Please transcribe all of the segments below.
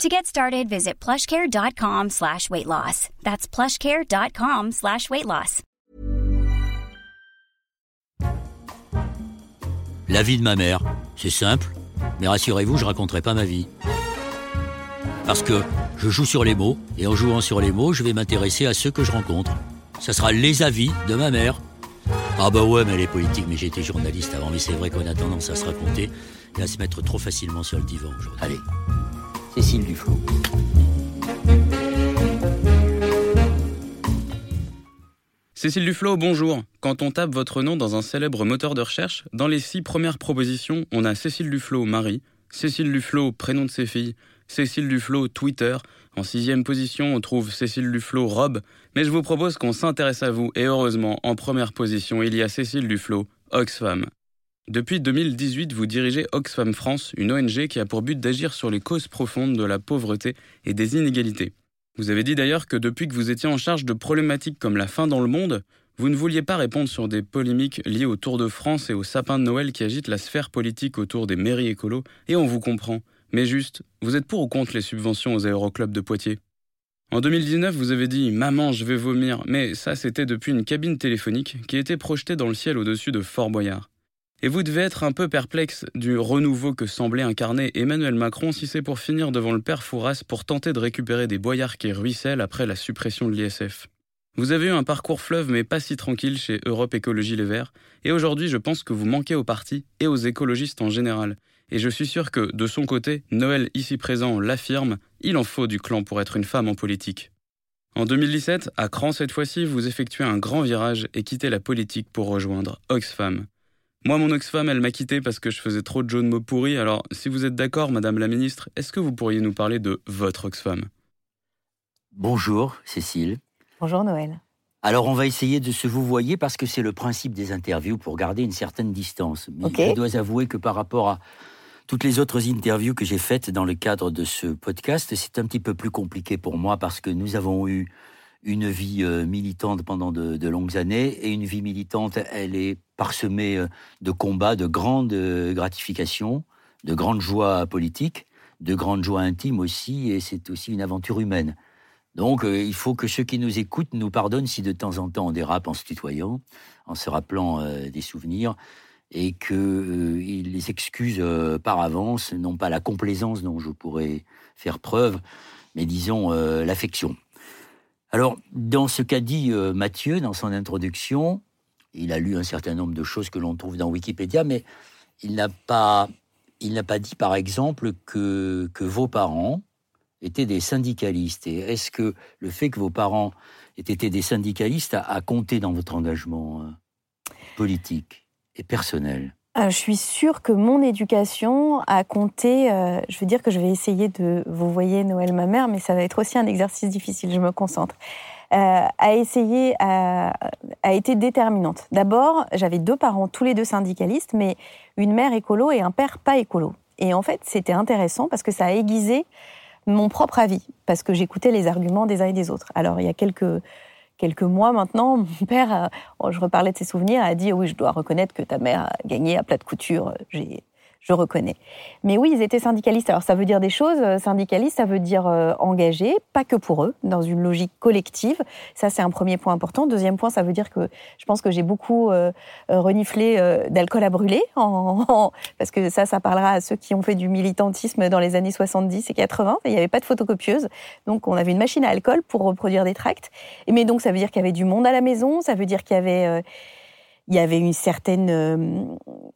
To get started, visit plushcare.com slash weight loss. That's plushcare.com slash weight loss. La vie de ma mère, c'est simple, mais rassurez-vous, je raconterai pas ma vie. Parce que je joue sur les mots, et en jouant sur les mots, je vais m'intéresser à ceux que je rencontre. Ça sera les avis de ma mère. Ah bah ouais, mais elle est politique, mais j'étais journaliste avant, mais c'est vrai qu'on a tendance à se raconter et à se mettre trop facilement sur le divan aujourd'hui. Allez, Cécile Duflot. Cécile Duflo, bonjour. Quand on tape votre nom dans un célèbre moteur de recherche, dans les six premières propositions, on a Cécile Duflo, Marie, Cécile Duflo, prénom de ses filles, Cécile Duflo, Twitter. En sixième position, on trouve Cécile Duflo, Robe. Mais je vous propose qu'on s'intéresse à vous, et heureusement, en première position, il y a Cécile Duflo, Oxfam. Depuis 2018, vous dirigez Oxfam France, une ONG qui a pour but d'agir sur les causes profondes de la pauvreté et des inégalités. Vous avez dit d'ailleurs que depuis que vous étiez en charge de problématiques comme la faim dans le monde, vous ne vouliez pas répondre sur des polémiques liées au Tour de France et au sapin de Noël qui agitent la sphère politique autour des mairies écolos, et on vous comprend. Mais juste, vous êtes pour ou contre les subventions aux aéroclubs de Poitiers? En 2019, vous avez dit Maman, je vais vomir, mais ça c'était depuis une cabine téléphonique qui était projetée dans le ciel au-dessus de Fort Boyard. Et vous devez être un peu perplexe du renouveau que semblait incarner Emmanuel Macron si c'est pour finir devant le père Fouras pour tenter de récupérer des boyards qui ruissellent après la suppression de l'ISF. Vous avez eu un parcours fleuve mais pas si tranquille chez Europe Écologie Les Verts, et aujourd'hui je pense que vous manquez au parti et aux écologistes en général. Et je suis sûr que, de son côté, Noël ici présent l'affirme, il en faut du clan pour être une femme en politique. En 2017, à Cran cette fois-ci, vous effectuez un grand virage et quittez la politique pour rejoindre Oxfam. Moi, mon Oxfam, elle m'a quitté parce que je faisais trop de jeux de mots pourris. Alors, si vous êtes d'accord, Madame la Ministre, est-ce que vous pourriez nous parler de votre Oxfam Bonjour, Cécile. Bonjour, Noël. Alors, on va essayer de se vous voyer parce que c'est le principe des interviews pour garder une certaine distance. Mais je dois avouer que par rapport à toutes les autres interviews que j'ai faites dans le cadre de ce podcast, c'est un petit peu plus compliqué pour moi parce que nous avons eu une vie euh, militante pendant de, de longues années et une vie militante, elle est parsemée euh, de combats, de grandes euh, gratifications, de grandes joies politiques, de grandes joies intimes aussi, et c'est aussi une aventure humaine. Donc, euh, il faut que ceux qui nous écoutent nous pardonnent si de temps en temps on dérape en se tutoyant, en se rappelant des souvenirs, et qu'ils les excusent par avance, non pas la complaisance dont je pourrais faire preuve, mais disons l'affection. Alors, dans ce qu'a dit Mathieu dans son introduction, il a lu un certain nombre de choses que l'on trouve dans Wikipédia, mais il n'a pas, il n'a pas dit, par exemple, que, que vos parents étaient des syndicalistes. Et est-ce que le fait que vos parents aient été des syndicalistes a, compté dans votre engagement euh, politique et personnel? Euh, je suis sûre que mon éducation a compté. euh, je veux dire que je vais essayer de. Vous voyez Noël, ma mère, mais ça va être aussi un exercice difficile. Je me concentre. Euh, a essayé, a, a été déterminante. D'abord, j'avais deux parents, tous les deux syndicalistes, mais une mère écolo et un père pas écolo. Et en fait, c'était intéressant parce que ça a aiguisé mon propre avis, parce que j'écoutais les arguments des uns et des autres. Alors, il y a quelques, quelques mois maintenant, mon père, oh, je reparlais de ses souvenirs, a dit Oui, je dois reconnaître que ta mère a gagné à plat de couture. Je reconnais. Mais oui, ils étaient syndicalistes. Alors, ça veut dire des choses. Euh, Syndicalistes, ça veut dire euh, engagés, pas que pour eux, dans une logique collective. Ça, c'est un premier point important. Deuxième point, ça veut dire que je pense que j'ai beaucoup euh, euh, reniflé d'alcool à brûler, parce que ça, ça parlera à ceux qui ont fait du militantisme dans les années 70 et 80. Il n'y avait pas de photocopieuse, donc on avait une machine à alcool pour reproduire des tracts. Mais donc, ça veut dire qu'il y avait du monde à la maison, ça veut dire qu'il y avait, il y avait une certaine, euh,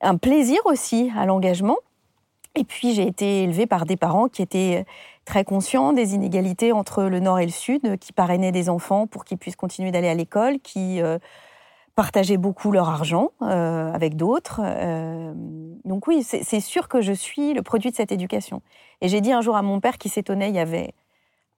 un plaisir aussi à l'engagement. Et puis, j'ai été élevée par des parents qui étaient très conscients des inégalités entre le Nord et le Sud, qui parrainaient des enfants pour qu'ils puissent continuer d'aller à l'école, qui euh, partageaient beaucoup leur argent euh, avec d'autres. Euh, donc oui, c'est sûr que je suis le produit de cette éducation. Et j'ai dit un jour à mon père qui s'étonnait, il y avait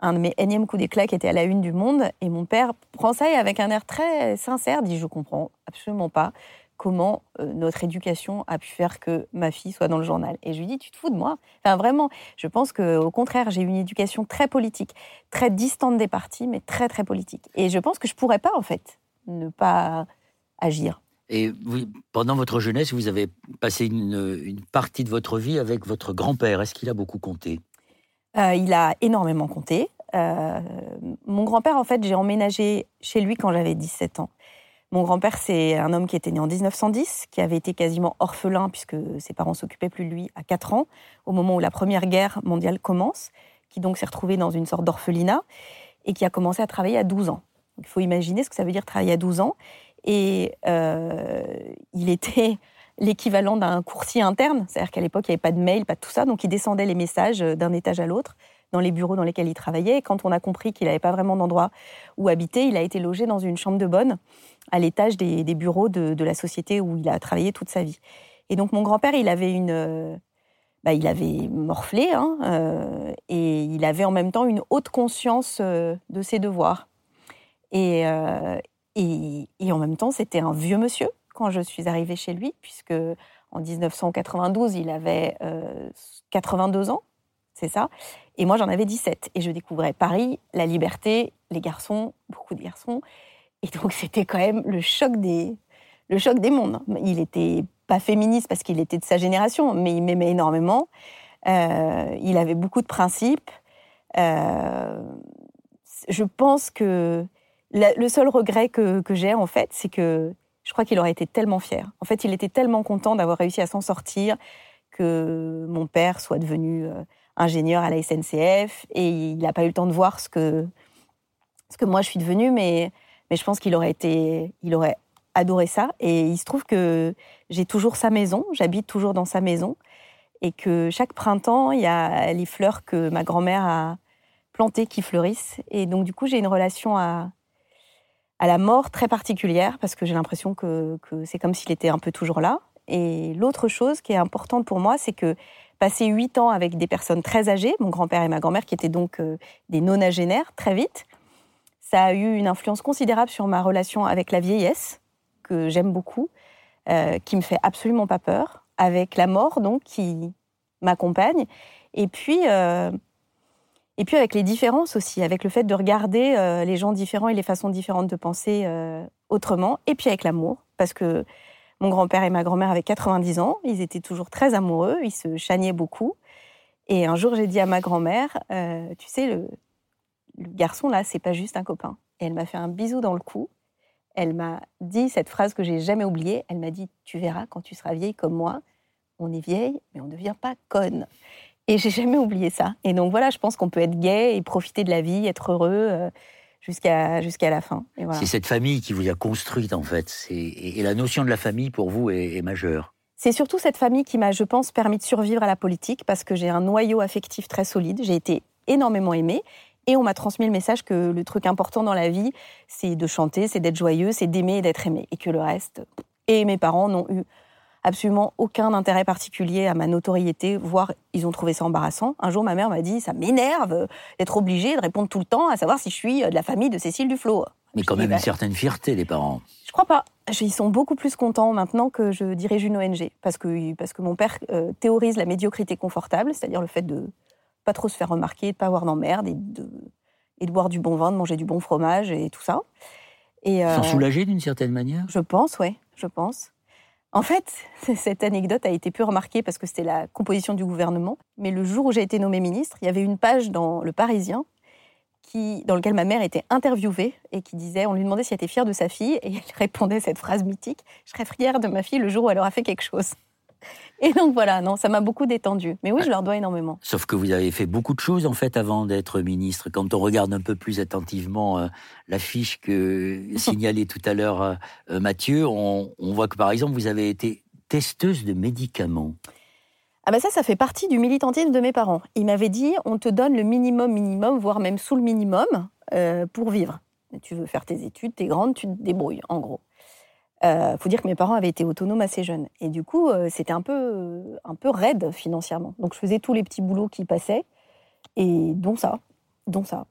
un de mes énièmes coups d'éclat qui était à la une du Monde. Et mon père prend ça avec un air très sincère dit Je comprends absolument pas comment euh, notre éducation a pu faire que ma fille soit dans le journal. Et je lui dis Tu te fous de moi? Enfin, vraiment, je pense qu'au contraire, j'ai une éducation très politique, très distante des partis, mais très, très politique. Et je pense que je pourrais pas, en fait, ne pas agir. Et pendant votre jeunesse, vous avez passé une partie de votre vie avec votre grand-père. Est-ce qu'il a beaucoup compté? Euh, il a énormément compté. Euh, mon grand-père, en fait, j'ai emménagé chez lui quand j'avais 17 ans. Mon grand-père, c'est un homme qui était né en 1910, qui avait été quasiment orphelin puisque ses parents s'occupaient plus de lui à 4 ans, au moment où la Première Guerre mondiale commence, qui donc s'est retrouvé dans une sorte d'orphelinat et qui a commencé à travailler à 12 ans. il faut imaginer ce que ça veut dire travailler à 12 ans. Et euh, il était l'équivalent d'un coursier interne, c'est-à-dire qu'à l'époque, il n'y avait pas de mail, pas de tout ça, donc il descendait les messages euh, d'un étage à l'autre dans les bureaux dans lesquels il travaillait. Et quand on a compris qu'il n'avait pas vraiment d'endroit où habiter, il a été logé dans une chambre de bonne à l'étage des, bureaux de, la société où il a travaillé toute sa vie. Et donc mon grand-père, il avait une, euh, bah, il avait morflé, hein, euh, et il avait en même temps une haute conscience de ses devoirs. Et, et, et en même temps, c'était un vieux monsieur quand je suis arrivée chez lui, puisque en 1992, il avait 82 euh, ans, c'est ça. Et moi, j'en avais 17. Et je découvrais Paris, la liberté, les garçons, beaucoup de garçons. Et donc, c'était quand même le choc des, le choc des mondes. Il était pas féministe parce qu'il était de sa génération, mais il m'aimait énormément. Euh, il avait beaucoup de principes. Euh, je pense que le seul regret que j'ai, en fait, c'est que je crois qu'il aurait été tellement fier. En fait, il était tellement content d'avoir réussi à s'en sortir que mon père soit devenu euh, ingénieur à la SNCF et il n'a pas eu le temps de voir ce que, ce que moi je suis devenue, mais, mais je pense qu'il aurait été, il aurait adoré ça. Et il se trouve que j'ai toujours sa maison, j'habite toujours dans sa maison et que chaque printemps, il y a les fleurs que ma grand-mère a plantées qui fleurissent. Et donc, du coup, j'ai une relation à, à la mort très particulière, parce que j'ai l'impression que, c'est comme s'il était un peu toujours là. Et l'autre chose qui est importante pour moi, c'est que passer huit ans avec des personnes très âgées, mon grand-père et ma grand-mère, qui étaient donc euh, des nonagénaires très vite, ça a eu une influence considérable sur ma relation avec la vieillesse, que j'aime beaucoup, euh, qui me fait absolument pas peur, avec la mort, donc, qui m'accompagne. Et puis, euh, et puis avec les différences aussi, avec le fait de regarder euh, les gens différents et les façons différentes de penser euh, autrement. Et puis avec l'amour, parce que mon grand-père et ma grand-mère avaient 90 ans, ils étaient toujours très amoureux, ils se chagnaient beaucoup. Et un jour, j'ai dit à ma grand-mère, euh, tu sais, le, garçon là, c'est pas juste un copain. Et elle m'a fait un bisou dans le cou. Elle m'a dit cette phrase que j'ai jamais oubliée. Elle m'a dit, tu verras quand tu seras vieille comme moi, on est vieille, mais on ne devient pas conne. Et j'ai jamais oublié ça. Et donc voilà, je pense qu'on peut être gay et profiter de la vie, être heureux euh, jusqu'à jusqu'à la fin. C'est cette famille qui vous a construite en fait. Et, la notion de la famille pour vous est, majeure. C'est surtout cette famille qui m'a, je pense, permis de survivre à la politique parce que j'ai un noyau affectif très solide. J'ai été énormément aimée et on m'a transmis le message que le truc important dans la vie, c'est de chanter, c'est d'être joyeux, c'est d'aimer et d'être aimé. Et que le reste, et mes parents n'ont eu absolument aucun intérêt particulier à ma notoriété, voire ils ont trouvé ça embarrassant. Un jour, ma mère m'a dit Ça m'énerve d'être obligée de répondre tout le temps à savoir si je suis de la famille de Cécile Duflot. Mais quand même une bah, certaine fierté, les parents. Je crois pas. Ils sont beaucoup plus contents maintenant que je dirige une ONG. Parce que, parce que mon père euh, théorise la médiocrité confortable, c'est-à-dire le fait de pas trop se faire remarquer, de pas avoir d'emmerde et de, et de boire du bon vin, de manger du bon fromage et tout ça. Et, euh, Sans soulager d'une certaine manière? Je pense, oui, je pense. En fait, cette anecdote a été peu remarquée parce que c'était la composition du gouvernement. Mais le jour où j'ai été nommée ministre, il y avait une page dans Le Parisien qui, dans lequel ma mère était interviewée et qui disait, on lui demandait si elle était fière de sa fille et elle répondait cette phrase mythique Je serai fière de ma fille le jour où elle aura fait quelque chose. Et donc voilà, non, ça m'a beaucoup détendu. Mais oui, je leur dois énormément. Sauf que vous avez fait beaucoup de choses en fait avant d'être ministre. Quand on regarde un peu plus attentivement euh, l'affiche que signalait tout à l'heure euh, euh, Mathieu, on, voit que par exemple vous avez été testeuse de médicaments. Ah ben ça, ça fait partie du militantisme de mes parents. Ils m'avaient dit, on te donne le minimum minimum, voire même sous le minimum, pour vivre. Tu veux faire tes études, t'es grande, tu te débrouilles, en gros. Il euh, faut dire que mes parents avaient été autonomes assez jeunes. Et du coup, euh, c'était un peu, un peu raide financièrement. Donc, je faisais tous les petits boulots qui passaient, et dont ça, dont ça.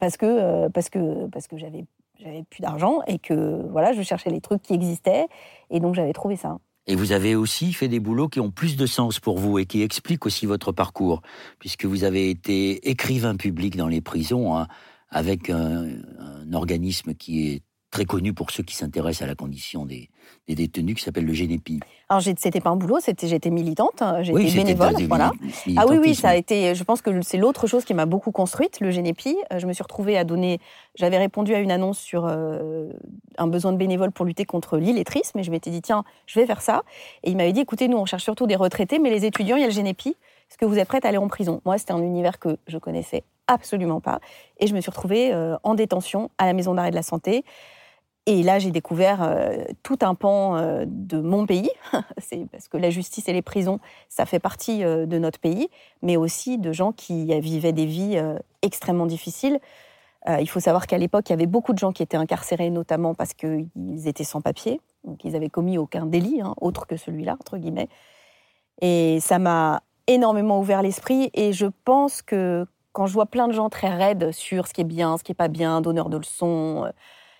parce que parce que parce que j'avais j'avais plus d'argent et que voilà, je cherchais les trucs qui existaient et donc j'avais trouvé ça. Et vous avez aussi fait des boulots qui ont plus de sens pour vous et qui expliquent aussi votre parcours, puisque vous avez été écrivain public dans les prisons hein, avec un, organisme qui est très connu pour ceux qui s'intéressent à la condition des, détenus, qui s'appelle le GNEPI. Alors, c'était pas un boulot, j'étais militante, hein, j'étais bénévole, voilà. Ah oui, oui, ça a été. Je pense que c'est l'autre chose qui m'a beaucoup construite, le GNEPI. Euh, je me suis retrouvée à donner. J'avais répondu à une annonce sur euh, un besoin de bénévoles pour lutter contre l'illettrisme, et je m'étais dit tiens, je vais faire ça. Et il m'avait dit écoutez, nous on cherche surtout des retraités, mais les étudiants, il y a le GNEPI. Est-ce que vous êtes prête à aller en prison? Moi, c'était un univers que je connaissais absolument pas, et je me suis retrouvée euh, en détention à la maison d'arrêt de la santé. Et là, j'ai découvert euh, tout un pan euh, de mon pays. C'est parce que la justice et les prisons, ça fait partie euh, de notre pays, mais aussi de gens qui vivaient des vies extrêmement difficiles. il faut savoir qu'à l'époque, il y avait beaucoup de gens qui étaient incarcérés, notamment parce qu'ils étaient sans papier, donc ils avaient commis aucun délit, hein, autre que celui-là, entre guillemets. Et ça m'a énormément ouvert l'esprit. Et je pense que quand je vois plein de gens très raides sur ce qui est bien, ce qui est pas bien, donneurs de leçons,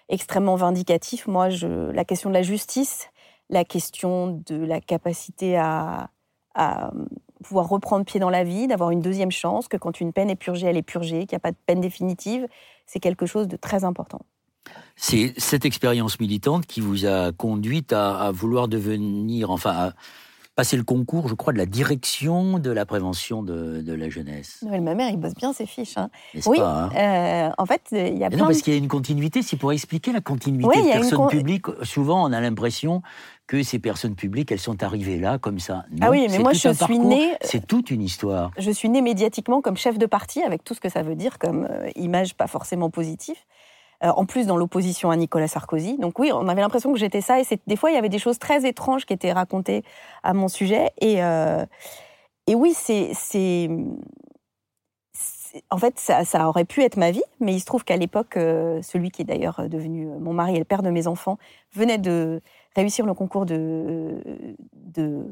extrêmement vindicatif. Moi, je, la question de la justice, la question de la capacité à, à pouvoir reprendre pied dans la vie, d'avoir une deuxième chance, que quand une peine est purgée, elle est purgée, qu'il n'y a pas de peine définitive, c'est quelque chose de très important. C'est cette expérience militante qui vous a conduite à, vouloir devenir, enfin, passer le concours, je crois, de la direction de la prévention de, la jeunesse. ma mère, il bosse bien ses fiches. Hein. Oui, hein euh, en fait, il y a plein Non, parce qu'il y a une continuité, c'est pour expliquer la continuité des personnes publiques. Souvent, on a l'impression que ces personnes publiques, elles sont arrivées là, comme ça. ah oui, mais moi, je suis née... C'est toute une histoire. Je suis née médiatiquement comme chef de parti, avec tout ce que ça veut dire comme euh, image pas forcément positive. Euh, en plus dans l'opposition à Nicolas Sarkozy. Donc oui, on avait l'impression que j'étais ça. Et des fois, il y avait des choses très étranges qui étaient racontées à mon sujet. Et, euh, et oui, c'est en fait, ça, ça, aurait pu être ma vie, mais il se trouve qu'à l'époque, euh, celui qui est d'ailleurs devenu mon mari et le père de mes enfants venait de réussir le concours de, de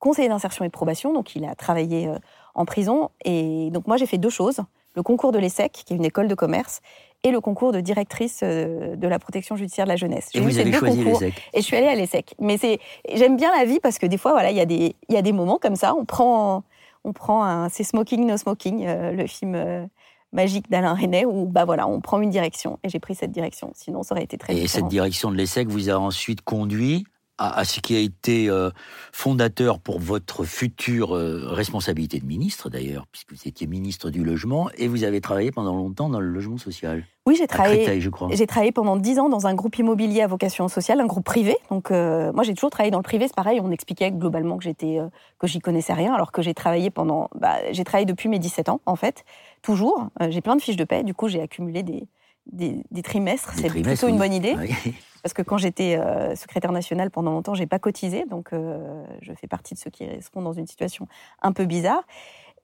conseiller d'insertion et de probation, donc il a travaillé en prison. Et donc moi, j'ai fait deux choses. Le concours de l'ESSEC, qui est une école de commerce, et le concours de directrice euh, de la protection judiciaire de la jeunesse. Et vous avez choisi l'ESSEC. Et je suis allée à l'ESSEC. Mais c'est, j'aime bien la vie parce que des fois, voilà, il y a des, il y a des moments comme ça. On prend, on prend un, c'est Smoking No Smoking, euh, le film euh, magique d'Alain Resnais, où bah voilà, on prend une direction. Et j'ai pris cette direction. Sinon, ça aurait été très. Et cette direction de l'ESSEC vous a ensuite conduit à, ce qui a été euh, fondateur pour votre future euh, responsabilité de ministre, d'ailleurs, puisque vous étiez ministre du logement, et vous avez travaillé pendant longtemps dans le logement social. Oui, j'ai travaillé. J'ai pendant dix ans dans un groupe immobilier à vocation sociale, un groupe privé. Donc, euh, moi, j'ai toujours travaillé dans le privé. C'est pareil, on expliquait globalement que j'étais, que j'y connaissais rien, alors que j'ai travaillé pendant, bah, j'ai travaillé depuis mes 17 ans, en fait, toujours. j'ai plein de fiches de paie. Du coup, j'ai accumulé des, des, trimestres. C'est plutôt une bonne idée. Parce que quand j'étais euh, secrétaire nationale pendant longtemps, j'ai pas cotisé, donc euh, je fais partie de ceux qui seront dans une situation un peu bizarre.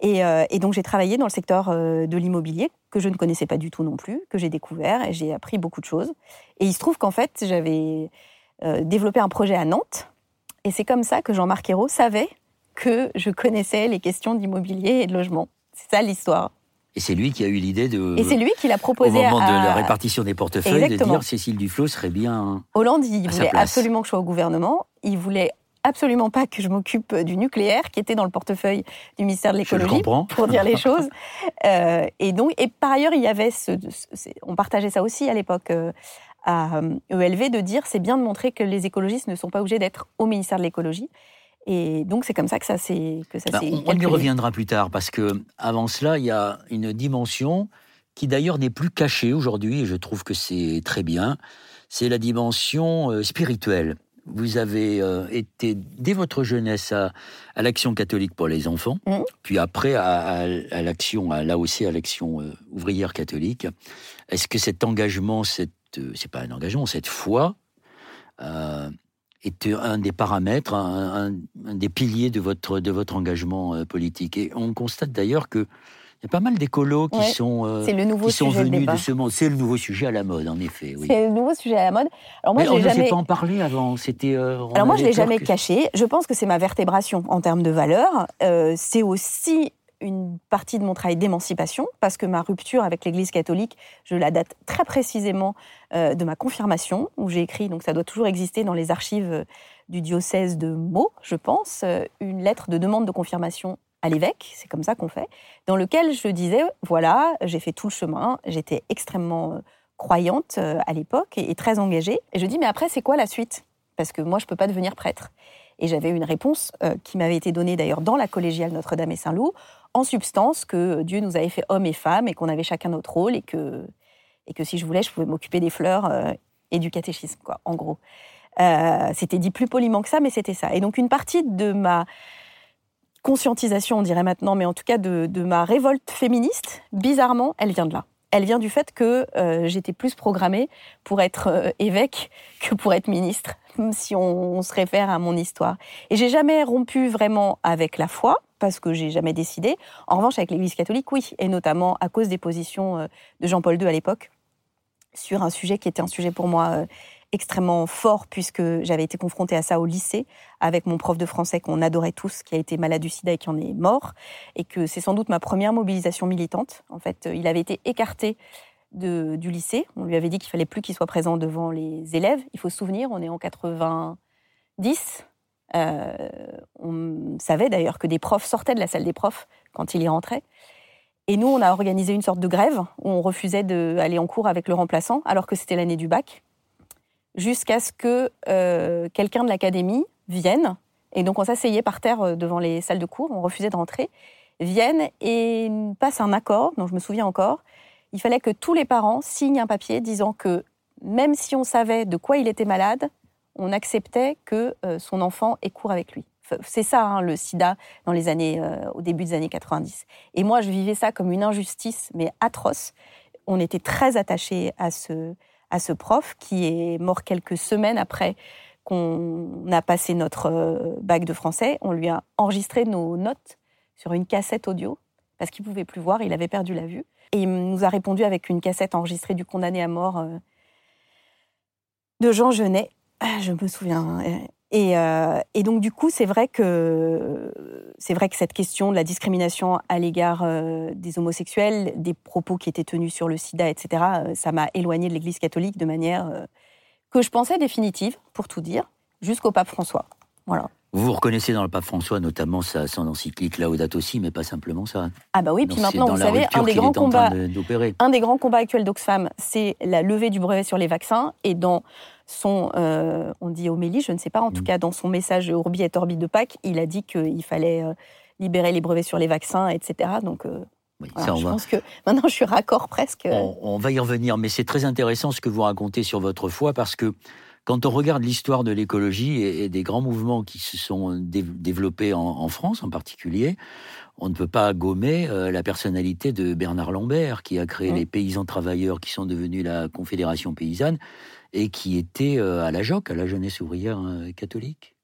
Et, euh, donc j'ai travaillé dans le secteur de l'immobilier que je ne connaissais pas du tout non plus, que j'ai découvert et j'ai appris beaucoup de choses. Et il se trouve qu'en fait j'avais développé un projet à Nantes, et c'est comme ça que Jean-Marc Ayrault savait que je connaissais les questions d'immobilier et de logement. C'est ça l'histoire. Et c'est lui qui a eu l'idée de. Et c'est lui qui l'a proposé. Au moment de la répartition des portefeuilles, de dire Cécile Duflot serait bien. Hollande, il voulait absolument que je sois au gouvernement. Il voulait absolument pas que je m'occupe du nucléaire, qui était dans le portefeuille du ministère de l'écologie, pour dire les choses. Euh, et donc, et par ailleurs, il y avait ce, on partageait ça aussi à l'époque euh, à ELV euh, de dire c'est bien de montrer que les écologistes ne sont pas obligés d'être au ministère de l'écologie. Et donc c'est comme ça que ça s'est que ça bah, On, y reviendra plus tard parce que avant cela, il y a une dimension qui d'ailleurs n'est plus cachée aujourd'hui et je trouve que c'est très bien. C'est la dimension euh, spirituelle. Vous avez euh, été dès votre jeunesse à, l'action catholique pour les enfants, mmh. puis après à, l'action, à l'AOC, à l'action euh, ouvrière catholique. Est-ce que cet engagement, cette, c'est pas un engagement, cette foi, est un des paramètres, un, des piliers de votre, de votre engagement euh, politique. Et on constate d'ailleurs que il y a pas mal d'écolos qui sont, euh, qui sont venus de, ce monde. C'est le nouveau sujet à la mode, en effet. Oui. C'est le nouveau sujet à la mode. Alors moi, Mais on ne jamais... pas en parler avant. C'était. Euh, Alors moi, je l'ai jamais caché. Je pense que c'est ma vertébration en termes de valeur. c'est aussi une partie de mon travail d'émancipation, parce que ma rupture avec l'Église catholique, je la date très précisément euh, de ma confirmation, où j'ai écrit, donc ça doit toujours exister dans les archives du diocèse de Meaux, je pense, euh, une lettre de demande de confirmation à l'évêque, c'est comme ça qu'on fait, dans lequel je disais, voilà, j'ai fait tout le chemin, j'étais extrêmement euh, croyante à l'époque et, très engagée. Et je dis, mais après, c'est quoi la suite? Parce que moi, je ne peux pas devenir prêtre. Et j'avais une réponse qui m'avait été donnée d'ailleurs dans la collégiale Notre-Dame et Saint-Loup, en substance que Dieu nous avait fait hommes et femmes et qu'on avait chacun notre rôle et que, et que si je voulais, je pouvais m'occuper des fleurs euh, et du catéchisme, en gros. Euh, c'était dit plus poliment que ça, mais c'était ça. Et donc une partie de ma conscientisation, on dirait maintenant, mais en tout cas de, ma révolte féministe, bizarrement, elle vient de là. Elle vient du fait que euh, j'étais plus programmée pour être évêque que pour être ministre, si on, on, se réfère à mon histoire. Et j'ai jamais rompu vraiment avec la foi, parce que j'ai jamais décidé. En revanche, avec l'Église catholique, oui, et notamment à cause des positions euh, de Jean-Paul II à l'époque sur un sujet qui était un sujet pour moi euh, extrêmement fort puisque j'avais été confrontée à ça au lycée avec mon prof de français qu'on adorait tous, qui a été malade du sida et qui en est mort, et que c'est sans doute ma première mobilisation militante. En fait, il avait été écarté du lycée. On lui avait dit qu'il fallait plus qu'il soit présent devant les élèves. Il faut se souvenir, on est en 90, euh, on savait d'ailleurs que des profs sortaient de la salle des profs quand il y rentrait. Et nous, on a organisé une sorte de grève où on refusait d'aller en cours avec le remplaçant, alors que c'était l'année du bac, jusqu'à ce que euh, quelqu'un de l'académie vienne. Et donc, on s'asseyait par terre euh, devant les salles de cours, on refusait de rentrer, vienne et passe un accord, dont je me souviens encore. Il fallait que tous les parents signent un papier disant que même si on savait de quoi il était malade, on acceptait que euh, son enfant ait cours avec lui. C'est ça, hein, le sida, dans les années, euh, au début des années 90. Et moi, je vivais ça comme une injustice, mais atroce. On était très attachés à ce, à ce prof qui est mort quelques semaines après qu'on a passé notre euh, bac de français. On lui a enregistré nos notes sur une cassette audio parce qu'il pouvait plus voir, il avait perdu la vue. Et il nous a répondu avec une cassette enregistrée du condamné à mort de Jean Genet. Ah, je me souviens. Euh, et, donc du coup, c'est vrai que c'est vrai que cette question de la discrimination à l'égard euh, des homosexuels, des propos qui étaient tenus sur le SIDA, etc., euh, ça m'a éloigné de l'Église catholique de manière que je pensais définitive, pour tout dire, jusqu'au pape François. Voilà. Vous vous reconnaissez dans le pape François, notamment sa, son encyclique Laudato aussi, mais pas simplement ça. Ah bah oui, puis maintenant, vous savez, un des, grands combats, un des grands combats actuels d'Oxfam, c'est la levée du brevet sur les vaccins. Et dans son, euh, on dit homélie, je ne sais pas, en tout mm. cas dans son message Urbi et Orbi de Pâques, il a dit qu'il fallait euh, libérer les brevets sur les vaccins, etc. Donc euh, je pense que maintenant je suis raccord presque. on, va y revenir, mais c'est très intéressant ce que vous racontez sur votre foi parce que quand on regarde l'histoire de l'écologie et, des grands mouvements qui se sont développés en, France en particulier, on ne peut pas gommer euh, la personnalité de Bernard Lambert, qui a créé les paysans travailleurs qui sont devenus la Confédération paysanne et qui était euh, à la JOC, à la jeunesse ouvrière euh, catholique?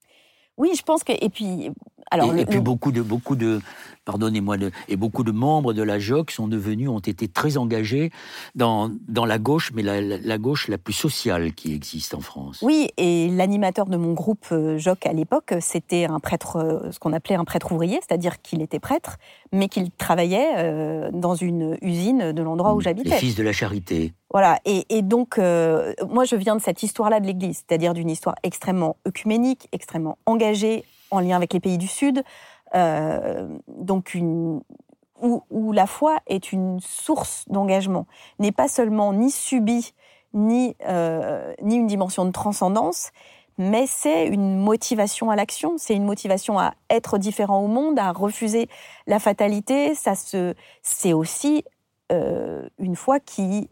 Oui, je pense que et puis alors et, puis beaucoup de beaucoup de pardonnez-moi et beaucoup de membres de la JOC sont devenus ont été très engagés dans dans la gauche mais la, gauche la plus sociale qui existe en France. Oui, et l'animateur de mon groupe euh, JOC à l'époque, c'était un prêtre euh, ce qu'on appelait un prêtre ouvrier, c'est-à-dire qu'il était prêtre mais qu'il travaillait euh, dans une usine de l'endroit où mmh. j'habitais. Les fils de la charité. Voilà, et, donc moi je viens de cette histoire-là de l'Église, c'est-à-dire d'une histoire extrêmement œcuménique, extrêmement engagée, en lien avec les pays du Sud, euh, donc où, la foi est une source d'engagement, n'est pas seulement ni subie, ni, euh, ni une dimension de transcendance, mais c'est une motivation à l'action, c'est une motivation à être différent au monde, à refuser la fatalité. Ça c'est aussi euh, une foi qui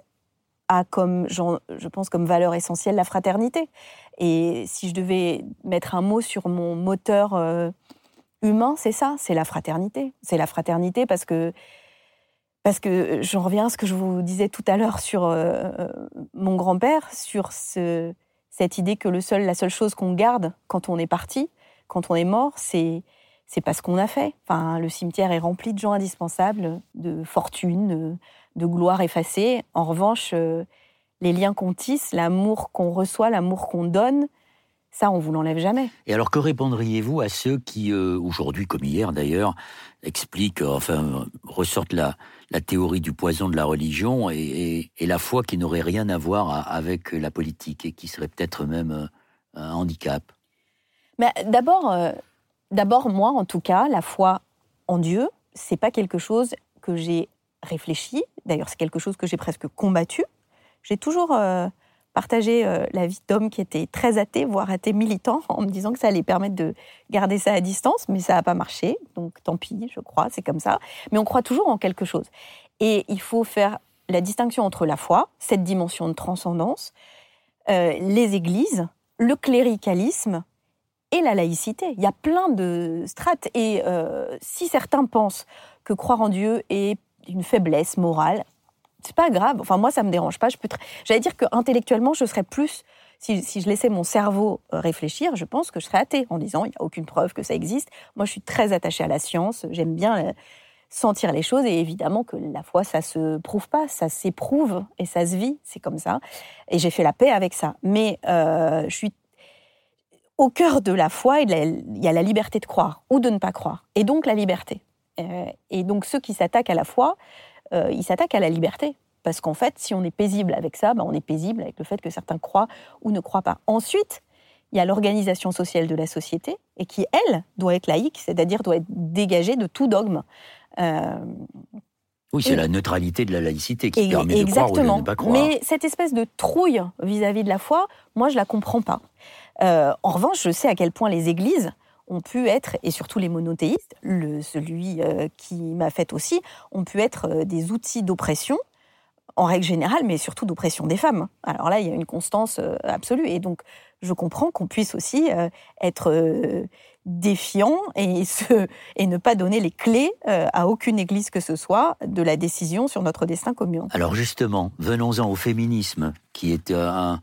a comme, je pense, comme valeur essentielle la fraternité. Et si je devais mettre un mot sur mon moteur euh, humain, c'est ça, c'est la fraternité. C'est la fraternité parce que parce que j'en reviens à ce que je vous disais tout à l'heure sur euh, mon grand-père, sur ce, cette idée que le seul, la seule chose qu'on garde quand on est parti, quand on est mort, c'est c'est pas ce qu'on a fait. Enfin, le cimetière est rempli de gens indispensables, de fortune, de gloire effacée. En revanche, euh, les liens qu'on tisse, l'amour qu'on reçoit, l'amour qu'on donne, Ça, on vous l'enlève jamais. Et alors, que répondriez-vous à ceux qui, aujourd'hui comme hier d'ailleurs, expliquent, enfin, ressortent la, la théorie du poison de la religion et, la foi qui n'aurait rien à voir avec la politique et qui serait peut-être même un handicap? Mais D'abord, d'abord, moi, en tout cas, la foi en Dieu, c'est pas quelque chose que j'ai réfléchi. D'ailleurs, c'est quelque chose que j'ai presque combattu. J'ai toujours euh, partagé euh, la vie d'homme qui était très athée, voire athée militant, en me disant que ça allait permettre de garder ça à distance, mais ça n'a pas marché. Donc, tant pis, je crois, c'est comme ça. Mais on croit toujours en quelque chose. Et il faut faire la distinction entre la foi, cette dimension de transcendance, euh, les églises, le cléricalisme et la laïcité. Il y a plein de strates. Et si certains pensent que croire en Dieu est une faiblesse morale. C'est pas grave. Enfin, moi, ça me dérange pas. Je peux. J'allais dire que intellectuellement, je serais plus. Si, je laissais mon cerveau euh, réfléchir, je pense que je serais athée en disant il n'y a aucune preuve que ça existe. Moi, je suis très attachée à la science. J'aime bien euh, sentir les choses et évidemment que la foi, ça se prouve pas, ça s'éprouve et ça se vit. C'est comme ça. Et j'ai fait la paix avec ça. Mais euh, je suis au cœur de la foi, il y a la liberté de croire ou de ne pas croire. Et donc la liberté. Et donc ceux qui s'attaquent à la foi, euh, ils s'attaquent à la liberté. Parce qu'en fait, si on est paisible avec ça, ben on est paisible avec le fait que certains croient ou ne croient pas. Ensuite, il y a l'organisation sociale de la société, et qui, elle, doit être laïque, c'est-à-dire doit être dégagée de tout dogme. Euh, oui, c'est la neutralité de la laïcité qui permet de croire ou de ne pas croire. Mais cette espèce de trouille vis-à-vis de la foi, moi, je la comprends pas. en revanche, je sais à quel point les églises ont pu être, et surtout les monothéistes, celui euh, qui m'a fait aussi, ont pu être euh, des outils d'oppression, en règle générale, mais surtout d'oppression des femmes. Alors là, il y a une constance euh, absolue. Et donc, je comprends qu'on puisse aussi être défiant et ne pas donner les clés à aucune église que ce soit de la décision sur notre destin commun. Alors justement, venons-en au féminisme, qui est un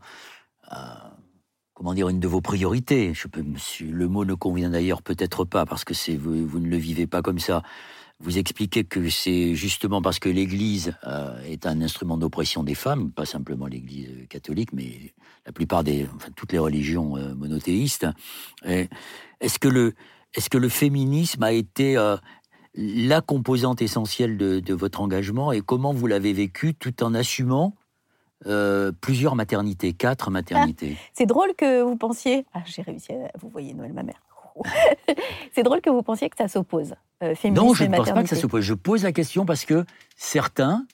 comment dire, une de vos priorités. Je peux, le mot ne convient d'ailleurs peut-être pas parce que vous, vous, ne le vivez pas comme ça. Vous expliquez que c'est justement parce que l'Église euh, est un instrument d'oppression des femmes, pas simplement l'Église catholique, mais la plupart des, enfin, toutes les religions euh, monothéistes. Est-ce que le, est-ce que le féminisme a été euh, la composante essentielle de, votre engagement et comment vous l'avez vécu tout en assumant euh, plusieurs maternités, quatre maternités. Ah, c'est drôle que vous pensiez. Ah, j'ai réussi à. Vous voyez Noël, ma mère. c'est drôle que vous pensiez que ça s'oppose. Euh, non, je ne pense pas que ça s'oppose. Je pose la question parce que certains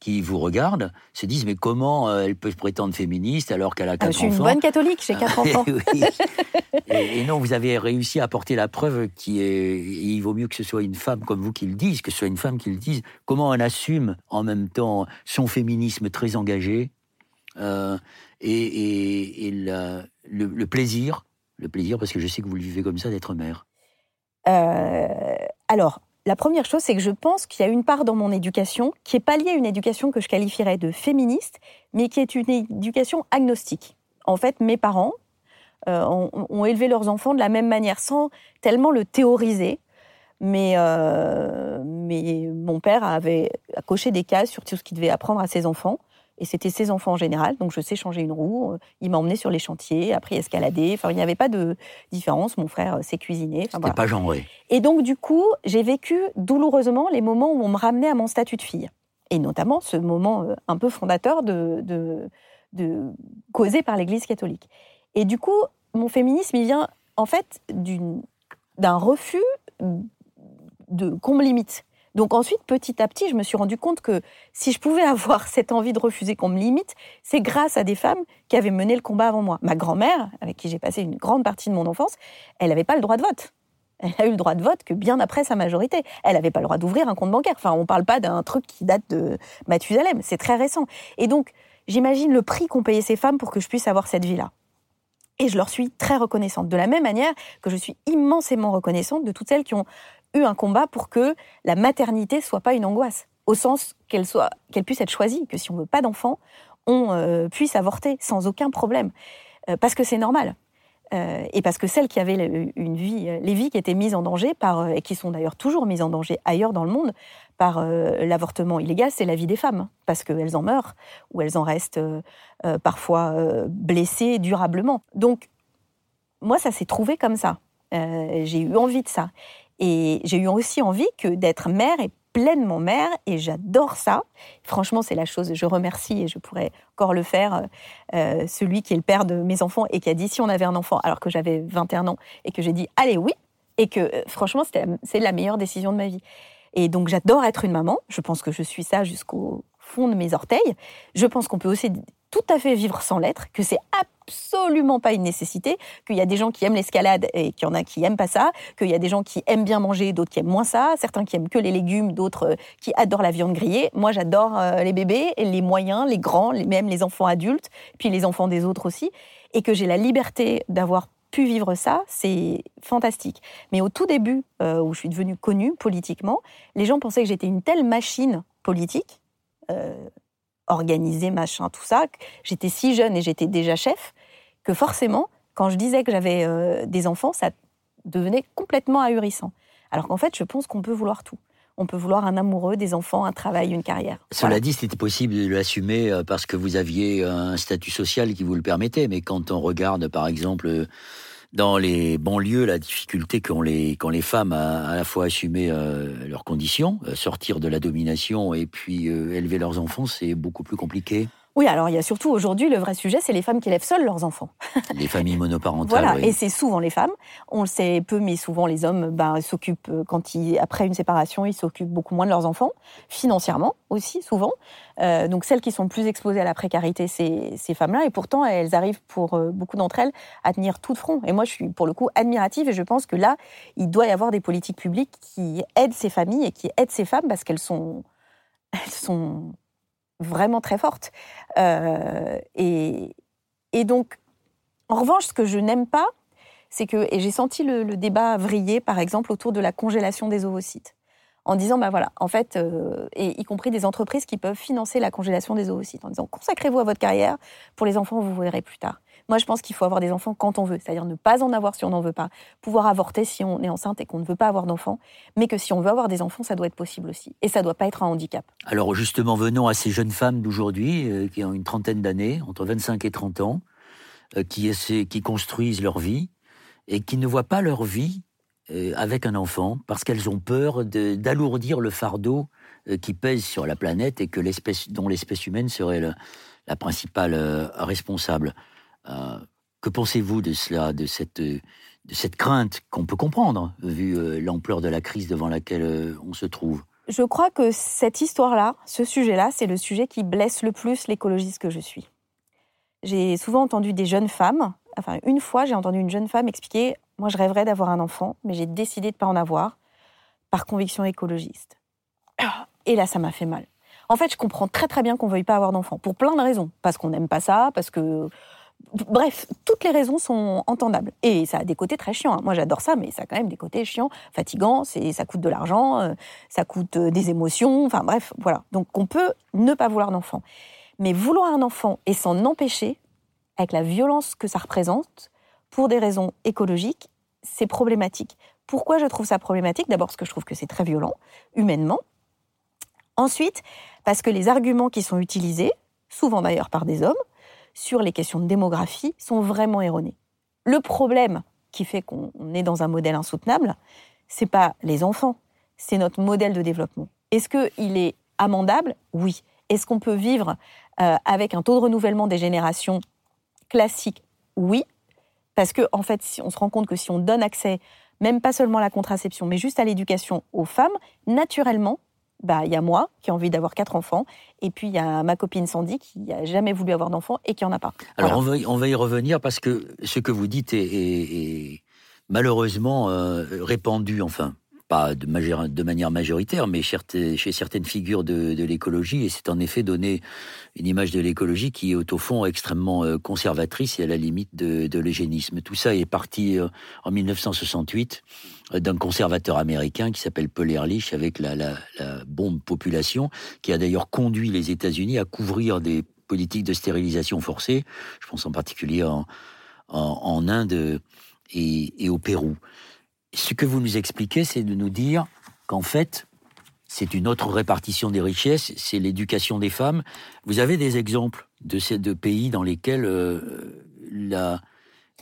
qui vous regardent se disent mais comment euh, elle peut prétendre féministe alors qu'elle a quatre enfants Je suis une bonne catholique, j'ai quatre enfants. et, non, vous avez réussi à apporter la preuve qui est il vaut mieux que ce soit une femme comme vous qui le dise, que ce soit une femme qui le dise. Comment elle assume en même temps son féminisme très engagé euh, et, le, plaisir, le plaisir parce que je sais que vous le vivez comme ça d'être mère? Euh, alors, la première chose, c'est que je pense qu'il y a une part dans mon éducation qui est pas liée à une éducation que je qualifierais de féministe, mais qui est une éducation agnostique. En fait, mes parents euh, ont, élevé leurs enfants de la même manière, sans tellement le théoriser. Mais, euh, mais mon père avait coché des cases sur tout ce qu'il devait apprendre à ses enfants. Et c'était ses enfants en général. Donc je sais changer une roue. Euh, il m'a emmené sur les chantiers, appris à escalader. Enfin, il n'y avait pas de différence. Mon frère euh, sait cuisiner. Enfin, C'était pas genré. Et donc du coup, j'ai vécu douloureusement les moments où on me ramenait à mon statut de fille. Et notamment ce moment euh, un peu fondateur de, de, de causé par l'Église catholique. Et du coup, mon féminisme, il vient en fait d'un refus de qu'on me limite. Donc ensuite, petit à petit, je me suis rendu compte que si je pouvais avoir cette envie de refuser qu'on me limite, c'est grâce à des femmes qui avaient mené le combat avant moi. Ma grand-mère, avec qui j'ai passé une grande partie de mon enfance, elle n'avait pas le droit de vote. Elle a eu le droit de vote que bien après sa majorité. Elle n'avait pas le droit d'ouvrir un compte bancaire. Enfin, on ne parle pas d'un truc qui date de Mathusalem. C'est très récent. Et donc, j'imagine le prix qu'ont payé ces femmes pour que je puisse avoir cette vie-là. Et je leur suis très reconnaissante. De la même manière que je suis immensément reconnaissante de toutes celles qui ont eu un combat pour que la maternité soit pas une angoisse, au sens qu'elle soit, qu'elle puisse être choisie, que si on veut pas d'enfant, on euh, puisse avorter sans aucun problème, euh, parce que c'est normal. Euh, et parce que celles qui avaient une vie, les vies qui étaient mises en danger par, et qui sont d'ailleurs toujours mises en danger ailleurs dans le monde par l'avortement illégal, c'est la vie des femmes, parce qu'elles en meurent ou elles en restent parfois blessées durablement. Donc moi, ça s'est trouvé comme ça. J'ai eu envie de ça. Et j'ai eu aussi envie que d'être mère et pleinement mère et j'adore ça. Franchement, c'est la chose, je remercie et je pourrais encore le faire, euh, celui qui est le père de mes enfants et qui a dit si on avait un enfant alors que j'avais 21 ans et que j'ai dit allez oui et que euh, franchement c'est la meilleure décision de ma vie. Et donc j'adore être une maman, je pense que je suis ça jusqu'au fond de mes orteils. Je pense qu'on peut aussi tout à fait vivre sans l'être, que c'est absolument pas une nécessité, qu'il y a des gens qui aiment l'escalade et qu'il y en a qui aiment pas ça, qu'il y a des gens qui aiment bien manger, d'autres qui aiment moins ça, certains qui aiment que les légumes, d'autres euh, qui adorent la viande grillée. Moi, j'adore euh, les bébés, les moyens, les grands, même les enfants adultes, puis les enfants des autres aussi, et que j'ai la liberté d'avoir pu vivre ça, c'est fantastique. Mais au tout début, euh, où je suis devenue connue politiquement, les gens pensaient que j'étais une telle machine politique, organisée, machin, tout ça. J'étais si jeune et j'étais déjà chef que forcément, quand je disais que j'avais euh, des enfants, ça devenait complètement ahurissant. Alors qu'en fait, je pense qu'on peut vouloir tout. On peut vouloir un amoureux, des enfants, un travail, une carrière. Cela dit, c'était possible de l'assumer euh, parce que vous aviez un statut social qui vous le permettait. Mais quand on regarde, par exemple, dans les banlieues, la difficulté qu'ont les, les femmes à, à la fois assumer euh, leurs conditions, euh, sortir de la domination et puis euh, élever leurs enfants, c'est beaucoup plus compliqué. Oui, alors il y a surtout aujourd'hui le vrai sujet, c'est les femmes qui élèvent seules leurs enfants. les familles monoparentales. Voilà, et c'est souvent les femmes. On le sait peu, mais souvent les hommes ben, s'occupent, euh, quand ils, après une séparation, ils s'occupent beaucoup moins de leurs enfants, financièrement aussi, souvent. Euh, donc celles qui sont plus exposées à la précarité, c'est ces femmes-là, et pourtant elles arrivent pour euh, beaucoup d'entre elles à tenir tout de front. Et moi, je suis pour le coup admirative, et je pense que là, il doit y avoir des politiques publiques qui aident ces familles et qui aident ces femmes parce qu'elles sont, elles sont vraiment très forte. Euh, et, et, donc, en revanche, ce que je n'aime pas, c'est que, et j'ai senti le, débat vriller, par exemple, autour de la congélation des ovocytes, en disant, bah voilà, en fait, euh, et y compris des entreprises qui peuvent financer la congélation des ovocytes, en disant, consacrez-vous à votre carrière, pour les enfants, vous verrez plus tard. Moi, je pense qu'il faut avoir des enfants quand on veut, c'est-à-dire ne pas en avoir si on n'en veut pas, pouvoir avorter si on est enceinte et qu'on ne veut pas avoir d'enfants, mais que si on veut avoir des enfants, ça doit être possible aussi. Et ça ne doit pas être un handicap. Alors justement, venons à ces jeunes femmes d'aujourd'hui, euh, qui ont une trentaine d'années, entre 25 et 30 ans, euh, qui, construisent leur vie et qui ne voient pas leur vie euh, avec un enfant parce qu'elles ont peur d'alourdir le fardeau qui pèse sur la planète et que dont l'espèce humaine serait la principale responsable. Euh, que pensez-vous de cela, de cette, de cette crainte qu'on peut comprendre, vu euh, l'ampleur de la crise devant laquelle euh, on se trouve? Je crois que cette histoire-là, ce sujet-là, c'est le sujet qui blesse le plus l'écologiste que je suis. J'ai souvent entendu des jeunes femmes, enfin une fois j'ai entendu une jeune femme expliquer, moi je rêverais d'avoir un enfant, mais j'ai décidé de ne pas en avoir, par conviction écologiste. Et là, ça m'a fait mal. En fait, je comprends très très bien qu'on veuille pas avoir d'enfant, pour plein de raisons. Parce qu'on n'aime pas ça, parce que Bref, toutes les raisons sont entendables. Et ça a des côtés très chiants. Hein. Moi, j'adore ça, mais ça a quand même des côtés chiants, fatigants. ça coûte de l'argent, euh, ça coûte euh, des émotions. Enfin, bref, voilà. Donc, on peut ne pas vouloir d'enfant. Mais vouloir un enfant et s'en empêcher, avec la violence que ça représente, pour des raisons écologiques, c'est problématique. Pourquoi je trouve ça problématique? D'abord parce que je trouve que c'est très violent, humainement. Ensuite, parce que les arguments qui sont utilisés, souvent d'ailleurs par des hommes, sur les questions de démographie sont vraiment erronées. Le problème qui fait qu'on est dans un modèle insoutenable, c'est pas les enfants, c'est notre modèle de développement. Est-ce qu'il est amendable? Oui. Est-ce qu'on peut vivre euh, avec un taux de renouvellement des générations classiques Oui. Parce que, en fait, si on se rend compte que si on donne accès, même pas seulement à la contraception, mais juste à l'éducation aux femmes, naturellement, bah, il y a moi qui ai envie d'avoir quatre enfants, et puis il y a ma copine Sandy qui n'a jamais voulu avoir d'enfants et qui en a pas. Alors on, va, on, va, y revenir parce que ce que vous dites est, malheureusement euh, répandu, enfin pas de, de, manière majoritaire, mais chez certaines figures de, l'écologie, et c'est en effet donné une image de l'écologie qui est au fond extrêmement euh, conservatrice et à la limite de, l'eugénisme. Tout ça est parti euh, en 1968 euh, d'un conservateur américain qui s'appelle Paul Ehrlich avec la, bombe population, qui a d'ailleurs conduit les États-Unis à couvrir des politiques de stérilisation forcée, je pense en particulier en, Inde et au Pérou ce que vous nous expliquez, c'est de nous dire qu'en fait, c'est une autre répartition des richesses, c'est l'éducation des femmes. Vous avez des exemples de ces deux pays dans lesquels euh, La,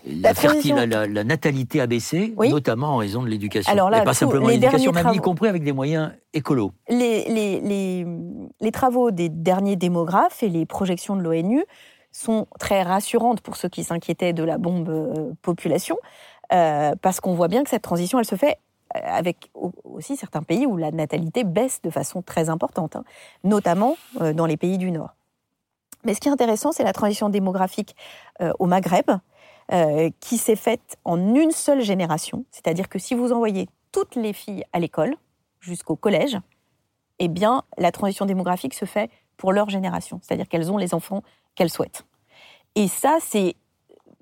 la, natalité a baissé, notamment en raison de l'éducation. Alors là, Et pas simplement l'éducation, y compris avec des moyens écolos. Les, les, les, travaux des derniers démographes et les projections de l'ONU sont très rassurantes pour ceux qui s'inquiétaient de la bombe euh, population, euh, parce qu'on voit bien que cette transition, elle se fait euh, avec aussi certains pays où la natalité baisse de façon très importante, hein, notamment dans les pays du Nord. Mais ce qui est intéressant, c'est la transition démographique au Maghreb, qui s'est faite en une seule génération. C'est-à-dire que si vous envoyez toutes les filles à l'école, jusqu'au collège, eh bien, la transition démographique se fait pour leur génération. C'est-à-dire qu'elles ont les enfants qu'elles souhaitent. Et ça, c'est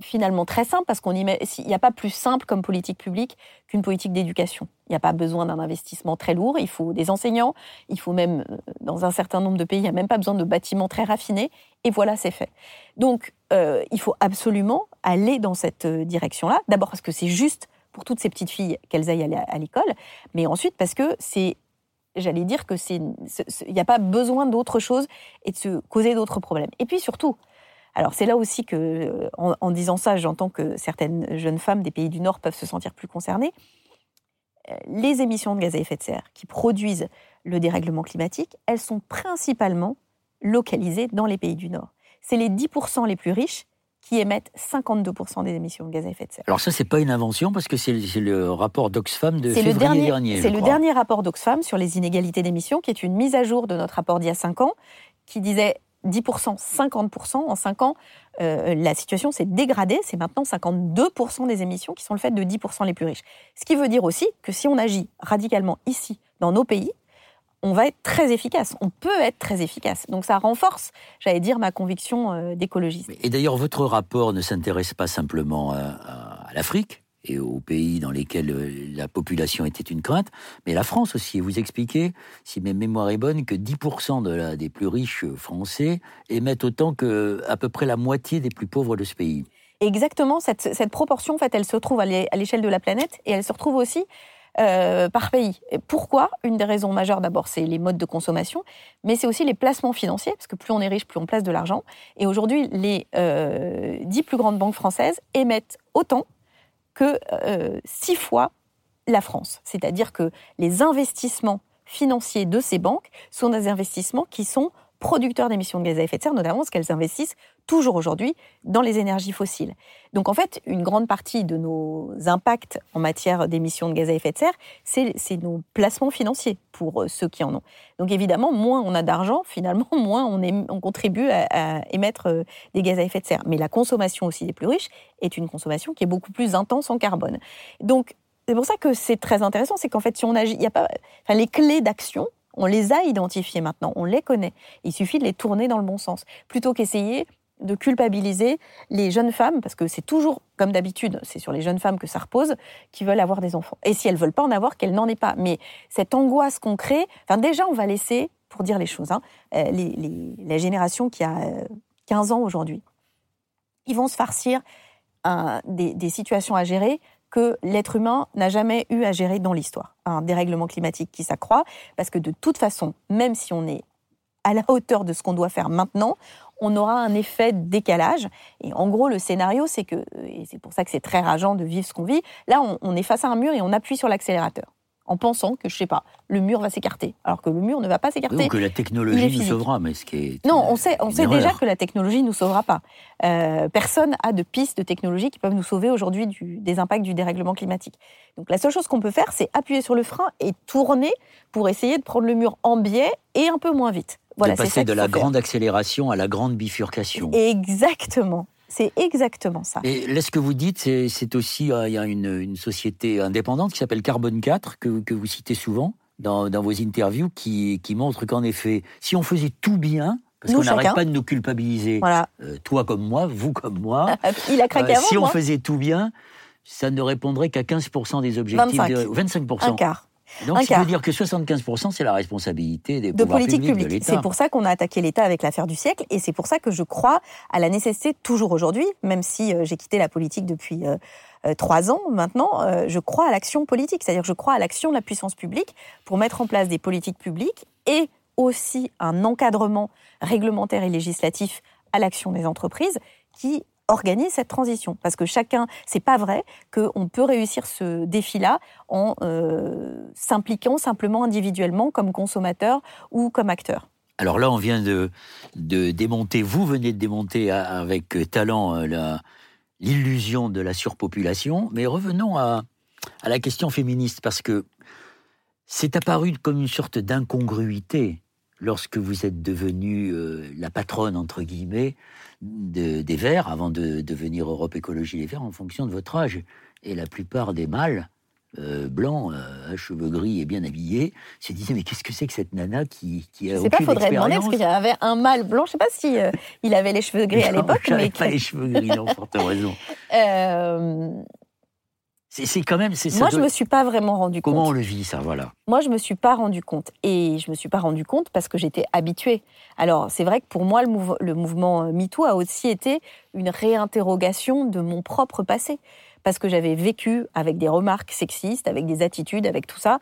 finalement très simple parce qu'on n'y il n'y a pas plus simple comme politique publique qu'une politique d'éducation. Il n'y a pas besoin d'un investissement très lourd. Il faut des enseignants. Il faut même, euh, dans un certain nombre de pays, il n'y a même pas besoin de bâtiments très raffinés. Et voilà, c'est fait. Donc, euh, il faut absolument aller dans cette euh, direction-là. D'abord parce que c'est juste pour toutes ces petites filles qu'elles aillent à l'école, mais ensuite parce que c'est j'allais dire que c'est, il n'y a pas besoin d'autre chose et de se causer d'autres problèmes. Et puis surtout, alors c'est là aussi que, euh, en, disant ça, j'entends que certaines jeunes femmes des pays du Nord peuvent se sentir plus concernées. Euh, les émissions de gaz à effet de serre qui produisent le dérèglement climatique, elles sont principalement localisées dans les pays du Nord. C'est les 10% les plus riches qui émettent 52% des émissions de gaz à effet de serre. Alors ça, c'est pas une invention parce que c'est le rapport d'Oxfam de février le dernier, dernier C'est le dernier rapport d'Oxfam sur les inégalités d'émissions qui est une mise à jour de notre rapport d'il y a 5 ans qui disait 10%, 50%. En 5 ans, euh, la situation s'est dégradée. C'est maintenant 52% des émissions qui sont le fait de 10% les plus riches. Ce qui veut dire aussi que si on agit radicalement ici, dans nos pays, on va être très efficace. On peut être très efficace. Donc ça renforce, j'allais dire, ma conviction euh, d'écologiste. Et d'ailleurs, votre rapport ne s'intéresse pas simplement à l'Afrique, et aux pays dans lesquels euh, la population était une crainte, mais la France aussi. Vous expliquez, si ma mémoire est bonne, que 10% de la, des plus riches français émettent autant que à peu près la moitié des plus pauvres de ce pays. Exactement, cette, proportion, en fait, elle se trouve à l'échelle de la planète et elle se retrouve aussi euh, par pays. pourquoi? Une des raisons majeures, d'abord, c'est les modes de consommation, mais c'est aussi les placements financiers, parce que plus on est riche, plus on place de l'argent. Et aujourd'hui, les euh, dix plus grandes banques françaises émettent autant que euh, six fois la France. C'est-à-dire que les investissements financiers de ces banques sont des investissements qui sont producteurs d'émissions de gaz à effet de serre, notamment parce qu'elles investissent toujours aujourd'hui dans les énergies fossiles. Donc en fait, une grande partie de nos impacts en matière d'émissions de gaz à effet de serre, c'est nos placements financiers pour euh, ceux qui en ont. Donc évidemment, moins on a d'argent, finalement, moins on, on contribue à, émettre euh, des gaz à effet de serre. Mais la consommation aussi des plus riches est une consommation qui est beaucoup plus intense en carbone. Donc c'est pour ça que c'est très intéressant, c'est qu'en fait, si on agit, il y a pas, les clés d'action, on les a identifiées maintenant, on les connaît. Il suffit de les tourner dans le bon sens, plutôt qu'essayer de culpabiliser les jeunes femmes, parce que c'est toujours, comme d'habitude, c'est sur les jeunes femmes que ça repose, qui veulent avoir des enfants. Et si elles veulent pas en avoir, qu'elles n'en aient pas. Mais cette angoisse qu'on crée, enfin déjà, on va laisser, pour dire les choses, hein, euh, la génération qui a 15 euh, ans aujourd'hui, ils vont se farcir des, situations à gérer que l'être humain n'a jamais eu à gérer dans l'histoire. Un dérèglement climatique qui s'accroît, parce que de toute façon, même si on est à la hauteur de ce qu'on doit faire maintenant, on aura un effet décalage. Et en gros, le scénario, c'est que, et c'est pour ça que c'est très rageant de vivre ce qu'on vit, là, on, est face à un mur et on appuie sur l'accélérateur en pensant que, je sais pas, le mur va s'écarter, alors que le mur ne va pas s'écarter. ou que la technologie nous sauvera, mais ce qui est... Non, on sait, on sait déjà que la technologie nous sauvera pas. Euh, personne a de pistes de technologie qui peuvent nous sauver aujourd'hui des impacts du dérèglement climatique. Donc la seule chose qu'on peut faire, c'est appuyer sur le frein et tourner pour essayer de prendre le mur en biais et un peu moins vite. Voilà, de passer de la grande accélération à la grande bifurcation. Exactement. C'est exactement ça. Et là, ce que vous dites, c'est aussi, euh, il y a une, société indépendante qui s'appelle Carbone 4, que, vous citez souvent dans, vos interviews, qui, montre qu'en effet, si on faisait tout bien, parce qu'on n'arrête pas de nous culpabiliser, euh, toi comme moi, vous comme moi, il a craqué euh, si on faisait tout bien, ça ne répondrait qu'à 15% des objectifs. 25. De, 25%. Un quart. Donc, ça veut dire que 75%, c'est la responsabilité des de politique publique. De c'est pour ça qu'on a attaqué l'État avec l'affaire du siècle, et c'est pour ça que je crois à la nécessité, toujours aujourd'hui, même si euh, j'ai quitté la politique depuis euh, euh, trois ans maintenant, je crois à l'action politique, c'est-à-dire je crois à l'action de la puissance publique pour mettre en place des politiques publiques et aussi un encadrement réglementaire et législatif à l'action des entreprises qui organise cette transition. Parce que chacun, c'est pas vrai qu'on peut réussir ce défi-là en euh, s'impliquant simplement individuellement comme consommateur ou comme acteur. Alors là, on vient de, démonter, vous venez de démonter avec talent euh, l'illusion de la surpopulation, mais revenons à, à la question féministe, parce que c'est apparu comme une sorte d'incongruité lorsque vous êtes devenue euh, la patronne, entre guillemets, des Verts, avant de devenir Europe Écologie Les Verts, en fonction de votre âge. Et la plupart des mâles, euh, blancs, euh, à cheveux gris et bien habillés, se disaient mais qu'est-ce que c'est que cette nana qui, qui a aucune pas, faudrait demander parce qu'il y avait un mâle blanc. Je sais pas si il avait les cheveux gris à l'époque, mais pas les cheveux gris, non, fort raison. C'est quand même. Moi, je ne me suis pas vraiment rendu compte. Comment on le vit, ça, voilà Moi, je ne me suis pas rendu compte. Et je ne me suis pas rendu compte parce que j'étais habituée. Alors, c'est vrai que pour moi, le, le mouvement euh, MeToo a aussi été une réinterrogation de mon propre passé. Parce que j'avais vécu avec des remarques sexistes, avec des attitudes, avec tout ça.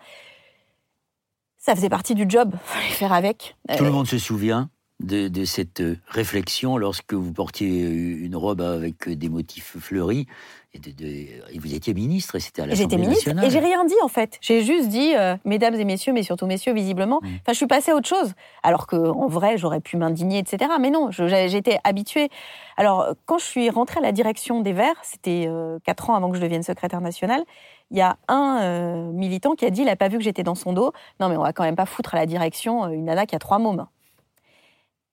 Ça faisait partie du job, il fallait faire avec. Tout le euh, monde se souvient de, cette euh, réflexion lorsque vous portiez une robe avec des motifs fleuris et, vous étiez ministre et c'était à l'Assemblée nationale. J'étais ministre et j'ai rien dit en fait. J'ai juste dit, euh, mesdames et messieurs, mais surtout messieurs visiblement. Mm. Enfin, je suis passée à autre chose. Alors qu'en vrai, j'aurais pu m'indigner, etc. Mais non, j'étais habituée. Alors, quand je suis rentrée à la direction des Verts, c'était euh, quatre ans avant que je devienne secrétaire nationale, il y a un euh, militant qui a dit, il n'a pas vu que j'étais dans son dos. Non, mais on va quand même pas foutre à la direction une nana qui a trois mômes.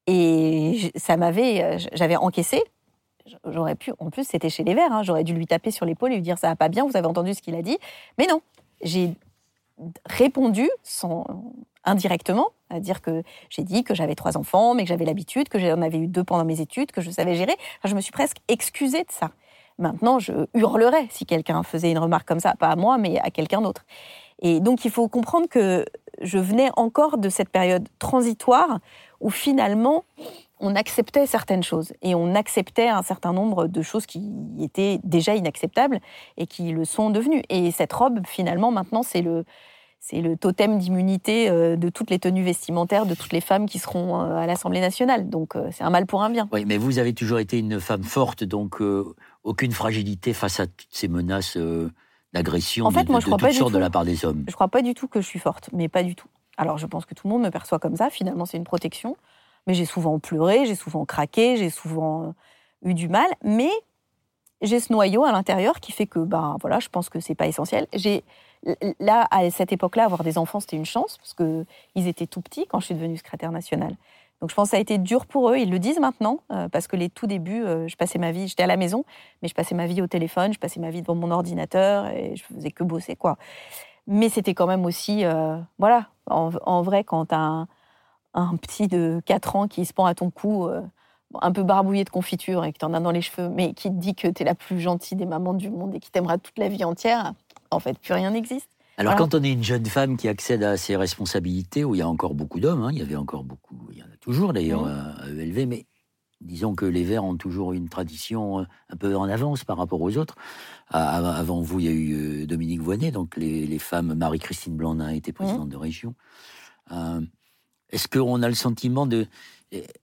Et ça m'avait, j'avais encaissé j'aurais pu, en plus c'était chez les Verts, hein, j'aurais dû lui taper sur l'épaule et lui dire ça va pas bien, vous avez entendu ce qu'il a dit. Mais non, j'ai répondu sans, indirectement, à dire que j'ai dit que j'avais trois enfants, mais que j'avais l'habitude, que j'en avais eu deux pendant mes études, que je savais gérer. je me suis presque excusée de ça. Maintenant, je hurlerais si quelqu'un faisait une remarque comme ça, pas à moi, mais à quelqu'un d'autre. Et donc, il faut comprendre que je venais encore de cette période transitoire où finalement, on acceptait certaines choses et on acceptait un certain nombre de choses qui étaient déjà inacceptables et qui le sont devenues. Et cette robe, finalement, maintenant, c'est le, c'est le totem d'immunité euh, de toutes les tenues vestimentaires de toutes les femmes qui seront euh, à l'Assemblée nationale. Donc euh, c'est un mal pour un bien. Oui, mais vous avez toujours été une femme forte, donc aucune fragilité face à toutes ces menaces d'agression en fait, de, moi, je crois toutes sortes de la part des hommes. Je ne crois pas du tout que je suis forte, mais pas du tout. Alors je pense que tout le monde me perçoit comme ça. Finalement, c'est une protection. Mais j'ai souvent pleuré, j'ai souvent craqué, j'ai souvent euh, eu du mal. Mais j'ai ce noyau à l'intérieur qui fait que, ben voilà, je pense que c'est pas essentiel. J'ai là à cette époque-là, avoir des enfants, c'était une chance parce que ils étaient tout petits quand je suis devenue secrétaire nationale. Donc je pense que ça a été dur pour eux. Ils le disent maintenant euh, parce que les tout débuts, euh, je passais ma vie, j'étais à la maison, mais je passais ma vie au téléphone, je passais ma vie devant mon ordinateur et je faisais que bosser quoi. Mais c'était quand même aussi, voilà, en, en, vrai, quand un, un petit de 4 ans qui se pend à ton cou, euh, un peu barbouillé de confiture et que tu en as dans les cheveux, mais qui te dit que tu es la plus gentille des mamans du monde et qui t'aimera toute la vie entière, en fait, plus rien n'existe. Alors, quand on est une jeune femme qui accède à ses responsabilités, où il y a encore beaucoup d'hommes, hein, il y avait encore beaucoup, il y en a toujours d'ailleurs mmh. à ELV, mais disons que les Verts ont toujours une tradition euh, un peu en avance par rapport aux autres. Avant vous, il y a eu euh, Dominique Voynet, donc les, femmes, Marie-Christine Blandin était présidente mmh. de région. Est-ce qu'on a le sentiment de...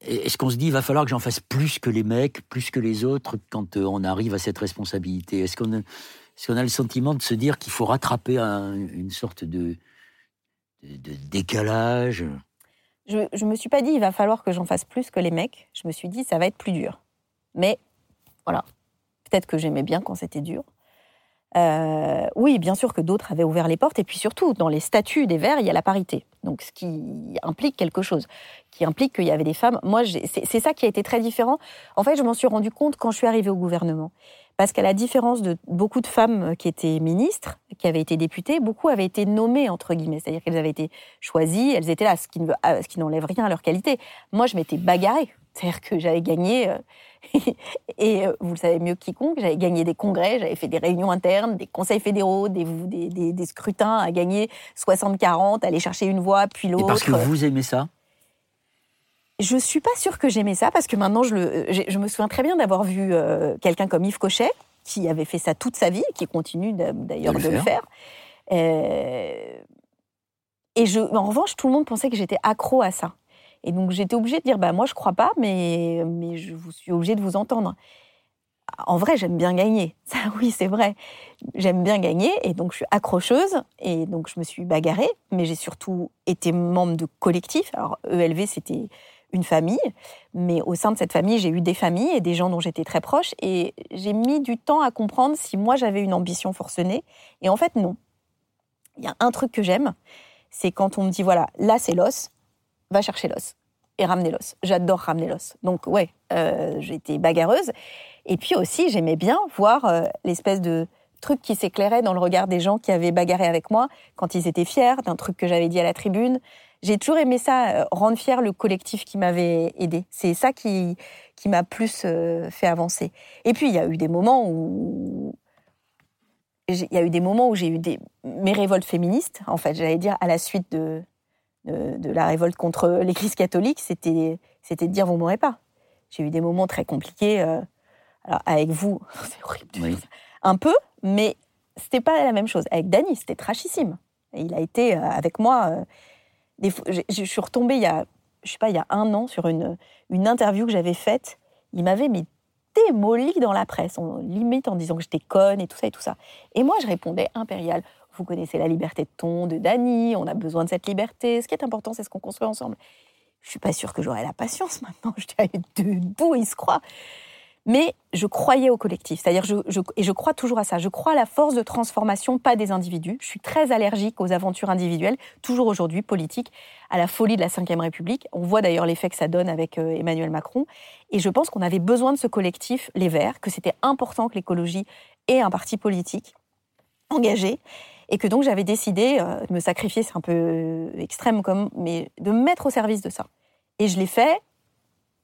Est-ce qu'on se dit, il va falloir que j'en fasse plus que les mecs, plus que les autres quand euh, on arrive à cette responsabilité? Est-ce qu'on a, a, le sentiment de se dire qu'il faut rattraper une sorte de, de, décalage? Je ne me suis pas dit, il va falloir que j'en fasse plus que les mecs. Je me suis dit, ça va être plus dur. Mais voilà, peut-être que j'aimais bien quand c'était dur. Euh, oui, bien sûr que d'autres avaient ouvert les portes, et puis surtout, dans les statuts des Verts, il y a la parité. Donc, ce qui implique quelque chose, qui implique qu'il y avait des femmes. Moi, c'est ça qui a été très différent. En fait, je m'en suis rendu compte quand je suis arrivée au gouvernement. Parce qu'à la différence de beaucoup de femmes qui étaient ministres, qui avaient été députées, beaucoup avaient été nommées, entre guillemets. C'est-à-dire qu'elles avaient été choisies, elles étaient là, ce qui, qui n'enlève rien à leur qualité. Moi, je m'étais bagarrée. C'est-à-dire que j'avais gagné euh, et euh, vous le savez mieux que quiconque, j'avais gagné des congrès, j'avais fait des réunions internes, des conseils fédéraux, des, des, des, scrutins à gagner 60-40, aller chercher une voix, puis l'autre. Et parce que vous aimez ça? Je suis pas sûre que j'aimais ça parce que maintenant je, le, je, me souviens très bien d'avoir vu euh, quelqu'un comme Yves Cochet qui avait fait ça toute sa vie, qui continue d'ailleurs de, le faire. et je, en revanche, tout le monde pensait que j'étais accro à ça. Et donc j'étais obligée de dire, bah moi je crois pas, mais, mais je vous suis obligée de vous entendre. en vrai, j'aime bien gagner. Ça, oui, c'est vrai. J'aime bien gagner et donc je suis accrocheuse et donc je me suis bagarrée, mais j'ai surtout été membre de collectif. Alors ELV, c'était une famille, mais au sein de cette famille, j'ai eu des familles et des gens dont j'étais très proche et j'ai mis du temps à comprendre si moi j'avais une ambition forcenée. Et en fait, non. Il y a un truc que j'aime, c'est quand on me dit voilà, là c'est l'os, va chercher l'os et ramener l'os. J'adore ramener l'os. Donc ouais, euh, j'étais bagarreuse. Et puis aussi, j'aimais bien voir euh, l'espèce de truc qui s'éclairait dans le regard des gens qui avaient bagarré avec moi quand ils étaient fiers d'un truc que j'avais dit à la tribune. J'ai toujours aimé ça, euh, rendre fier le collectif qui m'avait aidé. C'est ça qui, qui m'a plus fait avancer. Et puis, il y a eu des moments où il y a eu des moments où j'ai eu des, mes révoltes féministes, en fait, j'allais dire, à la suite de, de, la révolte contre l'Église catholique, c'était, c'était de dire vous m'aurez pas. J'ai eu des moments très compliqués euh, alors avec vous, c'est horrible. Un peu, mais c'était pas la même chose. Avec Dany, c'était trashissime. Et il a été euh, avec moi. Euh, je, suis retombée il y a, je sais pas, il y a un an sur une, une interview que j'avais faite. Il m'avait mis démoli dans la presse, on, limite en disant que j'étais conne et tout ça et tout ça. Et moi, je répondais impérial. Vous connaissez la liberté de ton de Dany, on a besoin de cette liberté. Ce qui est important, c'est ce qu'on construit ensemble. Je suis pas sûre que j'aurai la patience maintenant. Je suis debout, il se croit. Mais je croyais au collectif, c'est-à-dire et je crois toujours à ça. Je crois à la force de transformation, pas des individus. Je suis très allergique aux aventures individuelles, toujours aujourd'hui politiques, à la folie de la Ve République. On voit d'ailleurs l'effet que ça donne avec euh, Emmanuel Macron. Et je pense qu'on avait besoin de ce collectif, les Verts, que c'était important que l'écologie ait un parti politique engagé et que donc j'avais décidé euh, de me sacrifier, c'est un peu euh, extrême comme, mais de me mettre au service de ça. Et je l'ai fait,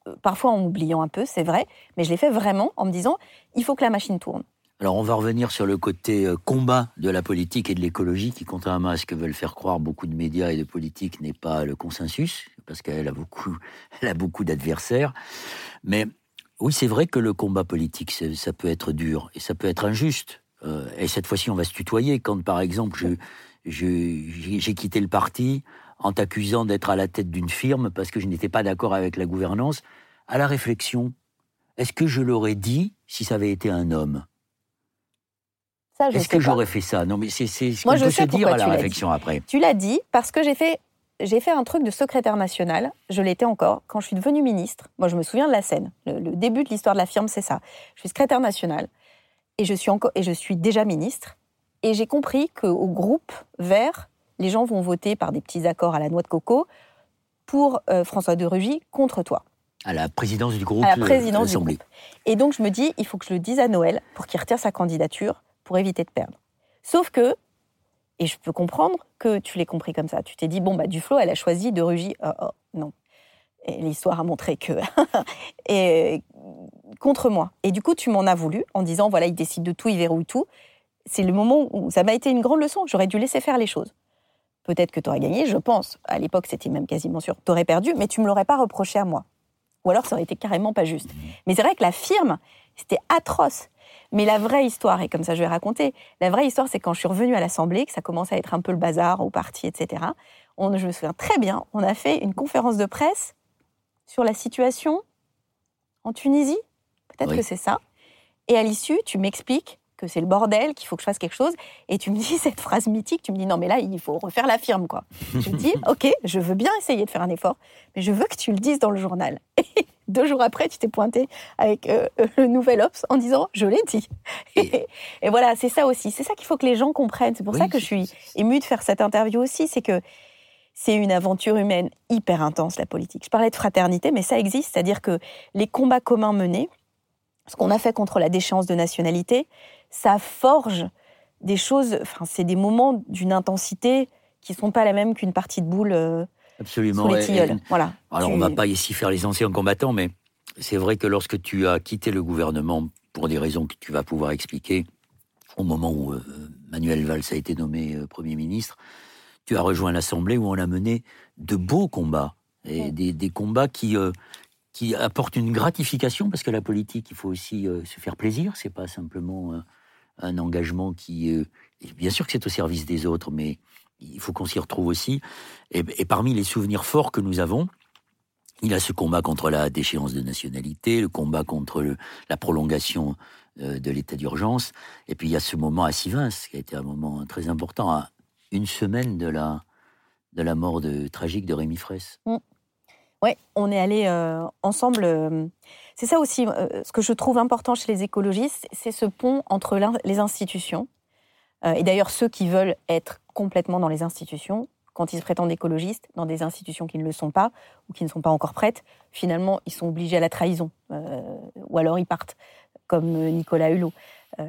euh, parfois en oubliant un peu, c'est vrai, mais je l'ai fait vraiment en me disant, il faut que la machine tourne. Alors on va revenir sur le côté combat de la politique et de l'écologie, qui contrairement à ce que veulent faire croire beaucoup de médias et de politiques, n'est pas le consensus, parce qu'elle a beaucoup, a beaucoup d'adversaires. Mais oui, c'est vrai que le combat politique, ça peut être dur et ça peut être injuste. Euh, et cette fois-ci, on va se tutoyer. Quand, par exemple, j'ai quitté le parti en t'accusant d'être à la tête d'une firme parce que je n'étais pas d'accord avec la gouvernance, à la réflexion, est-ce que je l'aurais dit si ça avait été un homme? Est-ce que j'aurais fait ça? Non, mais c'est ce qu'on peut se dire à la réflexion après. Tu l'as dit parce que j'ai fait j'ai fait un truc de secrétaire national, je l'étais encore, quand je suis devenue ministre. Moi, je me souviens de la scène. le début de l'histoire de la firme, c'est ça. Je suis secrétaire national et je suis encore et je suis déjà ministre. Et j'ai compris qu'au groupe vert, les gens vont voter par des petits accords à la noix de coco pour euh, François de Rugy contre toi. À la présidence du groupe. À la présidence du groupe. Et donc je me dis, il faut que je le dise à Noël pour qu'il retire sa candidature pour éviter de perdre. Sauf que, et je peux comprendre que tu l'aies compris comme ça. Tu t'es dit, bon, bah, Duflo, elle a choisi de Rugy. Oh, oh, non. Et l'histoire a montré que. et contre moi. Et du coup, tu m'en as voulu en disant voilà, il décide de tout, il verrouille tout. C'est le moment où ça m'a été une grande leçon. J'aurais dû laisser faire les choses. Peut-être que tu aurais gagné, je pense. À l'époque, c'était même quasiment sûr. Tu aurais perdu, mais tu me l'aurais pas reproché à moi. Ou alors, ça aurait été carrément pas juste. Mais c'est vrai que la firme, c'était atroce. Mais la vraie histoire, et comme ça je vais raconter, la vraie histoire, c'est quand je suis revenue à l'Assemblée, que ça commence à être un peu le bazar au parti, etc. On, je me souviens très bien, on a fait une conférence de presse sur la situation en Tunisie Peut-être que c'est ça. Et à l'issue, tu m'expliques que c'est le bordel, qu'il faut que je fasse quelque chose. Et tu me dis cette phrase mythique, tu me dis non mais là, il faut refaire la firme quoi. je me dis ok, je veux bien essayer de faire un effort, mais je veux que tu le dises dans le journal. Et deux jours après, tu t'es pointé avec euh, le Nouvel Ops en disant je l'ai dit. Et, voilà, c'est ça aussi. C'est ça qu'il faut que les gens comprennent. C'est pour ça que je suis émue de faire cette interview aussi. C'est que c'est une aventure humaine hyper intense, la politique. Je parlais de fraternité, mais ça existe. C'est-à-dire que les combats communs menés, ce qu'on a fait contre la déchéance de nationalité, ça forge des choses, enfin, c'est des moments d'une intensité qui ne sont pas la même qu'une partie de boule euh, Absolument, les tilleuls. Voilà. Alors, on ne va pas ici faire les anciens combattants, mais c'est vrai que lorsque tu as quitté le gouvernement, pour des raisons que tu vas pouvoir expliquer, au moment où euh, Manuel Valls a été nommé euh, Premier ministre, tu as rejoint l'Assemblée où on a mené de beaux combats, et des, combats qui, qui apporte une gratification, parce que la politique, il faut aussi euh, se faire plaisir, c'est pas simplement un engagement qui... Euh, bien sûr que c'est au service des autres, mais il faut qu'on s'y retrouve aussi. Et, parmi les souvenirs forts que nous avons, Il y a ce combat contre la déchéance de nationalité, le combat contre la prolongation euh, de l'état d'urgence, et puis il y a ce moment à Sivins qui a été un moment très important, à une semaine de la, de la mort de, tragique de Rémi Fraisse. Mm. Oui, on est allés euh, ensemble. Euh, c'est ça aussi, ce que je trouve important chez les écologistes, c'est ce pont entre les institutions. et d'ailleurs, ceux qui veulent être complètement dans les institutions, quand ils se prétendent écologistes, dans des institutions qui ne le sont pas ou qui ne sont pas encore prêtes, finalement, ils sont obligés à la trahison. ou alors ils partent, comme Nicolas Hulot.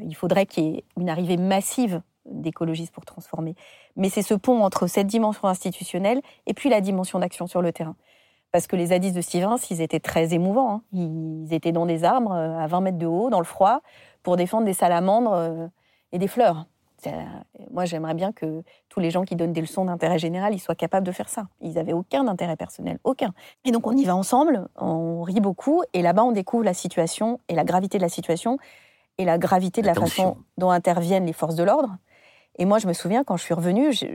il faudrait qu'il y ait une arrivée massive d'écologistes pour transformer. Mais c'est ce pont entre cette dimension institutionnelle et puis la dimension d'action sur le terrain. Parce que les zadistes de Stevens, ils étaient très émouvants. Hein. Ils étaient dans des arbres euh, à 20 mètres de haut, dans le froid, pour défendre des salamandres euh, et des fleurs. Moi, j'aimerais bien que tous les gens qui donnent des leçons d'intérêt général, ils soient capables de faire ça. Ils n'avaient aucun intérêt personnel, aucun. Et donc, on y va ensemble, on rit beaucoup, et là-bas, on découvre la situation et la gravité de la situation et la gravité de la façon dont interviennent les forces de l'ordre. Et moi, je me souviens, quand je suis revenue, je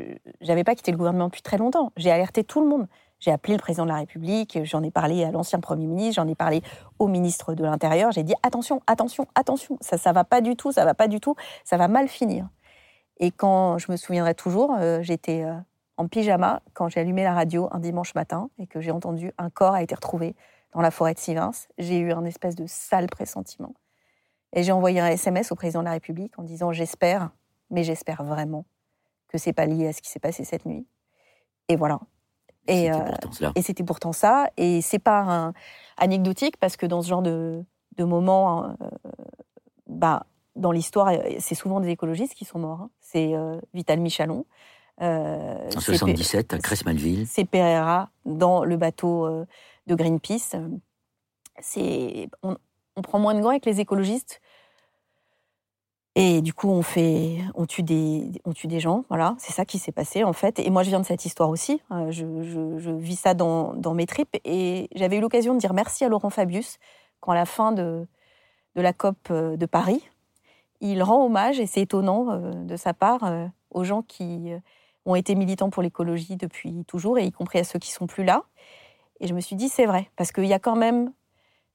n'avais pas quitté le gouvernement depuis très longtemps. J'ai alerté tout le monde. J'ai appelé le président de la République, j'en ai parlé à l'ancien Premier ministre, j'en ai parlé au ministre de l'Intérieur. J'ai dit attention, attention, attention, ça ça va pas du tout, ça va pas du tout, ça va mal finir. Et quand je me souviendrai toujours, euh, j'étais euh, en pyjama quand j'ai allumé la radio un dimanche matin et que j'ai entendu un corps a été retrouvé dans la forêt de Sivins. J'ai eu un espèce de sale pressentiment. Et j'ai envoyé un SMS au président de la République en disant j'espère mais j'espère vraiment que c'est pas lié à ce qui s'est passé cette nuit. Et voilà. Et, euh, et c'était pourtant ça. Et c'est pas un, anecdotique parce que dans ce genre de, de moment, hein, euh, bah, dans l'histoire, euh, c'est souvent des écologistes qui sont morts. Hein. C'est Vital Michalon. en 77, à Cress-Malville. C'est Pereira dans le bateau de Greenpeace. On, on, prend moins de gants avec les écologistes et du coup, on fait, on tue des, on tue des gens. Voilà, c'est ça qui s'est passé en fait. Et moi, je viens de cette histoire aussi. Euh, je, vis ça dans, mes tripes. Et j'avais eu l'occasion de dire merci à Laurent Fabius quand à la fin de, de la COP euh, de Paris, il rend hommage, et c'est étonnant euh, de sa part, aux gens qui ont été militants pour l'écologie depuis toujours, et y compris à ceux qui sont plus là. Et je me suis dit, c'est vrai, parce qu'il y a quand même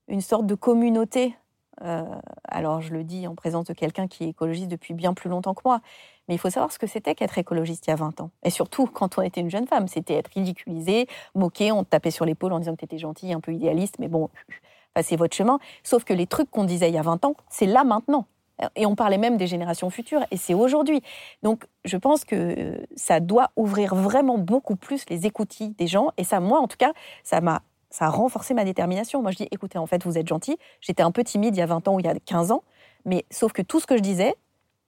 une sorte de communauté euh, alors, je le dis en présence de quelqu'un qui est écologiste depuis bien plus longtemps que moi. Mais il faut savoir ce que c'était qu'être écologiste il y a 20 ans. Et surtout, quand on était une jeune femme, c'était être ridiculisé, moqué, on te tapait sur l'épaule en disant que tu étais gentille, un peu idéaliste, mais bon, passez votre chemin. Sauf que les trucs qu'on disait il y a 20 ans, c'est là maintenant. Et on parlait même des générations futures, et c'est aujourd'hui. Donc, je pense que ça doit ouvrir vraiment beaucoup plus les écoutilles des gens. Et ça, moi, en tout cas, ça m'a ça a renforcé ma détermination. Moi, je dis, écoutez, en fait, vous êtes gentil. J'étais un peu timide il y a 20 ans ou il y a 15 ans, mais sauf que tout ce que je disais,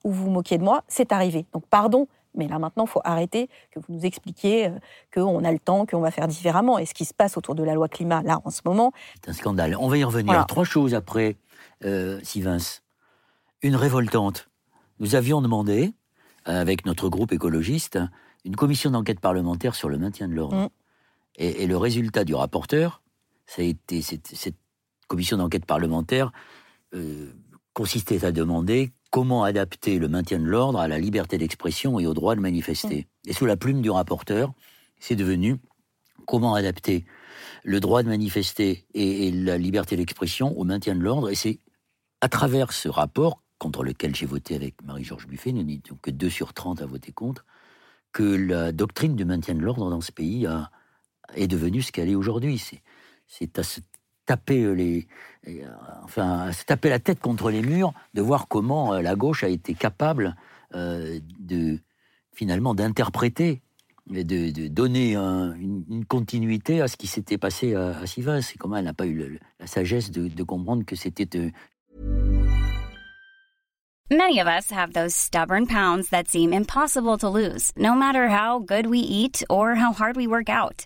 ou vous vous moquiez de moi, c'est arrivé. Donc, pardon, mais là maintenant, il faut arrêter que vous nous expliquiez euh, qu'on a le temps, qu'on va faire différemment. Et ce qui se passe autour de la loi climat, là, en ce moment. C'est un scandale. On va y revenir. Trois choses après, euh, Sivins. Une révoltante. Nous avions demandé, avec notre groupe écologiste, une commission d'enquête parlementaire sur le maintien de l'ordre. Mm. Et, le résultat du rapporteur, ça a été cette, commission d'enquête parlementaire euh, consistait à demander comment adapter le maintien de l'ordre à la liberté d'expression et au droit de manifester. Et sous la plume du rapporteur, c'est devenu comment adapter le droit de manifester et, la liberté d'expression au maintien de l'ordre. Et c'est à travers ce rapport, contre lequel j'ai voté avec Marie-Georges Buffet, nous n'étions que 2 sur 30 à voter contre, que la doctrine du maintien de l'ordre dans ce pays a, est devenue ce qu'elle est aujourd'hui. C'est à se taper euh, les, euh, enfin, à taper la tête contre les murs, de voir comment euh, la gauche a été capable de finalement d'interpréter et de, donner une, continuité à ce qui s'était passé à, à Sivas. C'est comment elle n'a pas eu la sagesse de, de comprendre que c'était. Many of us have those stubborn pounds that seem impossible to lose, no matter how good we eat or how hard we work out.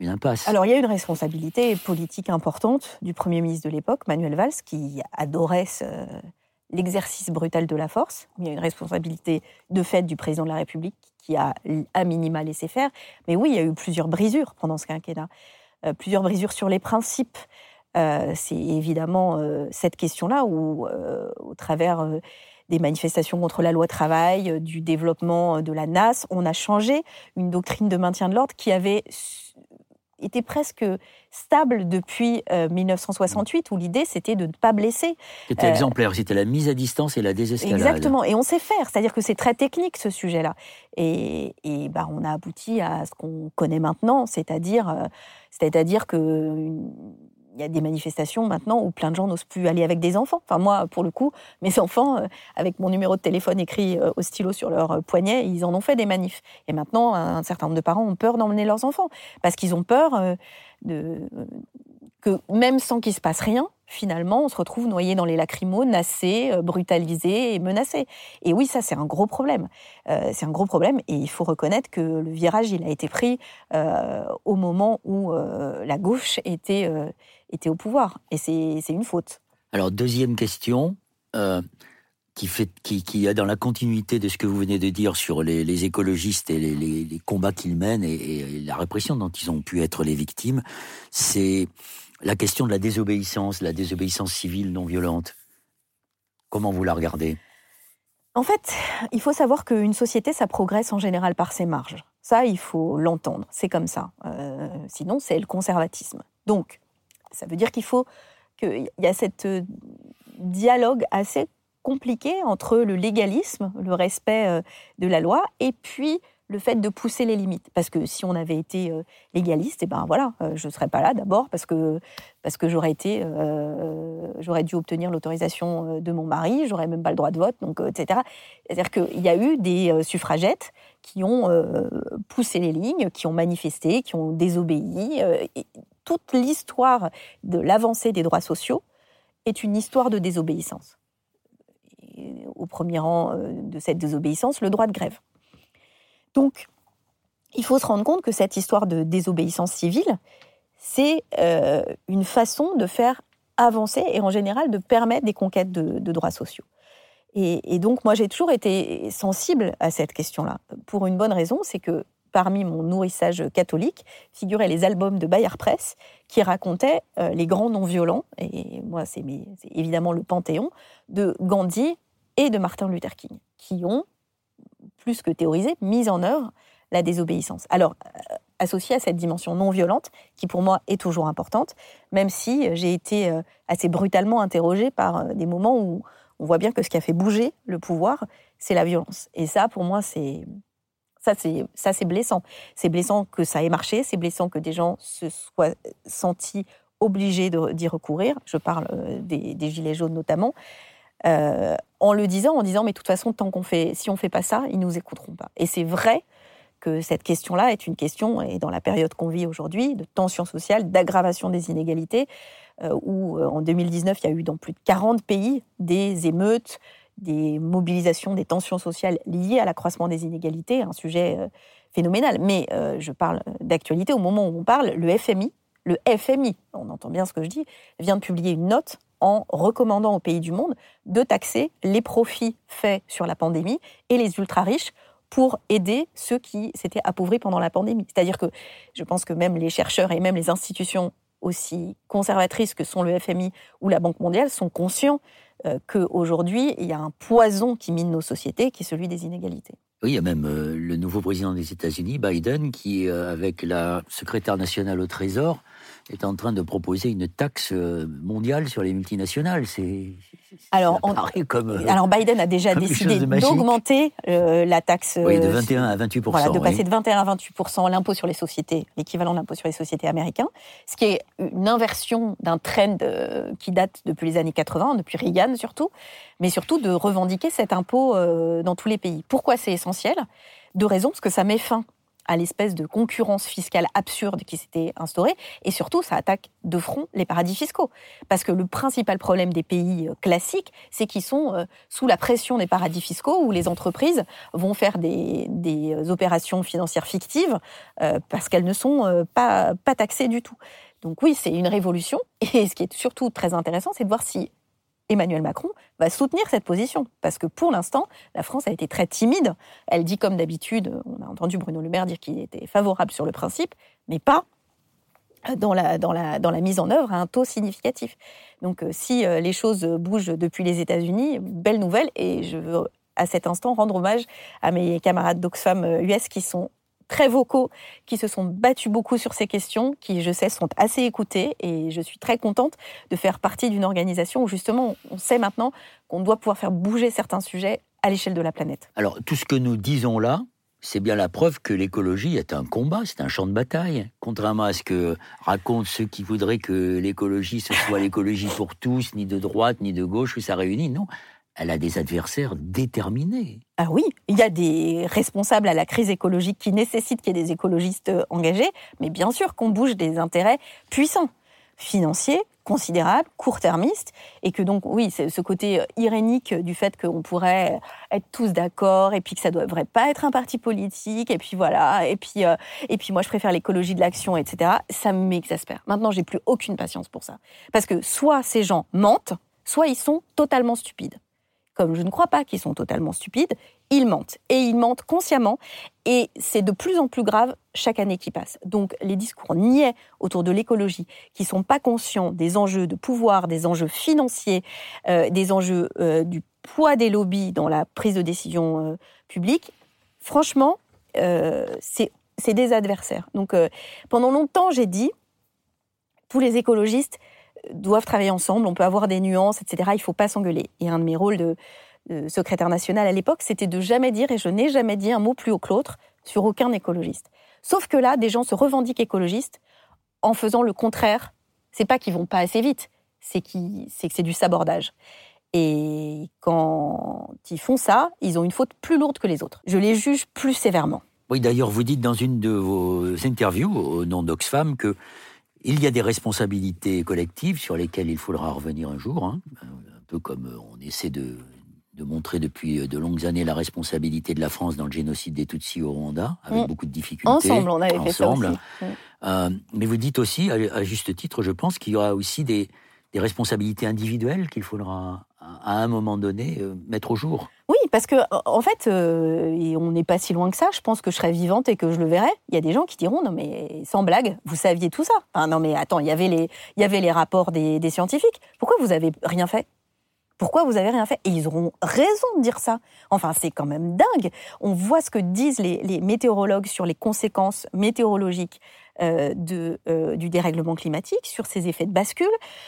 Une impasse. Alors il y a une responsabilité politique importante du Premier ministre de l'époque, Manuel Valls, qui adorait l'exercice brutal de la force. Il y a une responsabilité de fait du président de la République qui a à minima laissé faire. Mais oui, il y a eu plusieurs brisures pendant ce quinquennat. Euh, plusieurs brisures sur les principes. Euh, c'est évidemment euh, cette question-là où, au travers des manifestations contre la loi travail, du développement de la NAS, on a changé une doctrine de maintien de l'ordre qui avait était presque stable depuis 1968, euh, où l'idée c'était de ne pas blesser. C'était euh, exemplaire, c'était la mise à distance et la désescalade. Exactement, et on sait faire, c'est-à-dire que c'est très technique ce sujet-là. Et, et bah, on a abouti à ce qu'on connaît maintenant, c'est-à-dire euh, c'est-à-dire que il y a des manifestations maintenant où plein de gens n'osent plus aller avec des enfants. Enfin, moi, pour le coup, mes enfants, euh, avec mon numéro de téléphone écrit euh, au stylo sur leur euh, poignet, ils en ont fait des manifs. Et maintenant, un certain nombre de parents ont peur d'emmener leurs enfants parce qu'ils ont peur de, que même sans qu'il se passe rien, finalement, on se retrouve noyé dans les lacrymos, nassé, brutalisé et menacé. Et oui, ça, c'est un gros problème. c'est un gros problème et il faut reconnaître que le virage, il a été pris au moment où la gauche était était au pouvoir. Et c'est une faute. Alors, deuxième question, euh, qui, fait, qui, qui est dans la continuité de ce que vous venez de dire sur les, écologistes et les, combats qu'ils mènent et, la répression dont ils ont pu être les victimes, c'est la question de la désobéissance, la désobéissance civile non violente. Comment vous la regardez? En fait, il faut savoir qu'une société, ça progresse en général par ses marges. Ça, il faut l'entendre. C'est comme ça. Euh, sinon, c'est le conservatisme. Donc, ça veut dire qu'il faut qu'il y a cette euh, dialogue assez compliqué entre le légalisme, le respect euh, de la loi, et puis le fait de pousser les limites. Parce que si on avait été euh, légaliste, et eh ben voilà, je ne serais pas là d'abord parce que, parce que j'aurais dû obtenir l'autorisation de mon mari, j'aurais même pas le droit de vote, donc etc. C'est-à-dire qu'il y a eu des suffragettes qui ont poussé les lignes, qui ont manifesté, qui ont désobéi. Toute l'histoire de l'avancée des droits sociaux est une histoire de désobéissance. au premier rang euh, de cette désobéissance, le droit de grève. Donc, il faut se rendre compte que cette histoire de désobéissance civile, c'est euh, une façon de faire avancer et en général de permettre des conquêtes de, droits sociaux. Et, et, donc, moi, j'ai toujours été sensible à cette question-là, pour une bonne raison, c'est que parmi mon nourrissage catholique, figuraient les albums de Bayard Press qui racontaient euh, les grands non-violents, et moi c'est évidemment le panthéon, de Gandhi et de Martin Luther King, qui ont, plus que théorisé, mis en œuvre la désobéissance. Alors, euh, associée à cette dimension non violente, qui pour moi est toujours importante, même si j'ai été euh, assez brutalement interrogée par des moments où on voit bien que ce qui a fait bouger le pouvoir, c'est la violence. Et ça, pour moi, c'est ça, c'est blessant. C'est blessant que ça ait marché, c'est blessant que des gens se soient sentis obligés d'y recourir. Je parle euh, des, gilets jaunes notamment. Euh, en le disant, en disant, mais de toute façon, qu'on fait, si on fait pas ça, ils nous écouteront pas. Et c'est vrai que cette question-là est une question, et dans la période qu'on vit aujourd'hui, de tension sociale, d'aggravation des inégalités, euh, où en 2019, il y a eu dans plus de 40 pays des émeutes, des mobilisations, des tensions sociales liées à l'accroissement des inégalités, un sujet euh, phénoménal. Mais euh, je parle d'actualité, au moment où on parle, le FMI, le FMI, on entend bien ce que je dis, vient de publier une note en recommandant aux pays du monde de taxer les profits faits sur la pandémie et les ultra-riches pour aider ceux qui s'étaient appauvris pendant la pandémie. C'est-à-dire que je pense que même les chercheurs et même les institutions aussi conservatrices que sont le FMI ou la Banque mondiale sont conscients euh, qu'aujourd'hui, il y a un poison qui mine nos sociétés, qui est celui des inégalités. Oui, il y a même euh, le nouveau président des États-Unis, Biden, qui, euh, avec la secrétaire nationale au Trésor, est en train de proposer une taxe mondiale sur les multinationales. C'est alors, comme, euh, alors Biden a déjà décidé d'augmenter euh, la taxe. Oui, de 21 euh, à 28 Voilà, de passer de 21 à 28 l'impôt sur les sociétés, l'équivalent de l'impôt sur les sociétés américains, ce qui est une inversion d'un trend qui date depuis les années 80, depuis Reagan surtout, mais surtout de revendiquer cet impôt dans tous les pays. Pourquoi c'est essentiel? Deux raisons, parce que ça met fin à l'espèce de concurrence fiscale absurde qui s'était instaurée. Et surtout, ça attaque de front les paradis fiscaux. Parce que le principal problème des pays euh, classiques, c'est qu'ils sont euh, sous la pression des paradis fiscaux où les entreprises vont faire des, euh, opérations financières fictives parce qu'elles ne sont pas, pas taxées du tout. Donc oui, c'est une révolution. Et ce qui est surtout très intéressant, c'est de voir si Emmanuel Macron va soutenir cette position. Parce que pour l'instant, la France a été très timide. Elle dit comme d'habitude, on a entendu Bruno Le Maire dire qu'il était favorable sur le principe, mais pas dans la, dans, la, dans la mise en œuvre à un taux significatif. Donc euh, si euh, les choses bougent depuis les États-Unis, belle nouvelle, et je veux à cet instant rendre hommage à mes camarades d'Oxfam US euh, qui sont très vocaux, qui se sont battus beaucoup sur ces questions, qui, je sais, sont assez écoutés. Et je suis très contente de faire partie d'une organisation où, justement, on sait maintenant qu'on doit pouvoir faire bouger certains sujets à l'échelle de la planète. Alors, tout ce que nous disons là, c'est bien la preuve que l'écologie est un combat, c'est un champ de bataille. Contrairement à ce que racontent ceux qui voudraient que l'écologie, ce soit l'écologie pour tous, ni de droite, ni de gauche, où ça réunit. Non, elle a des adversaires déterminés. Ah oui, il y a des responsables à la crise écologique qui nécessitent qu'il y ait des écologistes engagés, mais bien sûr qu'on bouge des intérêts puissants, financiers, considérable, court-termiste, et que donc, oui, c'est ce côté euh, irénique du fait qu'on pourrait être tous d'accord, et puis que ça ne devrait pas être un parti politique, et puis voilà, et puis, euh, et puis moi je préfère l'écologie de l'action, etc., ça m'exaspère. Maintenant, j'ai plus aucune patience pour ça. Parce que soit ces gens mentent, soit ils sont totalement stupides comme je ne crois pas qu'ils sont totalement stupides, ils mentent. Et ils mentent consciemment. Et c'est de plus en plus grave chaque année qui passe. Donc les discours niais autour de l'écologie, qui sont pas conscients des enjeux de pouvoir, des enjeux financiers, euh, des enjeux euh, du poids des lobbies dans la prise de décision euh, publique, franchement, c'est des adversaires. Donc pendant longtemps, j'ai dit, tous les écologistes, doivent travailler ensemble, on peut avoir des nuances, etc. Il ne faut pas s'engueuler. Et un de mes rôles de, secrétaire national à l'époque, c'était de jamais dire, et je n'ai jamais dit un mot plus haut que l'autre, sur aucun écologiste. Sauf que là, des gens se revendiquent écologistes en faisant le contraire. C'est pas qu'ils vont pas assez vite, c'est que c'est du sabordage. Et quand ils font ça, ils ont une faute plus lourde que les autres. Je les juge plus sévèrement. Oui, d'ailleurs, vous dites dans une de vos interviews au nom d'Oxfam que il y a des responsabilités collectives sur lesquelles il faudra revenir un jour, hein. un peu comme euh, on essaie de, montrer depuis euh, de longues années la responsabilité de la France dans le génocide des Tutsis au Rwanda, avec mm. beaucoup de difficultés. Ensemble, on avait fait ça aussi. Mm. Euh, mais vous dites aussi, à, juste titre, je pense qu'il y aura aussi des, responsabilités individuelles qu'il faudra à un moment donné mettre au jour. Oui, parce que en fait, euh, on n'est pas si loin que ça. Je pense que je serai vivante et que je le verrai. Il y a des gens qui diront non mais sans blague, vous saviez tout ça. non mais attends, il y avait les, il y avait les rapports des, scientifiques. Pourquoi vous avez rien fait? Pourquoi vous avez rien fait? Et ils auront raison de dire ça. Enfin, c'est quand même dingue. On voit ce que disent les météorologues sur les conséquences météorologiques euh, de, euh, du dérèglement climatique, sur ses effets de bascule,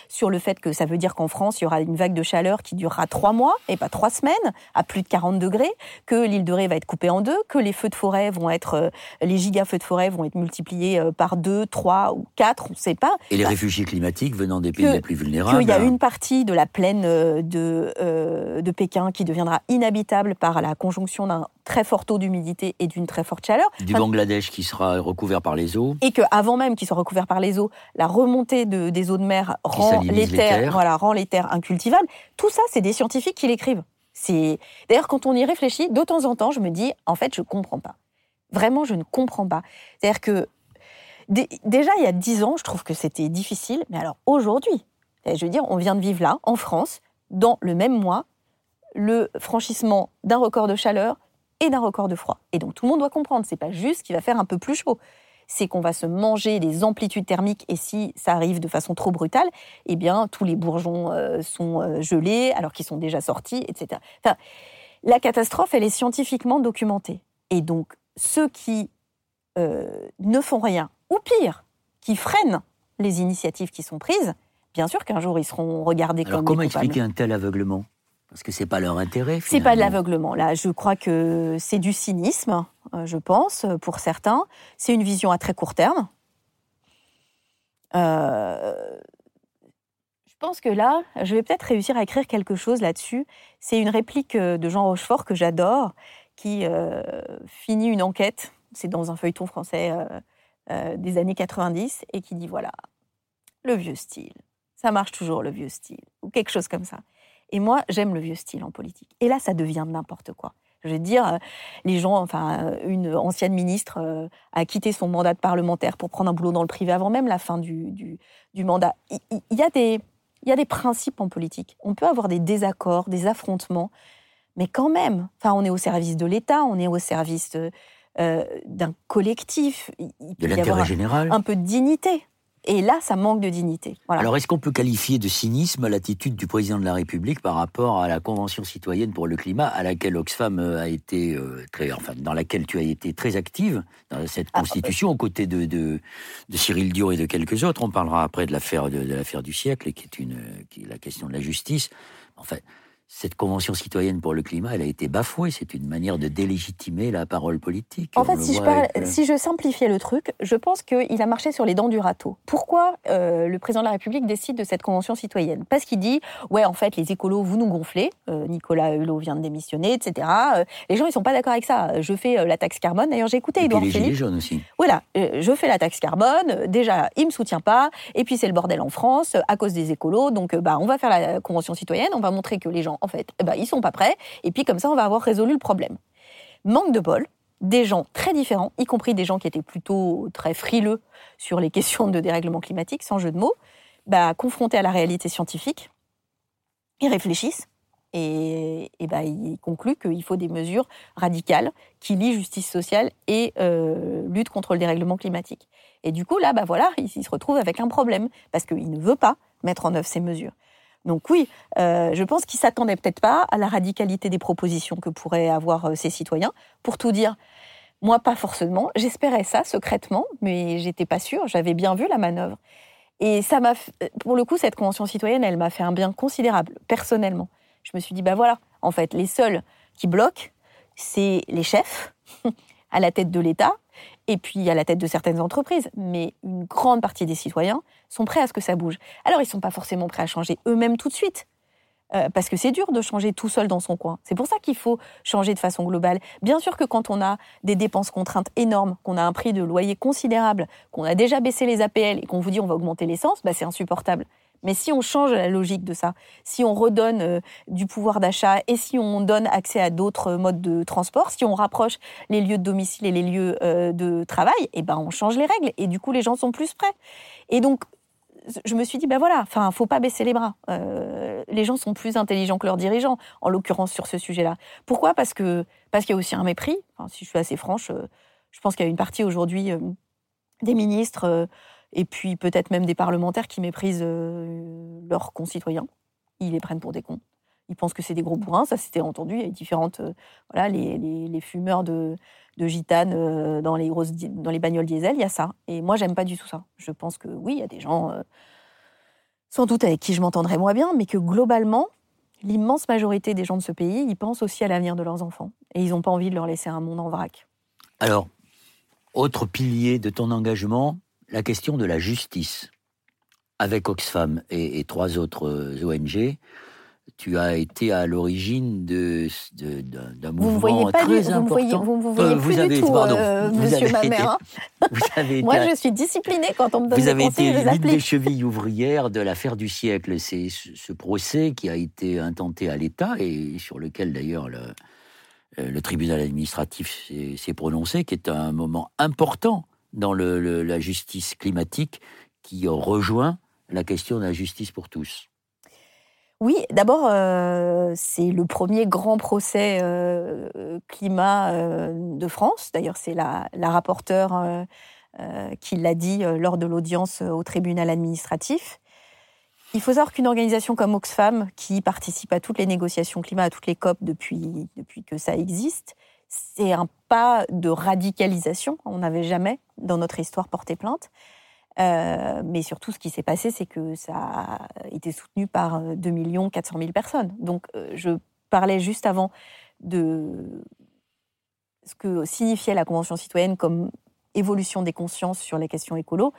sur le fait que ça veut dire qu'en France, il y aura une vague de chaleur qui durera trois mois et pas trois semaines, à plus de 40 degrés, que l'île de Ré va être coupée en deux, que les feux de forêt vont être, euh, les giga-feux de forêt vont être multipliés par deux, trois ou quatre, on ne sait pas. Et les réfugiés climatiques venant des pays les plus vulnérables. Il y a une partie de la plaine de, de Pékin qui deviendra inhabitable par la conjonction d'un très fort taux d'humidité et d'une très forte chaleur. Du Bangladesh qui sera recouvert par les eaux. Et qu'avant même qu'il soit recouvert par les eaux, la remontée des eaux de mer rend les, terres, Voilà, rend les terres incultivables. Tout ça, c'est des scientifiques qui l'écrivent. D'ailleurs, quand on y réfléchit, de temps en temps, je me dis, en fait, je ne comprends pas. Vraiment, je ne comprends pas. C'est-à-dire que déjà, il y a dix ans, je trouve que c'était difficile, mais alors aujourd'hui, je veux dire, on vient de vivre là, en France, dans le même mois, le franchissement d'un record de chaleur, et d'un record de froid. Et donc tout le monde doit comprendre, c'est pas juste qu'il va faire un peu plus chaud, c'est qu'on va se manger des amplitudes thermiques et si ça arrive de façon trop brutale, eh bien tous les bourgeons euh, sont euh, gelés alors qu'ils sont déjà sortis, etc. Enfin, la catastrophe, elle est scientifiquement documentée. Et donc ceux qui euh, ne font rien, ou pire, qui freinent les initiatives qui sont prises, bien sûr qu'un jour ils seront regardés alors, comme comment expliquer un tel aveuglement? Parce que c'est pas leur intérêt. C'est pas de l'aveuglement. Là, je crois que c'est du cynisme, euh, je pense, pour certains. C'est une vision à très court terme. Euh, je pense que là, je vais peut-être réussir à écrire quelque chose là-dessus. C'est une réplique euh, de Jean Rochefort que j'adore, qui finit une enquête. C'est dans un feuilleton français des années 90 et qui dit voilà, le vieux style. Ça marche toujours, le vieux style. Ou quelque chose comme ça. Et moi, j'aime le vieux style en politique. Et là, ça devient n'importe quoi. Je veux dire, euh, les gens, enfin, une ancienne ministre euh, a quitté son mandat de parlementaire pour prendre un boulot dans le privé avant même la fin du, du, mandat. Il, y a des, Il y a des principes en politique. On peut avoir des désaccords, des affrontements, mais quand même, enfin, on est au service de l'État, on est au service euh, d'un collectif. Il de l'intérêt général. Un peu de dignité. Et là, ça manque de dignité. Alors, est-ce qu'on peut qualifier de cynisme l'attitude du président de la République par rapport à la Convention citoyenne pour le climat, à laquelle Oxfam euh, a été euh, très, enfin, dans laquelle tu as été très active dans cette ah, constitution, aux côtés de, de, Cyril Dion et de quelques autres? On parlera après de l'affaire de, l'affaire du siècle, qui est une, qui est la question de la justice. Enfin, cette convention citoyenne pour le climat, elle a été bafouée. C'est une manière de délégitimer la parole politique. En fait, si je, euh, si je, simplifiais le truc, je pense qu'il a marché sur les dents du râteau. Pourquoi euh, le président de la République décide de cette convention citoyenne? Parce qu'il dit, ouais, en fait, les écolos, vous nous gonflez. Euh, Nicolas Hulot vient de démissionner, etc. les gens, ils sont pas d'accord avec ça. Je fais la taxe carbone. D'ailleurs, j'ai écouté Edouard Philippe. les jaunes aussi. Voilà, je fais la taxe carbone. Déjà, il me soutient pas. Et puis, c'est le bordel en France à cause des écolos. Donc, bah, on va faire la convention citoyenne. On va montrer que les gens, en fait, bah, ils sont pas prêts, et puis comme ça, on va avoir résolu le problème. Manque de bol, des gens très différents, y compris des gens qui étaient plutôt très frileux sur les questions de dérèglement climatique, sans jeu de mots, bah, confrontés à la réalité scientifique, ils réfléchissent et, bah, ils concluent qu'il faut des mesures radicales qui lient justice sociale et euh, lutte contre le dérèglement climatique. Et du coup, là, bah voilà, il, se retrouve avec un problème parce qu'il ne veut pas mettre en œuvre ces mesures. Donc oui, euh, je pense qu'ils s'attendaient peut-être pas à la radicalité des propositions que pourraient avoir euh, ces citoyens. Pour tout dire, moi pas forcément. J'espérais ça secrètement, mais j'étais pas sûre. J'avais bien vu la manœuvre. Et ça m'a, pour le coup, cette convention citoyenne, elle m'a fait un bien considérable personnellement. Je me suis dit, bah voilà, en fait, les seuls qui bloquent, c'est les chefs à la tête de l'État et puis à la tête de certaines entreprises. Mais une grande partie des citoyens sont prêts à ce que ça bouge. Alors ils ne sont pas forcément prêts à changer eux-mêmes tout de suite. Euh, parce que c'est dur de changer tout seul dans son coin. C'est pour ça qu'il faut changer de façon globale. Bien sûr que quand on a des dépenses contraintes énormes, qu'on a un prix de loyer considérable, qu'on a déjà baissé les APL et qu'on vous dit on va augmenter l'essence, bah c'est insupportable. Mais si on change la logique de ça, si on redonne euh, du pouvoir d'achat et si on donne accès à d'autres modes de transport, si on rapproche les lieux de domicile et les lieux euh, de travail, eh ben on change les règles et du coup les gens sont plus prêts. Et donc je me suis dit ben voilà, enfin faut pas baisser les bras. Euh, les gens sont plus intelligents que leurs dirigeants, en l'occurrence sur ce sujet-là. Pourquoi? Parce que parce qu'il y a aussi un mépris. si je suis assez franche, je pense qu'il y a une partie aujourd'hui des ministres et puis peut-être même des parlementaires qui méprisent euh, leurs concitoyens. Ils les prennent pour des cons. Ils pensent que c'est des gros bourrins, ça c'était entendu. Il y a différentes, euh, voilà, les, fumeurs de, de gitanes euh, dans les grosses, dans les bagnoles diesel, il y a ça. Et moi, j'aime pas du tout ça. Je pense que oui, il y a des gens, sans doute avec qui je m'entendrais moins bien, mais que globalement, l'immense majorité des gens de ce pays, ils pensent aussi à l'avenir de leurs enfants. Et ils n'ont pas envie de leur laisser un monde en vrac. Alors, autre pilier de ton engagement, la question de la justice. Avec Oxfam et, trois autres euh, ONG, tu as été à l'origine de, d'un mouvement très important. Vous vous voyez, vous, avez, tout, euh, monsieur ma mère. Moi, je suis disciplinée quand on me donne Vous avez été l'une des chevilles ouvrières de l'affaire du siècle. C'est ce procès qui a été intenté à l'État et sur lequel, d'ailleurs, le, euh, le tribunal administratif s'est prononcé, qui est un moment important dans la justice climatique qui rejoint la question de la justice pour tous. Oui, d'abord, euh, c'est le premier grand procès euh, climat euh, de France. D'ailleurs, c'est la, la, rapporteure qui l'a dit lors de l'audience au tribunal administratif. Il faut savoir qu'une organisation comme Oxfam, qui participe à toutes les négociations climat, à toutes les COP depuis, depuis que ça existe, c'est un pas de radicalisation. On n'avait jamais, dans notre histoire, porté plainte. Euh, mais surtout, ce qui s'est passé, c'est que ça a été soutenu par 2 400 000 personnes. Donc, euh, je parlais juste avant de ce que signifiait la Convention citoyenne comme évolution des consciences sur les questions écolo.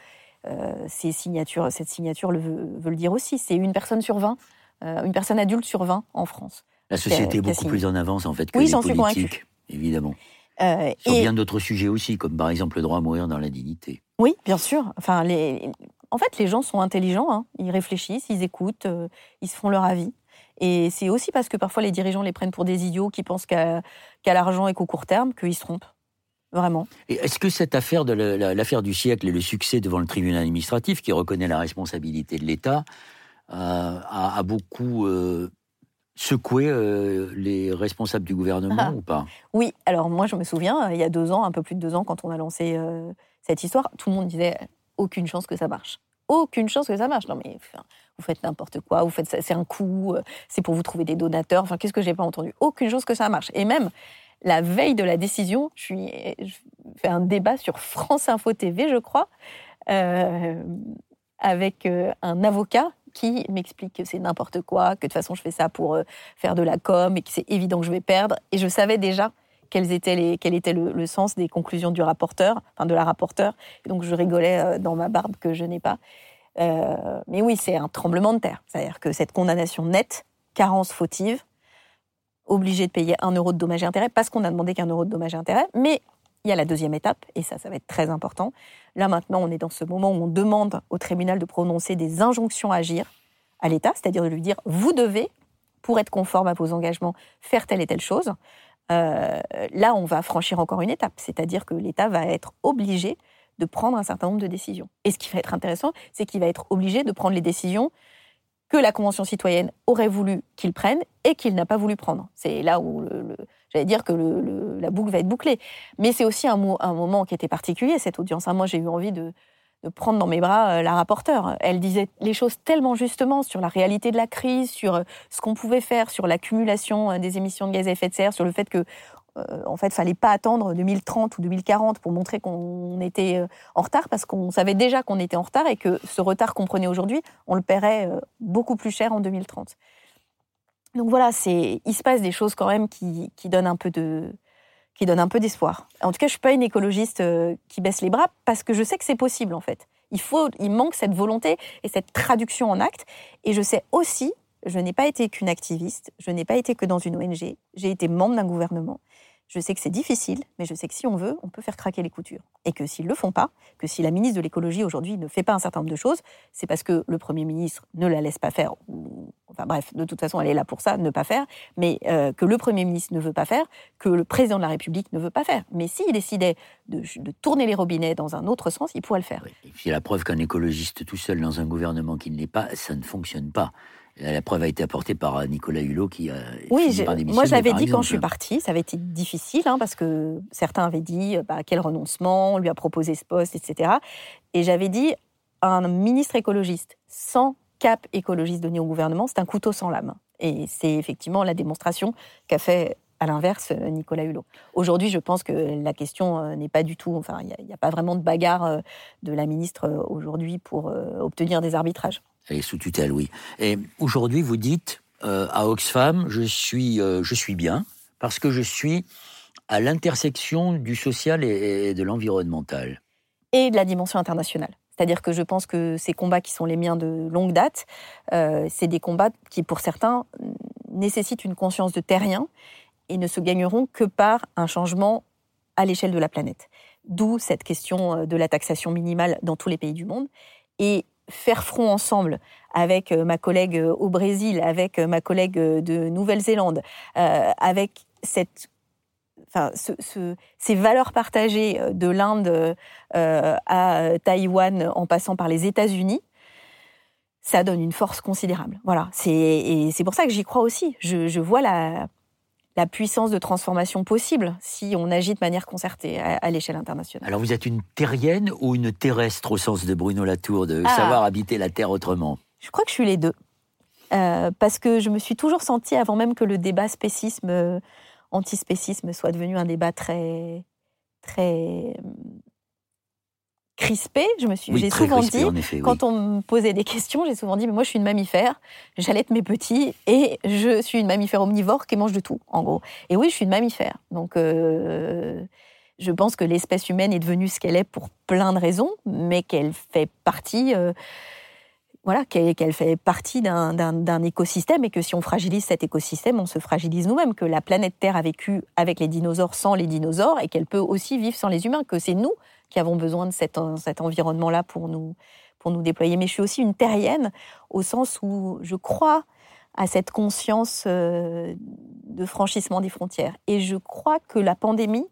Euh, ces signatures, cette signature le veut, le dire aussi. C'est une personne sur 20, une personne adulte sur 20 en France. La société est beaucoup plus en avance, en fait, que oui, les politiques évidemment. Euh, Sur bien d'autres sujets aussi, comme par exemple le droit à mourir dans la dignité. Oui, bien sûr. Enfin, les... En fait, les gens sont intelligents, hein. ils réfléchissent, ils écoutent, euh, ils se font leur avis. Et c'est aussi parce que parfois les dirigeants les prennent pour des idiots qui pensent qu'à l'argent et qu'au court terme, qu'ils se trompent. Vraiment. Est-ce que cette affaire de l'affaire du siècle et le succès devant le tribunal administratif, qui reconnaît la responsabilité de l'État, a, beaucoup secoué les responsables du gouvernement ah. ou pas? Oui, alors moi je me souviens, il y a deux ans, un peu plus de deux ans, quand on a lancé cette histoire, tout le monde disait aucune chance que ça marche. Aucune chance que ça marche. Non mais vous faites n'importe quoi, vous faites c'est un coup, c'est pour vous trouver des donateurs. Enfin, qu'est-ce que j'ai pas entendu? Aucune chance que ça marche. Et même la veille de la décision, je, suis, fais un débat sur France Info TV, je crois, euh, avec euh, un avocat qui m'explique que c'est n'importe quoi, que de toute façon je fais ça pour euh, faire de la com et que c'est évident que je vais perdre. Et je savais déjà quel était le, sens des conclusions du rapporteur, enfin de la rapporteure. Donc je rigolais dans ma barbe que je n'ai pas. mais oui, c'est un tremblement de terre. C'est-à-dire que cette condamnation nette, carence fautive, obligé de payer un euro de dommages et intérêts parce qu'on a demandé qu'un euro de dommages et intérêts. Mais il y a la deuxième étape, et ça, ça va être très important. Là, maintenant, on est dans ce moment où on demande au tribunal de prononcer des injonctions à agir à l'État, c'est-à-dire de lui dire, vous devez, pour être conforme à vos engagements, faire telle et telle chose. Euh, là, on va franchir encore une étape, c'est-à-dire que l'État va être obligé de prendre un certain nombre de décisions. Et ce qui va être intéressant, c'est qu'il va être obligé de prendre les décisions que la Convention citoyenne aurait voulu qu'il prenne et qu'il n'a pas voulu prendre. C'est là où, j'allais dire que la boucle va être bouclée. Mais c'est aussi un, moment qui était particulier, cette audience. Hein. Moi, j'ai eu envie de, prendre dans mes bras euh, la rapporteure. Elle disait les choses tellement justement sur la réalité de la crise, sur euh, ce qu'on pouvait faire, sur l'accumulation euh, des émissions de gaz à effet de serre, sur le fait que euh, en fait, fallait pas attendre 2030 ou 2040 pour montrer qu'on était en retard, parce qu'on savait déjà qu'on était en retard et que ce retard qu'on prenait aujourd'hui, on le paierait beaucoup plus cher en 2030. Donc voilà, il se passe des choses quand même qui, donnent un peu un peu d'espoir. En tout cas, je suis pas une écologiste qui baisse les bras parce que je sais que c'est possible en fait. Il faut, il manque cette volonté et cette traduction en acte. Et je sais aussi, je n'ai pas été qu'une activiste, je n'ai pas été que dans une ONG, j'ai été membre d'un gouvernement. Je sais que c'est difficile, mais je sais que si on veut, on peut faire craquer les coutures. Et que s'ils ne le font pas, que si la ministre de l'écologie aujourd'hui ne fait pas un certain nombre de choses, c'est parce que le Premier ministre ne la laisse pas faire. enfin bref, de toute façon, elle est là pour ça, ne pas faire. Mais euh, que le Premier ministre ne veut pas faire, que le président de la République ne veut pas faire. Mais s'il décidait de, tourner les robinets dans un autre sens, il pourrait le faire. Et puis la preuve qu'un écologiste tout seul dans un gouvernement qui ne l'est pas, ça ne fonctionne pas. La preuve a été apportée par Nicolas Hulot qui a. Oui, moi je l'avais dit quand je suis partie, ça avait été difficile hein, parce que certains avaient dit bah, quel renoncement, on lui a proposé ce poste, etc. Et j'avais dit un ministre écologiste sans cap écologiste donné au gouvernement, c'est un couteau sans lame. Et c'est effectivement la démonstration qu'a fait à l'inverse, Nicolas Hulot. Aujourd'hui, je pense que la question euh, n'est pas du tout, enfin, il n'y a, pas vraiment de bagarre euh, de la ministre euh, aujourd'hui pour obtenir des arbitrages. Elle est sous tutelle, oui. Et aujourd'hui, vous dites à Oxfam, je suis, je suis bien parce que je suis à l'intersection du social et, de l'environnemental. Et de la dimension internationale. C'est-à-dire que je pense que ces combats qui sont les miens de longue date, c'est des combats qui, pour certains, nécessitent une conscience de terrien et ne se gagneront que par un changement à l'échelle de la planète. D'où cette question euh, de la taxation minimale dans tous les pays du monde. Et faire front ensemble avec euh, ma collègue euh, au Brésil, avec ma collègue de Nouvelle-Zélande, avec cette, enfin, ces valeurs partagées de l'Inde à Taïwan en passant par les États-Unis, ça donne une force considérable. Voilà, c'est pour ça que j'y crois aussi. Je, je vois la la puissance de transformation possible si on agit de manière concertée à, l'échelle internationale. Alors vous êtes une terrienne ou une terrestre au sens de Bruno Latour, de ah. savoir habiter la Terre autrement? Je crois que je suis les deux. Euh, parce que je me suis toujours sentie, avant même que le débat spécisme, euh, antispécisme soit devenu un débat très, très crispée. Je me suis, j'ai souvent dit, quand on me posait des questions, j'ai souvent dit, mais moi je suis une mammifère, j'allaite mes petits et je suis une mammifère omnivore qui mange de tout, en gros. Et oui, je suis une mammifère. Donc, euh, je pense que l'espèce humaine est devenue ce qu'elle est pour plein de raisons, mais qu'elle fait partie. Euh, voilà, qu'elle fait partie d'un écosystème et que si on fragilise cet écosystème, on se fragilise nous-mêmes, que la planète Terre a vécu avec les dinosaures sans les dinosaures et qu'elle peut aussi vivre sans les humains, que c'est nous qui avons besoin de cet, environnement-là pour nous, pour nous déployer. Mais je suis aussi une terrienne au sens où je crois à cette conscience euh, de franchissement des frontières. Et je crois que la pandémie,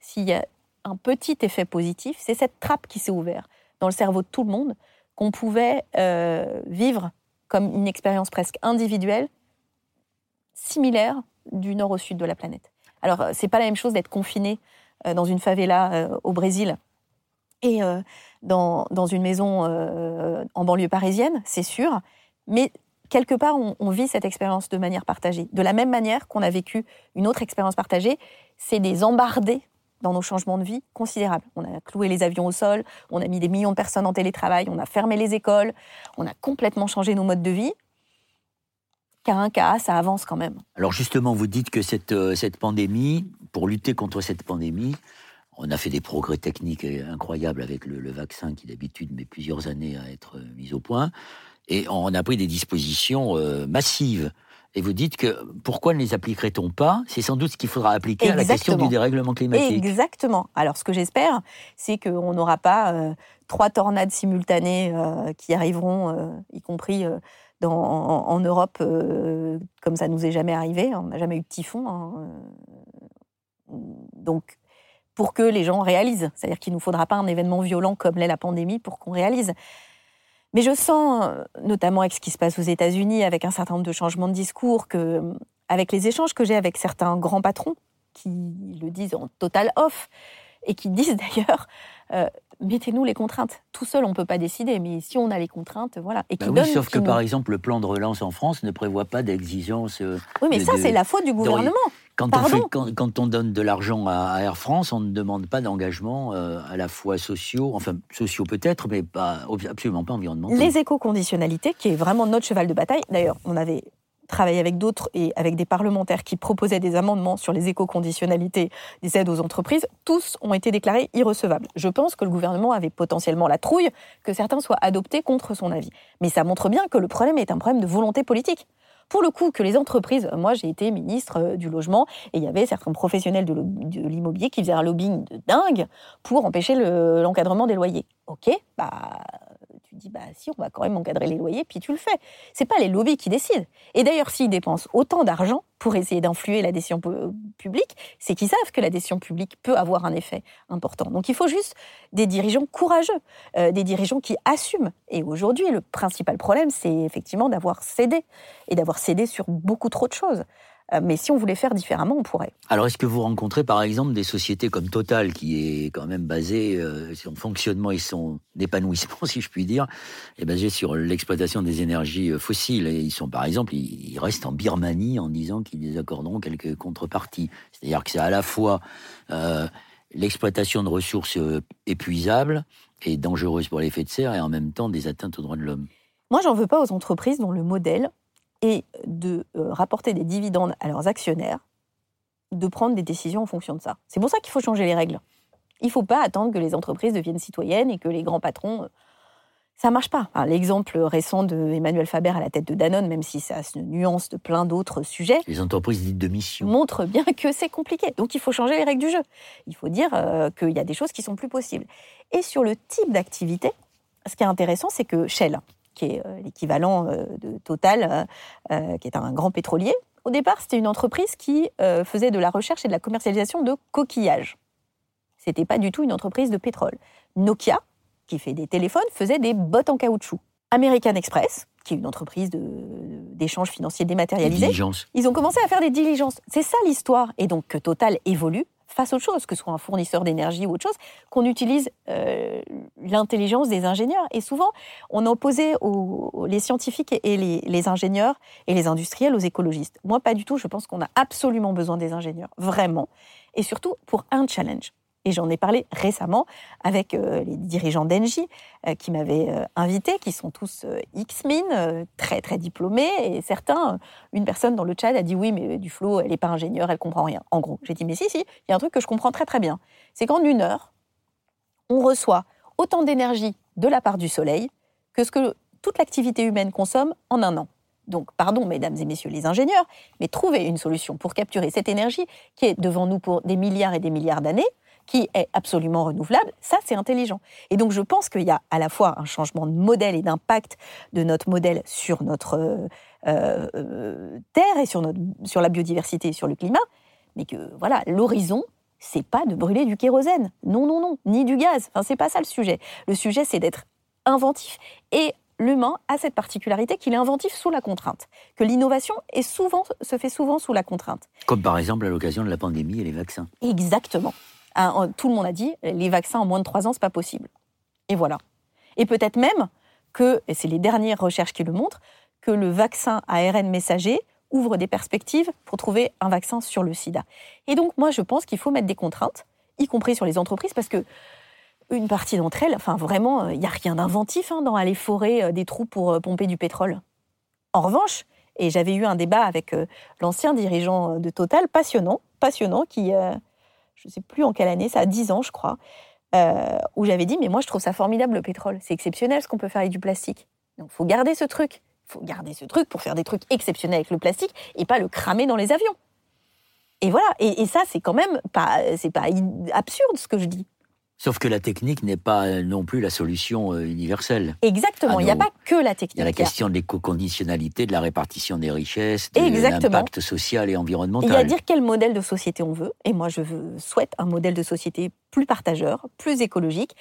s'il y a un petit effet positif, c'est cette trappe qui s'est ouverte dans le cerveau de tout le monde qu'on pouvait euh, vivre comme une expérience presque individuelle, similaire du nord au sud de la planète. Alors, euh, c'est pas la même chose d'être confiné dans une favela au Brésil et dans, une maison en banlieue parisienne, c'est sûr, mais quelque part, on, vit cette expérience de manière partagée. De la même manière qu'on a vécu une autre expérience partagée, c'est des embardés dans nos changements de vie considérables. On a cloué les avions au sol, on a mis des millions de personnes en télétravail, on a fermé les écoles, on a complètement changé nos modes de vie. Car un cas, ça avance quand même. Alors justement, vous dites que cette, euh, cette pandémie, pour lutter contre cette pandémie, on a fait des progrès techniques incroyables avec le, vaccin qui d'habitude met plusieurs années à être mis au point. Et on a pris des dispositions euh, massives et vous dites que pourquoi ne les appliquerait-on pas? C'est sans doute ce qu'il faudra appliquer à la question du dérèglement climatique. Exactement. Alors ce que j'espère, c'est qu'on n'aura pas euh, trois tornades simultanées euh, qui arriveront, euh, y compris dans, en, Europe, comme ça nous est jamais arrivé. On n'a jamais eu de typhon. Hein, Donc pour que les gens réalisent, c'est-à-dire qu'il ne nous faudra pas un événement violent comme l'est la pandémie pour qu'on réalise. Mais je sens, notamment avec ce qui se passe aux États-Unis, avec un certain nombre de changements de discours, que, avec les échanges que j'ai avec certains grands patrons qui le disent en total off et qui disent d'ailleurs euh, mettez-nous les contraintes. Tout seul, on ne peut pas décider, mais si on a les contraintes, voilà. Et bah oui, sauf que par exemple, le plan de relance en France ne prévoit pas d'exigence. Euh, oui, mais ça, c'est la faute du gouvernement. Quand on, quand, on, donne de l'argent à Air France, on ne demande pas d'engagement euh, à la fois sociaux, enfin sociaux peut-être, mais pas, absolument pas environnementaux. Les éco-conditionnalités, qui est vraiment notre cheval de bataille. D'ailleurs, on avait travaillé avec d'autres et avec des parlementaires qui proposaient des amendements sur les éco-conditionnalités des aides aux entreprises, tous ont été déclarés irrecevables. Je pense que le gouvernement avait potentiellement la trouille que certains soient adoptés contre son avis. Mais ça montre bien que le problème est un problème de volonté politique. Pour le coup, que les entreprises, moi j'ai été ministre euh, du logement et il y avait certains professionnels de l'immobilier qui faisaient un lobbying de dingue pour empêcher l'encadrement des loyers. Ok, bah tu dis bah si on va quand même encadrer les loyers puis tu le fais. C'est pas les lobbies qui décident. Et d'ailleurs s'ils dépensent autant d'argent pour essayer d'influer la décision publique, c'est qu'ils savent que la décision publique peut avoir un effet important. Donc il faut juste des dirigeants courageux, euh, des dirigeants qui assument. Et aujourd'hui le principal problème c'est effectivement d'avoir cédé et d'avoir cédé sur beaucoup trop de choses. Euh, mais si on voulait faire différemment, on pourrait. Alors, est-ce que vous rencontrez par exemple des sociétés comme Total, qui est quand même basée, euh, son fonctionnement et son épanouissement, si je puis dire, est basé sur l'exploitation des énergies euh, fossiles? Et ils sont, par exemple, ils, restent en Birmanie en disant qu'ils les accorderont quelques contreparties. C'est-à-dire que c'est à la fois l'exploitation de ressources épuisables et dangereuses pour l'effet de serre, et en même temps des atteintes aux droits de l'homme. Moi, j'en veux pas aux entreprises dont le modèle et de euh, rapporter des dividendes à leurs actionnaires, de prendre des décisions en fonction de ça. C'est pour ça qu'il faut changer les règles. Il ne faut pas attendre que les entreprises deviennent citoyennes et que les grands patrons... Euh, ça marche pas. L'exemple récent de Emmanuel Faber à la tête de Danone, même si ça se nuance de plein d'autres sujets, les entreprises dites de mission montre bien que c'est compliqué. Donc il faut changer les règles du jeu. Il faut dire euh, qu'il y a des choses qui sont plus possibles. Et sur le type d'activité, ce qui est intéressant, c'est que Shell, qui est euh, l'équivalent euh, de Total, euh, qui est un grand pétrolier. Au départ, c'était une entreprise qui faisait de la recherche et de la commercialisation de coquillages. C'était pas du tout une entreprise de pétrole. Nokia, qui fait des téléphones, faisait des bottes en caoutchouc. American Express, qui est une entreprise d'échanges financiers dématérialisés, ils ont commencé à faire des diligences. C'est ça l'histoire. Et donc que Total évolue face à autre chose, que ce soit un fournisseur d'énergie ou autre chose, qu'on utilise euh, l'intelligence des ingénieurs. Et souvent, on opposait aux, les scientifiques et les, ingénieurs et les industriels aux écologistes. Moi, pas du tout. Je pense qu'on a absolument besoin des ingénieurs, vraiment. Et surtout pour un challenge. Et j'en ai parlé récemment avec euh, les dirigeants d'Engie euh, qui m'avaient euh, invité, qui sont tous X-Min, très très diplômés. Et certains, une personne dans le chat a dit oui, mais Duflo, elle n'est pas ingénieure, elle comprend rien. En gros, j'ai dit mais si, si, il y a un truc que je comprends très très bien. C'est qu'en une heure, on reçoit autant d'énergie de la part du soleil que ce que toute l'activité humaine consomme en un an. Donc, pardon, mesdames et messieurs les ingénieurs, mais trouvez une solution pour capturer cette énergie qui est devant nous pour des milliards et des milliards d'années qui est absolument renouvelable, ça c'est intelligent. Et donc je pense qu'il y a à la fois un changement de modèle et d'impact de notre modèle sur notre euh, euh, terre et sur, notre, sur la biodiversité et sur le climat, mais que voilà, l'horizon, c'est pas de brûler du kérosène. Non, non, non, ni du gaz. Enfin, c'est pas ça le sujet. Le sujet, c'est d'être inventif. Et l'humain a cette particularité qu'il est inventif sous la contrainte, que l'innovation est souvent, se fait souvent sous la contrainte. Comme par exemple à l'occasion de la pandémie et les vaccins. Exactement. Tout le monde a dit, les vaccins en moins de 3 ans, c'est pas possible. Et voilà. Et peut-être même que, et c'est les dernières recherches qui le montrent, que le vaccin ARN messager ouvre des perspectives pour trouver un vaccin sur le sida. Et donc, moi, je pense qu'il faut mettre des contraintes, y compris sur les entreprises, parce que une partie d'entre elles, enfin vraiment, il n'y a rien d'inventif hein, dans aller forer euh, des trous pour euh, pomper du pétrole. En revanche, et j'avais eu un débat avec euh, l'ancien dirigeant de Total, passionnant, passionnant, qui, je ne sais plus en quelle année, ça a 10 ans, je crois, où j'avais dit, mais moi, je trouve ça formidable, le pétrole. C'est exceptionnel ce qu'on peut faire avec du plastique. Donc, il faut garder ce truc. Il faut garder ce truc pour faire des trucs exceptionnels avec le plastique et pas le cramer dans les avions. Et voilà. Et, et ça, c'est quand même pas, pas absurde ce que je dis. Sauf que la technique n'est pas euh, non plus la solution euh, universelle. Exactement, il n'y a pas que la technique. Il y a la question de l'éco-conditionnalité, de la répartition des richesses, de l'impact social et environnemental. Il y a à dire quel modèle de société on veut. Et moi, je souhaite un modèle de société plus partageur, plus écologique,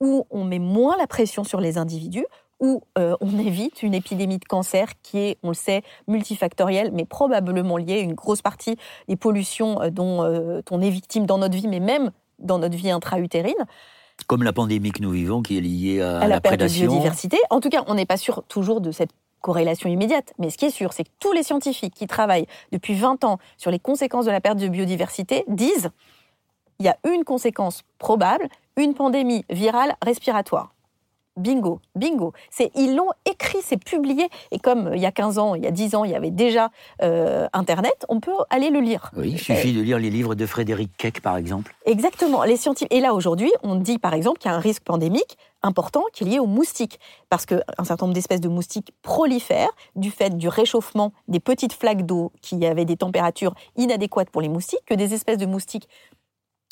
où on met moins la pression sur les individus, où euh, on évite une épidémie de cancer qui est, on le sait, multifactorielle, mais probablement liée à une grosse partie des pollutions dont on est victime dans notre vie, mais même dans notre vie intra-utérine. Comme la pandémie que nous vivons qui est liée à, la, perte de biodiversité. En tout cas, on n'est pas sûr toujours de cette corrélation immédiate. Mais ce qui est sûr, c'est que tous les scientifiques qui travaillent depuis 20 ans sur les conséquences de la perte de biodiversité disent il y a une conséquence probable, une pandémie virale respiratoire. Bingo, bingo. C'est ils l'ont écrit, c'est publié. Et comme euh, il y a 15 ans, il y a 10 ans, il y avait déjà euh, Internet, on peut aller le lire. Oui, il suffit de lire les livres de Frédéric Keck, par exemple. Exactement. Les scientifiques. Et là, aujourd'hui, on dit, par exemple, qu'il y a un risque pandémique important qui est lié aux moustiques. Parce qu'un certain nombre d'espèces de moustiques prolifèrent du fait du réchauffement des petites flaques d'eau qui avaient des températures inadéquates pour les moustiques, que des espèces de moustiques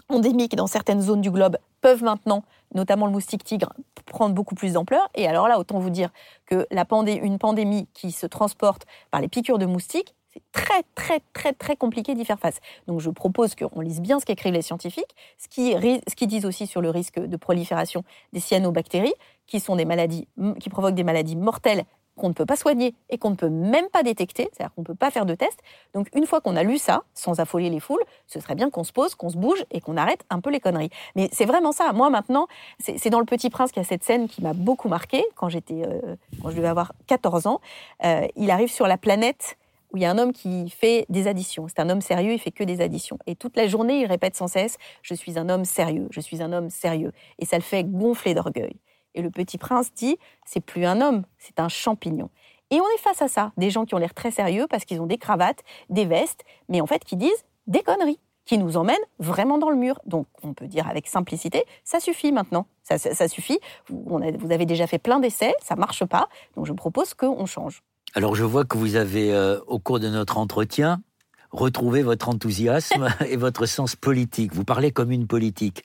endémiques dans certaines zones du globe peuvent maintenant, notamment le moustique tigre, prendre beaucoup plus d'ampleur. Et alors là, autant vous dire que la une pandémie qui se transporte par les piqûres de moustiques, c'est très, très, très, très compliqué d'y faire face. Donc je propose qu'on lise bien ce qu'écrivent les scientifiques, ce qu'ils disent aussi sur le risque de prolifération des cyanobactéries, qui sont des maladies, qui provoquent des maladies mortelles qu'on ne peut pas soigner et qu'on ne peut même pas détecter, c'est-à-dire qu'on ne peut pas faire de tests. Donc une fois qu'on a lu ça, sans affoler les foules, ce serait bien qu'on se pose, qu'on se bouge et qu'on arrête un peu les conneries. Mais c'est vraiment ça. Moi maintenant, c'est dans Le Petit Prince qu'il y a cette scène qui m'a beaucoup marqué quand j'étais, euh, quand je devais avoir 14 ans. Euh, il arrive sur la planète où il y a un homme qui fait des additions. C'est un homme sérieux, il fait que des additions. Et toute la journée, il répète sans cesse Je suis un homme sérieux, je suis un homme sérieux. Et ça le fait gonfler d'orgueil. Et le petit prince dit, c'est plus un homme, c'est un champignon. Et on est face à ça, des gens qui ont l'air très sérieux parce qu'ils ont des cravates, des vestes, mais en fait qui disent des conneries, qui nous emmènent vraiment dans le mur. Donc on peut dire avec simplicité, ça suffit maintenant, ça, suffit. Vous, avez déjà fait plein d'essais, ça marche pas, donc je propose qu'on change. Alors je vois que vous avez, euh, au cours de notre entretien, retrouvé votre enthousiasme et votre sens politique. Vous parlez comme une politique.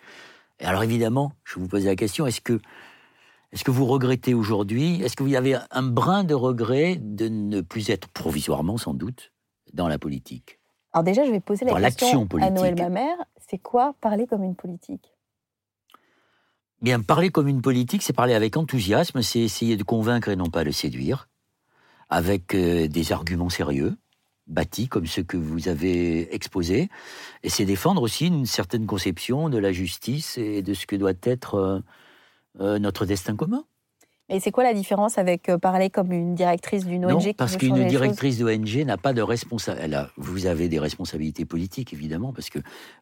Alors évidemment, je vous pose la question, est-ce que est-ce que vous regrettez aujourd'hui? Est-ce que vous avez un brin de regret de ne plus être provisoirement, sans doute, dans la politique? Alors déjà, je vais poser la question à Noël Mamère. C'est quoi parler comme une politique? Bien, parler comme une politique, c'est parler avec enthousiasme, c'est essayer de convaincre et non pas de séduire, avec euh, des arguments sérieux, bâtis comme ceux que vous avez exposés, et c'est défendre aussi une certaine conception de la justice et de ce que doit être euh, euh, notre destin commun. Et c'est quoi la différence avec euh, parler comme une directrice d'une ONG non, parce qu'une directrice d'ONG n'a pas de responsabilité. Vous avez des responsabilités politiques, évidemment, parce que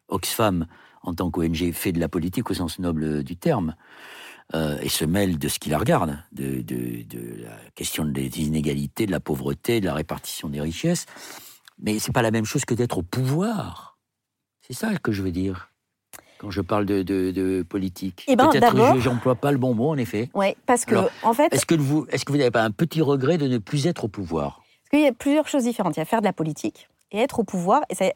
Oxfam, en tant qu'ONG, fait de la politique au sens noble du terme. Euh, et se mêle de ce qui la regarde, de, de, de, la question des inégalités, de la pauvreté, de la répartition des richesses. Mais c'est pas la même chose que d'être au pouvoir. C'est ça que je veux dire quand je parle de, de, politique. Eh ben, Peut-être que j'emploie pas le bon mot, en effet. Oui, parce que, en fait... Est-ce que vous vous n'avez pas un petit regret de ne plus être au pouvoir? Parce qu'il y a plusieurs choses différentes. Il y a faire de la politique et être au pouvoir, et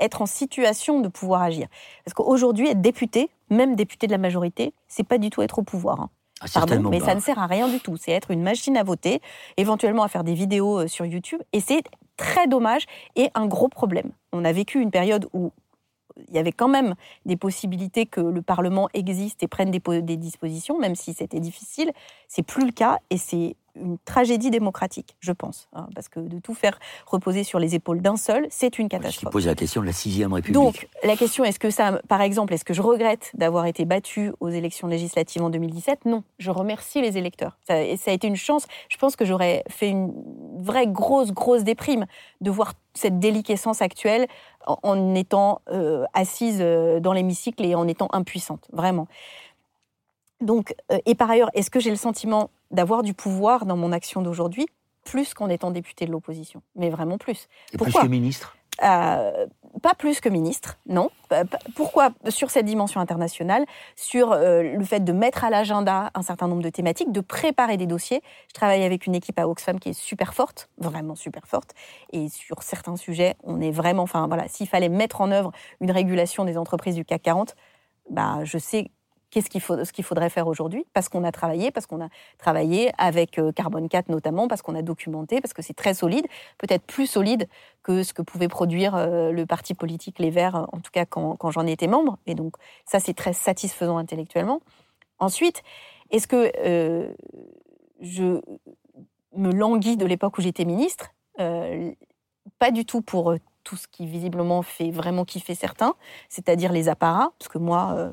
être en situation de pouvoir agir. Parce qu'aujourd'hui, être député, même député de la majorité, c'est pas du tout être au pouvoir. Hein. Ah, Pardon, mais ça ne sert à rien du tout. C'est être une machine à voter, éventuellement à faire des vidéos euh, sur YouTube, et c'est très dommage et un gros problème. On a vécu une période où il y avait quand même des possibilités que le Parlement existe et prenne des, dispositions, même si c'était difficile. C'est plus le cas et c'est une tragédie démocratique, je pense. Hein, parce que de tout faire reposer sur les épaules d'un seul, c'est une catastrophe. Ce qui pose la question de la sixième République. Donc, la question, est-ce que ça, par exemple, est-ce que je regrette d'avoir été battu aux élections législatives en 2017 Non. Je remercie les électeurs. Ça, ça a été une chance. Je pense que j'aurais fait une vraie grosse, grosse déprime de voir cette déliquescence actuelle en, étant euh, assise euh, dans l'hémicycle et en étant impuissante, vraiment. Donc, euh, et par ailleurs, est-ce que j'ai le sentiment d'avoir du pouvoir dans mon action d'aujourd'hui, plus qu'en étant député de l'opposition? Mais vraiment plus. Et Pourquoi? plus que ministre? Euh, pas plus que ministre, non. Pourquoi Sur cette dimension internationale, sur euh, le fait de mettre à l'agenda un certain nombre de thématiques, de préparer des dossiers? Je travaille avec une équipe à Oxfam qui est super forte, vraiment super forte. Et sur certains sujets, on est vraiment. Enfin, voilà, s'il fallait mettre en œuvre une régulation des entreprises du CAC 40, bah, je sais qu'est-ce qu'il faut, ce qu'il faudrait faire aujourd'hui, parce qu'on a travaillé, parce qu'on a travaillé avec euh, Carbone 4 notamment, parce qu'on a documenté, parce que c'est très solide, peut-être plus solide que ce que pouvait produire euh, le parti politique Les Verts, en tout cas quand, j'en étais membre. Et donc ça, c'est très satisfaisant intellectuellement. Ensuite, est-ce que euh, je me languis de l'époque où j'étais ministre? Pas du tout pour tout ce qui visiblement fait vraiment kiffer certains, c'est-à-dire les apparats, parce que moi,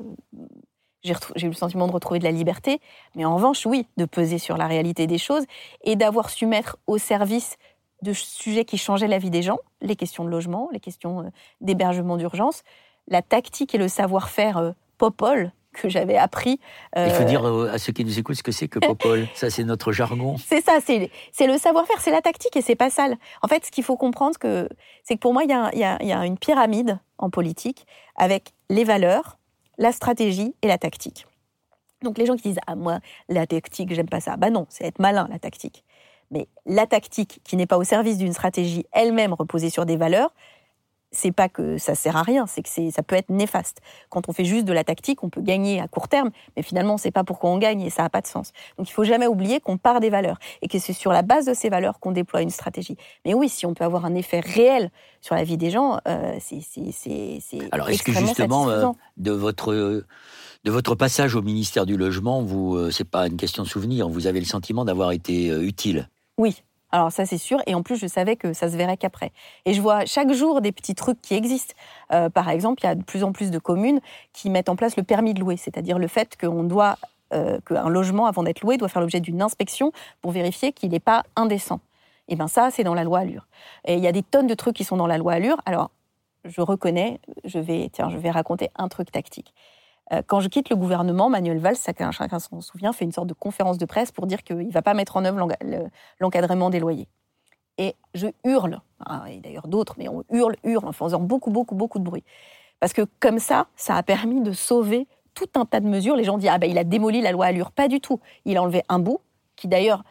j'ai eu le sentiment de retrouver de la liberté, mais en revanche, oui, de peser sur la réalité des choses et d'avoir su mettre au service de sujets qui changeaient la vie des gens, les questions de logement, les questions euh, d'hébergement d'urgence, la tactique et le savoir-faire euh, popol que j'avais appris. Il faut euh, dire à ceux qui nous écoutent ce que c'est que popol. ça, c'est notre jargon. C'est ça, c'est le savoir-faire, c'est la tactique et c'est pas sale. En fait, ce qu'il faut comprendre, c'est que pour moi, il y, y, a une pyramide en politique avec les valeurs, la stratégie et la tactique. Donc les gens qui disent ah moi la tactique j'aime pas ça, bah non c'est être malin la tactique. Mais la tactique qui n'est pas au service d'une stratégie elle-même reposée sur des valeurs, c'est pas que ça sert à rien, c'est que ça peut être néfaste. Quand on fait juste de la tactique, on peut gagner à court terme, mais finalement, on sait pas pourquoi on gagne et ça n'a pas de sens. Donc, il faut jamais oublier qu'on part des valeurs et que c'est sur la base de ces valeurs qu'on déploie une stratégie. Mais oui, si on peut avoir un effet réel sur la vie des gens, euh, c'est Alors, est-ce que justement, euh, de votre de votre passage au ministère du logement, vous, euh, c'est pas une question de souvenir, vous avez le sentiment d'avoir été utile? Oui, alors ça c'est sûr, et en plus je savais que ça se verrait qu'après. Et je vois chaque jour des petits trucs qui existent. Euh, par exemple, il y a de plus en plus de communes qui mettent en place le permis de louer, c'est-à-dire le fait qu'on doit euh, qu'un logement avant d'être loué doit faire l'objet d'une inspection pour vérifier qu'il n'est pas indécent. Et bien ça c'est dans la loi Allure. Et il y a des tonnes de trucs qui sont dans la loi Allure. Alors je reconnais, je vais tiens, je vais raconter un truc tactique. Euh, quand je quitte le gouvernement, Manuel Valls, chacun s'en souvient, fait une sorte de conférence de presse pour dire qu'il ne va pas mettre en œuvre l'encadrement des loyers. Et je hurle, hein, et d'ailleurs d'autres, mais on hurle, hurle, en faisant beaucoup, beaucoup, beaucoup de bruit. Parce que comme ça, ça a permis de sauver tout un tas de mesures. Les gens disent, ah ben il a démoli la loi Allure. Pas du tout. Il a enlevé un bout, qui d'ailleurs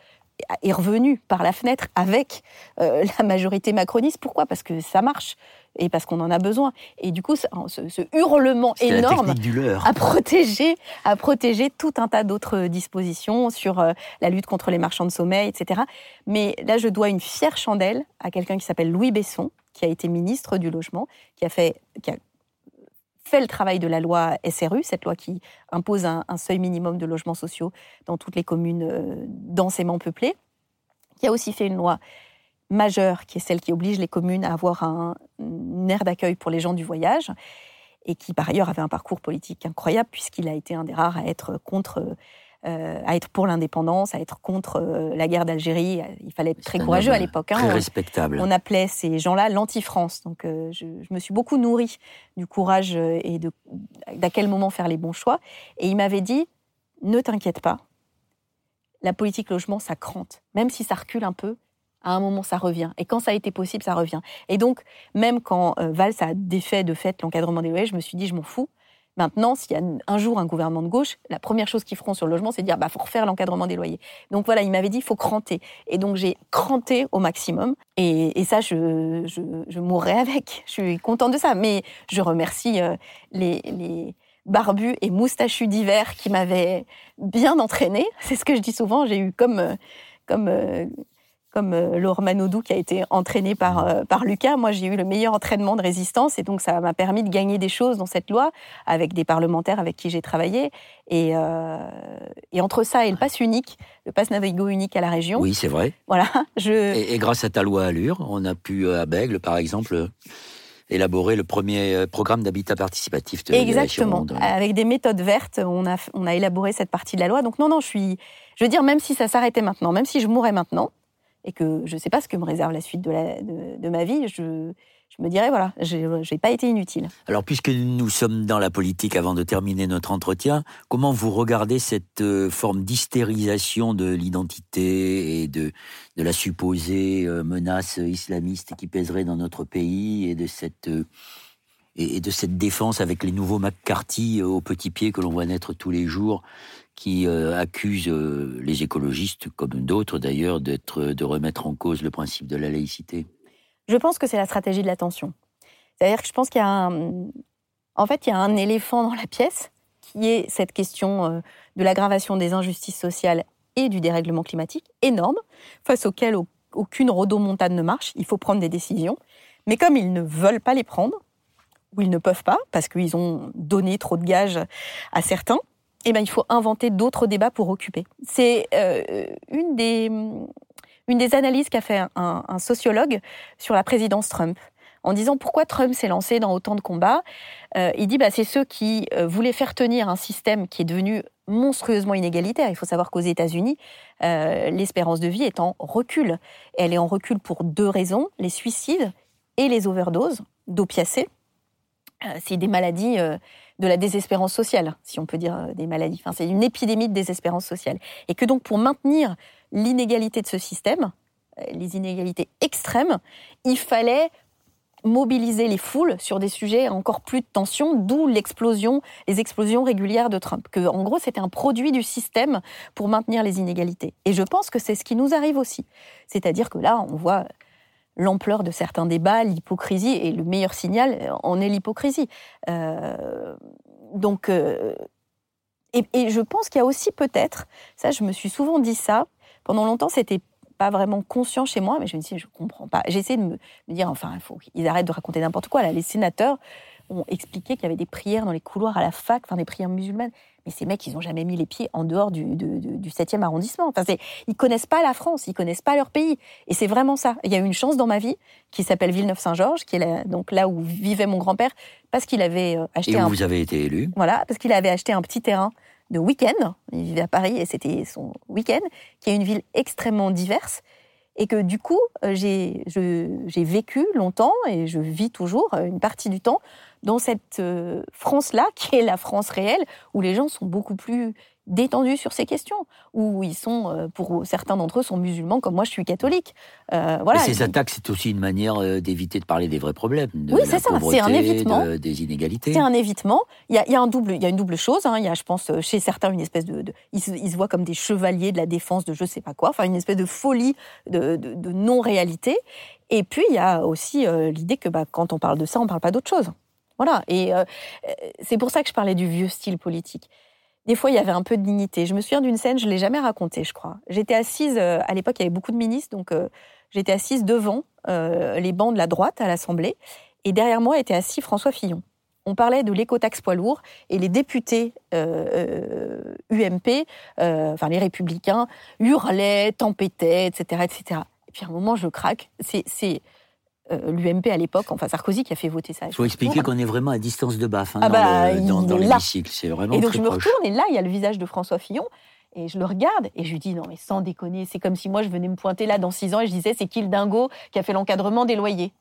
est revenu par la fenêtre avec euh, la majorité macroniste. Pourquoi? Parce que ça marche et parce qu'on en a besoin. Et du coup, ce, hurlement énorme a protégé, a protégé tout un tas d'autres dispositions sur euh, la lutte contre les marchands de sommeil, etc. Mais là, je dois une fière chandelle à quelqu'un qui s'appelle Louis Besson, qui a été ministre du logement, qui a fait, qui a fait le travail de la loi SRU, cette loi qui impose un, seuil minimum de logements sociaux dans toutes les communes euh, densément peuplées, qui a aussi fait une loi majeure, qui est celle qui oblige les communes à avoir un, aire d'accueil pour les gens du voyage, et qui par ailleurs avait un parcours politique incroyable, puisqu'il a été un des rares à être contre euh, à être pour l'indépendance, à être contre euh, la guerre d'Algérie. Il fallait être très courageux à l'époque. Hein. Très respectable. On appelait ces gens-là l'anti-France. Donc euh, je, me suis beaucoup nourrie du courage et de d'à quel moment faire les bons choix. Et il m'avait dit ne t'inquiète pas, la politique logement ça crante, même si ça recule un peu. À un moment, ça revient. Et quand ça a été possible, ça revient. Et donc, même quand Valls a défait de fait l'encadrement des loyers, je me suis dit, je m'en fous Maintenant, s'il y a un jour un gouvernement de gauche, la première chose qu'ils feront sur le logement, c'est de dire bah faut refaire l'encadrement des loyers. Donc voilà, il m'avait dit il faut cranter. Et donc j'ai cranté au maximum. Et, ça, je, je, mourrai avec. Je suis contente de ça. Mais je remercie euh, les, barbus et moustachus d'hiver qui m'avaient bien entraîné. C'est ce que je dis souvent. J'ai eu comme, euh, comme, euh, comme euh, Laure Manodou qui a été entraînée par, euh, par Lucas. Moi, j'ai eu le meilleur entraînement de résistance et donc ça m'a permis de gagner des choses dans cette loi avec des parlementaires avec qui j'ai travaillé. Et, euh, et, entre ça et le pass unique, le pass Navigo unique à la région. Oui, c'est vrai. Voilà. Je... Et, grâce à ta loi Allure, on a pu, à Bègle, par exemple, élaborer le premier programme d'habitat participatif de Exactement. Avec des méthodes vertes, on a, on a élaboré cette partie de la loi. Donc non, non, je suis... Je veux dire, même si ça s'arrêtait maintenant, même si je mourais maintenant, et que je ne sais pas ce que me réserve la suite de, ma vie, je, me dirais, voilà, je n'ai pas été inutile. Alors, puisque nous sommes dans la politique avant de terminer notre entretien, comment vous regardez cette euh, forme d'hystérisation de l'identité et de, de la supposée euh, menace islamiste qui pèserait dans notre pays et de cette... Euh, et de cette défense avec les nouveaux McCarthy au petit pied que l'on voit naître tous les jours qui euh, accuse euh, les écologistes, comme d'autres d'ailleurs, d'être, de remettre en cause le principe de la laïcité Je pense que c'est la stratégie de l'attention. C'est-à-dire que je pense qu'il y a un, en fait, il y a un éléphant dans la pièce qui est cette question euh, de l'aggravation des injustices sociales et du dérèglement climatique énorme, face auquel aucune rodomontade ne marche. Il faut prendre des décisions. Mais comme ils ne veulent pas les prendre, ou ils ne peuvent pas, parce qu'ils ont donné trop de gages à certains, eh ben, il faut inventer d'autres débats pour occuper. C'est euh, une, des, analyses qu'a fait un, sociologue sur la présidence Trump en disant pourquoi Trump s'est lancé dans autant de combats. Euh, il dit bah, c'est ceux qui euh, voulaient faire tenir un système qui est devenu monstrueusement inégalitaire. Il faut savoir qu'aux États-Unis, l'espérance de vie est en recul. elle est en recul pour deux raisons les suicides et les overdoses d'opiacés. c'est des maladies de la désespérance sociale, si on peut dire euh, des maladies. Enfin, c'est une épidémie de désespérance sociale. Et que donc, pour maintenir l'inégalité de ce système, euh, les inégalités extrêmes, il fallait mobiliser les foules sur des sujets encore plus de tension, d'où l'explosion, les explosions régulières de Trump. Que, en gros, c'était un produit du système pour maintenir les inégalités. Et je pense que c'est ce qui nous arrive aussi. C'est-à-dire que là, on voit l'ampleur de certains débats, l'hypocrisie, et le meilleur signal en est l'hypocrisie. Euh, donc, euh, et, je pense qu'il y a aussi peut-être, ça je me suis souvent dit ça, pendant longtemps c'était pas vraiment conscient chez moi, mais je me dis, je comprends pas. J'essaie de me, dire, enfin, il faut qu'ils arrêtent de raconter n'importe quoi. Là, les sénateurs ont expliqué qu'il y avait des prières dans les couloirs à la fac, enfin des prières musulmanes mais ces mecs, ils n'ont jamais mis les pieds en dehors du, du 7e arrondissement. Enfin, ils connaissent pas la France, ils connaissent pas leur pays. Et c'est vraiment ça. Il y a eu une chance dans ma vie qui s'appelle Villeneuve-Saint-Georges, qui est là, donc là où vivait mon grand-père, parce qu'il avait euh, acheté. Et où vous avez été élu. Voilà, parce qu'il avait acheté un petit terrain de week-end. Il vivait à Paris et c'était son week-end, qui est une ville extrêmement diverse. Et que du coup, euh, j'ai vécu longtemps et je vis toujours euh, une partie du temps dans cette euh, France-là, qui est la France réelle, où les gens sont beaucoup plus détendus sur ces questions, où ils sont, euh, pour certains d'entre eux, sont musulmans, comme moi je suis catholique. Euh, voilà. ces attaques, c'est aussi une manière d'éviter de parler des vrais problèmes, de oui, c'est ça, c'est un évitement, des inégalités. C'est un évitement. Il y a, il y a un double, il y a une double chose. Hein. Il y a, je pense, chez certains, une espèce de, ils, se, voient comme des chevaliers de la défense de je sais pas quoi, enfin une espèce de folie de, de non-réalité. Et puis il y a aussi l'idée que bah, quand on parle de ça, on parle pas d'autre chose. Voilà. Et euh, c'est pour ça que je parlais du vieux style politique. Des fois, il y avait un peu de dignité. Je me souviens d'une scène, je l'ai jamais racontée, je crois. J'étais assise, euh, à l'époque, il y avait beaucoup de ministres, donc euh, j'étais assise devant les bancs de la droite à l'Assemblée, et derrière moi était assis François Fillon. On parlait de l'écotaxe poids lourd, et les députés UMP, enfin les républicains, hurlaient, tempêtaient, etc., etc. Et puis à un moment, je craque. C'est euh, l'UMP à l'époque, enfin Sarkozy qui a fait voter ça. Il faut expliquer qu'on est vraiment à distance de baffe hein, ah bah, dans, l'hémicycle. C'est vraiment Et donc je me retourne et là il y a le visage de François Fillon et je le regarde et je lui dis non mais sans déconner, c'est comme si moi je venais me pointer là dans six ans et je disais c'est qui le dingo qui a fait l'encadrement des loyers?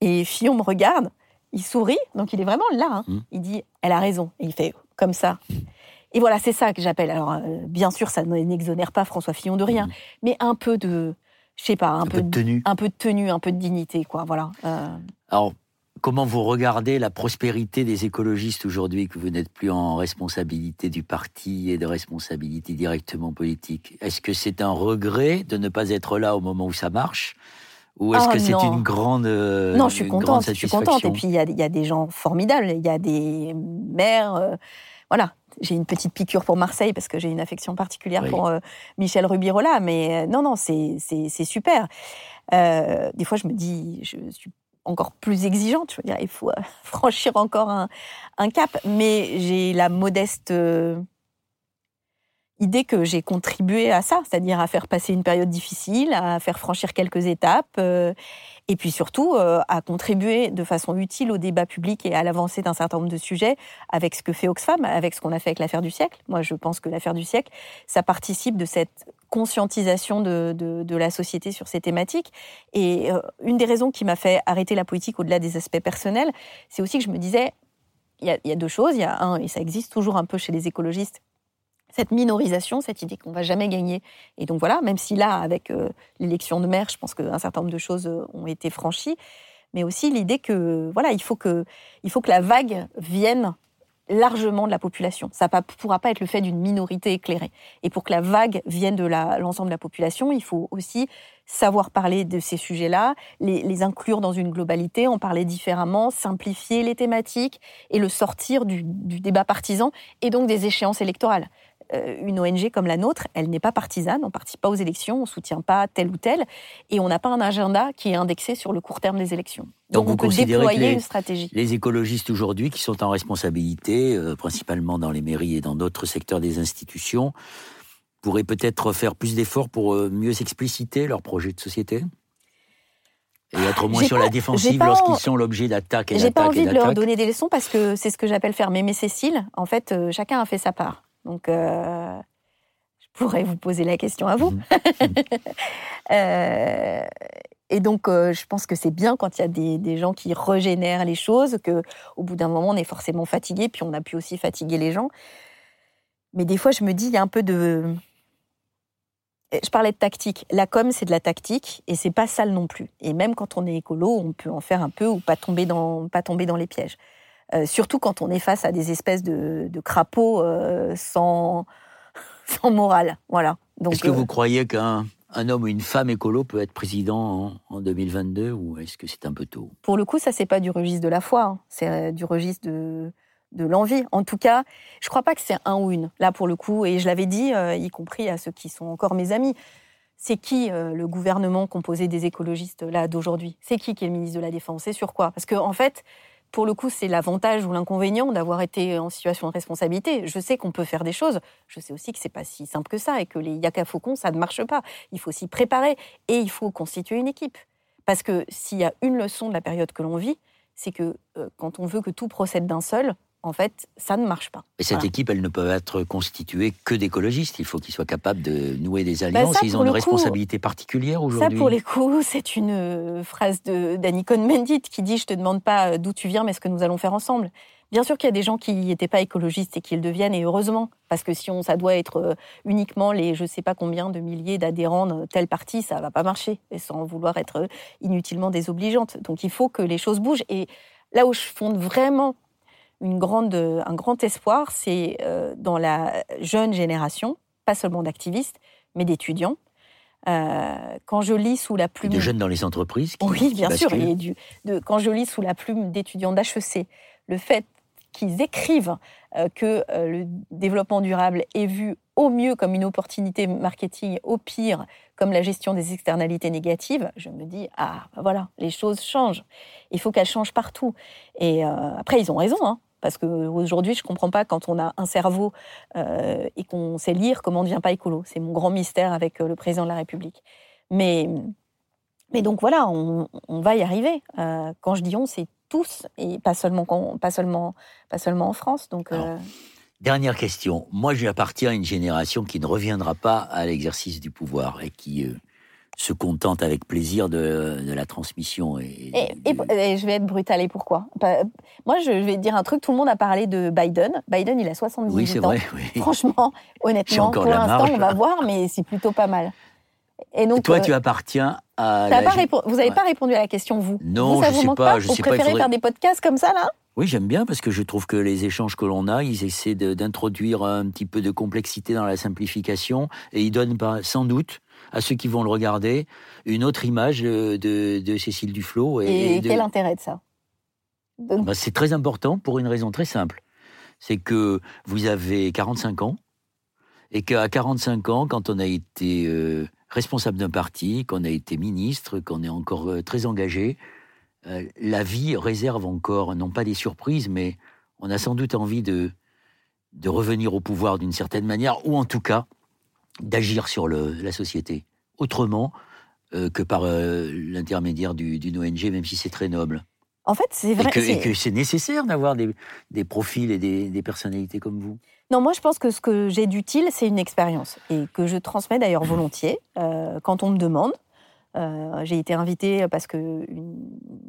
Et Fillon me regarde, il sourit, donc il est vraiment là. Hein. Mmh. Il dit elle a raison et il fait comme ça. Et voilà, c'est ça que j'appelle. Alors, euh, bien sûr, ça n'exonère pas François Fillon de rien, mmh. mais un peu de, je sais pas, un, peu, de tenue, un peu de tenue, un peu de dignité, quoi. Voilà. Euh. Alors, comment vous regardez la prospérité des écologistes aujourd'hui que vous n'êtes plus en responsabilité du parti et de responsabilité directement politique? Est-ce que c'est un regret de ne pas être là au moment où ça marche? Ou est-ce ah, que c'est une grande euh, Non, je suis contente. Je suis contente. Et puis il y, a des gens formidables. Il y a des maires. Euh, voilà, j'ai une petite piqûre pour Marseille parce que j'ai une affection particulière pour Michel Rubirola, mais non, non, c'est super. des fois, je me dis, je suis encore plus exigeante. Je veux dire, il faut franchir encore un, un cap, mais j'ai la modeste idée que j'ai contribué à ça, c'est-à-dire à faire passer une période difficile, à faire franchir quelques étapes, euh, et puis surtout euh, à contribuer de façon utile au débat public et à l'avancée d'un certain nombre de sujets avec ce que fait Oxfam, avec ce qu'on a fait avec l'affaire du siècle. Moi, je pense que l'affaire du siècle, ça participe de cette conscientisation de, de, la société sur ces thématiques. Et euh, une des raisons qui m'a fait arrêter la politique au-delà des aspects personnels, c'est aussi que je me disais, il y, a, il y a deux choses. Il y a un, et ça existe toujours un peu chez les écologistes, cette minorisation, cette idée qu'on va jamais gagner. Et donc voilà, même si là, avec euh, l'élection de maire, je pense qu'un certain nombre de choses euh, ont été franchies, mais aussi l'idée que voilà, il faut que, il faut que la vague vienne largement de la population. Ça ne pourra pas être le fait d'une minorité éclairée. Et pour que la vague vienne de l'ensemble de la population, il faut aussi savoir parler de ces sujets-là, les, inclure dans une globalité, en parler différemment, simplifier les thématiques et le sortir du débat partisan et donc des échéances électorales. Euh, une ONG comme la nôtre, elle n'est pas partisane, on ne participe pas aux élections, on ne soutient pas tel ou tel, et on n'a pas un agenda qui est indexé sur le court terme des élections. Donc, vous on déployer les, une stratégie. Les écologistes aujourd'hui qui sont en responsabilité, euh, principalement dans les mairies et dans d'autres secteurs des institutions, pourraient peut-être faire plus d'efforts pour euh, mieux expliciter leur projet de société et être moins sur la défensive lorsqu'ils sont l'objet d'attaques et J'ai pas envie de leur donner des leçons parce que c'est ce que j'appelle faire mémé Cécile. En fait, chacun a fait sa part. Donc, euh, je pourrais vous poser la question à vous. Mhm. Euh, et donc, euh, je pense que c'est bien quand il y a des, gens qui régénèrent les choses, que au bout d'un moment, on est forcément fatigué, puis on a pu aussi fatiguer les gens. Mais des fois, je me dis, il y a un peu de. Je parlais de tactique. La com, c'est de la tactique, et c'est pas sale non plus. Et même quand on est écolo, on peut en faire un peu ou pas tomber dans, pas tomber dans les pièges. Euh, surtout quand on est face à des espèces de, crapauds euh, sans, sans morale. Voilà. Est-ce que vous euh, croyez qu'un un homme ou une femme écolo peut être président en, 2022 ou est-ce que c'est un peu tôt? Pour le coup, ça c'est pas du registre de la foi, hein. c'est du registre de, de l'envie. En tout cas, je crois pas que c'est un ou une. Là, pour le coup, et je l'avais dit, y compris à ceux qui sont encore mes amis, c'est qui le gouvernement composé des écologistes là d'aujourd'hui? C'est qui qui est le ministre de la Défense? C'est sur quoi? Parce que en fait, pour le coup, c'est l'avantage ou l'inconvénient d'avoir été en situation de responsabilité. Je sais qu'on peut faire des choses. Je sais aussi que c'est pas si simple que ça et que les yaka faucons, ça ne marche pas. Il faut s'y préparer et il faut constituer une équipe. Parce que s'il y a une leçon de la période que l'on vit, c'est que euh, quand on veut que tout procède d'un seul, en fait, ça ne marche pas. Et cette équipe, elle ne peut être constituée que d'écologistes. Il faut qu'ils soient capables de nouer des bah, alliances. Ils ont une responsabilité particulière aujourd'hui. Ça, pour les coups, c'est une euh, phrase d'Annie Cohn-Bendit qui dit « Je te demande pas euh, d'où tu viens, mais ce que nous allons faire ensemble ». Bien sûr qu'il y a des gens qui n'étaient pas écologistes et qui le deviennent, et heureusement, parce que si on, ça doit être euh, uniquement les je ne sais pas combien de milliers d'adhérents de telle partie, ça ne va pas marcher, et sans vouloir être inutilement désobligeante. Donc il faut que les choses bougent. Et là où je fonde vraiment une grande, un grand espoir, c'est euh, dans la jeune génération, pas seulement d'activistes, mais d'étudiants. Euh, quand je lis sous la plume... de jeunes dans les entreprises Oui, bien sûr. Et du, de, quand je lis sous la plume d'étudiants d'HEC, le fait qu'ils écrivent euh, que le développement durable est vu au mieux comme une opportunité marketing, au pire comme la gestion des externalités négatives, je me dis ah ben voilà, les choses changent. Il faut qu'elles changent partout. Et après ils ont raison. Hein. Parce qu'aujourd'hui, je ne comprends pas quand on a un cerveau euh, et qu'on sait lire comment on ne devient pas écolo. C'est mon grand mystère avec euh, le président de la République. Mais, mais donc voilà, on, va y arriver. Euh, quand je dis on, c'est tous et pas seulement, pas seulement, pas seulement en France. Donc, Dernière question. Moi, j'appartiens à une génération qui ne reviendra pas à l'exercice du pouvoir et qui se contente avec plaisir de, la transmission. Et, je vais être brutale. Et pourquoi? Moi, je vais te dire un truc. Tout le monde a parlé de Biden. Biden, il a 78 oui, c'est Vrai, oui. Franchement, honnêtement, pour l'instant, on va voir, mais c'est plutôt pas mal. Et donc, toi, euh, tu appartiens à. Vous n'avez pas répondu à la question, vous? Non, je ne sais pas. Je vous préférez faire des podcasts comme ça, là? Oui, j'aime bien parce que je trouve que les échanges que l'on a, ils essaient d'introduire un petit peu de complexité dans la simplification et ils donnent pas, sans doute à ceux qui vont le regarder une autre image de, Cécile Duflot. Et, quel intérêt de ça? Bah, C'est très important pour une raison très simple. c'est que vous avez 45 ans, et qu'à 45 ans, quand on a été euh, responsable d'un parti, qu'on a été ministre, qu'on est encore euh, très engagé, euh, la vie réserve encore, non pas des surprises, mais on a sans doute envie de, de revenir au pouvoir d'une certaine manière, ou en tout cas d'agir sur le, la société, autrement que par l'intermédiaire d'une ONG, même si c'est très noble. En fait, c'est vrai. Et que c'est nécessaire d'avoir des, des, profils et des, des, personnalités comme vous? Non, moi je pense que ce que j'ai d'utile, c'est une expérience et que je transmets d'ailleurs volontiers euh, quand on me demande. Euh, j'ai été invitée parce qu'une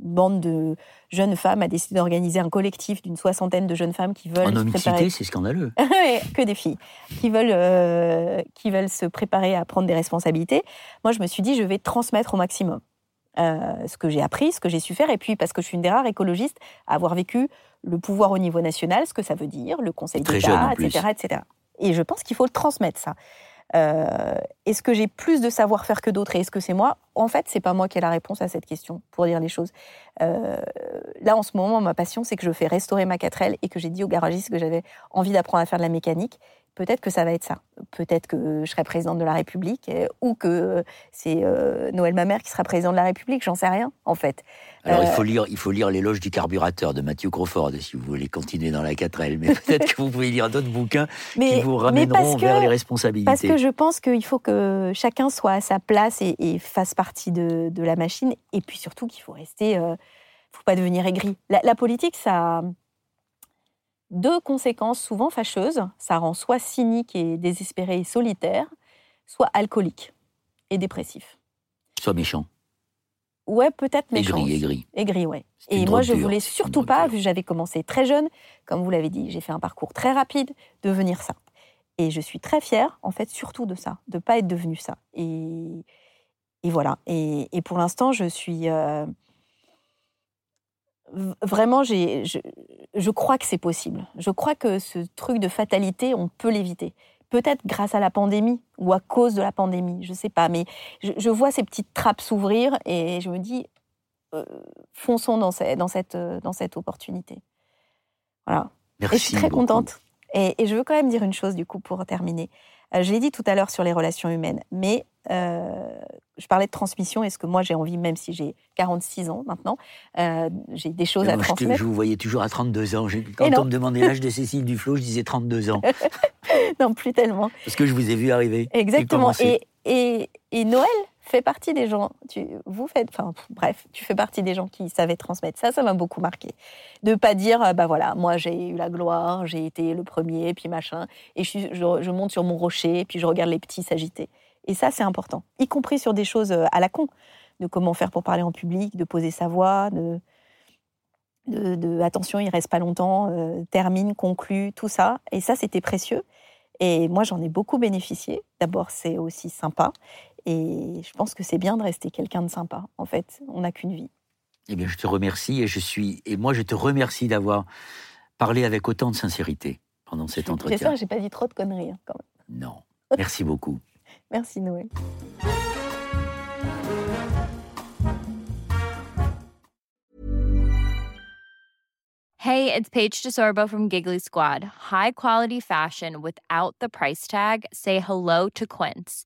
bande de jeunes femmes a décidé d'organiser un collectif d'une soixantaine de jeunes femmes qui veulent en se préparer. c'est scandaleux. que des filles qui veulent, euh, qui veulent se préparer à prendre des responsabilités. Moi, je me suis dit, je vais transmettre au maximum. Euh, ce que j'ai appris, ce que j'ai su faire, et puis parce que je suis une des rares écologistes à avoir vécu le pouvoir au niveau national, ce que ça veut dire, le Conseil d'État, etc., etc. Et je pense qu'il faut le transmettre, ça. Euh, est-ce que j'ai plus de savoir-faire que d'autres et est-ce que c'est moi? En fait, c'est pas moi qui ai la réponse à cette question, pour dire les choses. Euh, là, en ce moment, ma passion, c'est que je fais restaurer ma 4L et que j'ai dit au garagiste que j'avais envie d'apprendre à faire de la mécanique peut-être que ça va être ça. Peut-être que je serai présidente de la République euh, ou que c'est euh, Noël Mamère qui sera président de la République, j'en sais rien en fait. Alors il euh, faut lire, il faut lire l'éloge du carburateur de Mathieu Crawford si vous voulez continuer dans la 4L, mais peut-être que vous pouvez lire d'autres bouquins qui vous ramèneront vers les responsabilités. Parce que je pense qu'il faut que chacun soit à sa place et, fasse partie de, la machine, et puis surtout qu'il faut rester, ne faut pas devenir aigri. La, la politique, ça deux conséquences souvent fâcheuses. Ça rend soit cynique et désespéré et solitaire, soit alcoolique et dépressif. Soit méchant. Ouais, peut-être méchant. Aigri, aigri. Aigri, ouais. Et moi, je voulais surtout pas, vu que j'avais commencé très jeune, comme vous l'avez dit, j'ai fait un parcours très rapide, devenir ça. Et je suis très fière, en fait, surtout de ça, de ne pas être devenue ça. Et, et voilà. Et, pour l'instant, je suis. Euh, vraiment, je, je, crois que c'est possible. Je crois que ce truc de fatalité, on peut l'éviter. Peut-être grâce à la pandémie ou à cause de la pandémie, je ne sais pas. Mais je, vois ces petites trappes s'ouvrir et je me dis, euh, fonçons dans, cette, dans, cette, dans cette opportunité. Voilà. Merci et je suis très contente. Et, je veux quand même dire une chose, du coup, pour terminer. Euh, je l'ai dit tout à l'heure sur les relations humaines, mais euh, je parlais de transmission. Est-ce que moi, j'ai envie, même si j'ai 46 ans maintenant, euh, j'ai des choses à transmettre Je vous voyais toujours à 32 ans. Quand on me demandait l'âge de Cécile Duflo, je disais 32 ans. non, plus tellement. Parce que je vous ai vu arriver. Exactement. Et, et, et, Noël fait partie des gens. Tu, vous faites, enfin, bref, tu fais partie des gens qui savaient transmettre. Ça, ça m'a beaucoup marqué. De pas dire, bah voilà, moi j'ai eu la gloire, j'ai été le premier, puis machin, et je, je, je monte sur mon rocher, puis je regarde les petits s'agiter. Et ça, c'est important, y compris sur des choses euh, à la con, de comment faire pour parler en public, de poser sa voix, de, de, attention, il reste pas longtemps, euh, termine, conclut, tout ça. Et ça, c'était précieux. Et moi, j'en ai beaucoup bénéficié. D'abord, c'est aussi sympa. Et je pense que c'est bien de rester quelqu'un de sympa. En fait, on n'a qu'une vie. Eh bien, je te remercie et je suis et moi, je te remercie d'avoir parlé avec autant de sincérité pendant cet entretien. J'espère que j'ai pas dit trop de conneries hein, quand même. Non. Merci beaucoup. Merci Noé. Hey, it's Paige DeSorbo from Giggly Squad. High quality fashion without the price tag. Say hello to Quince.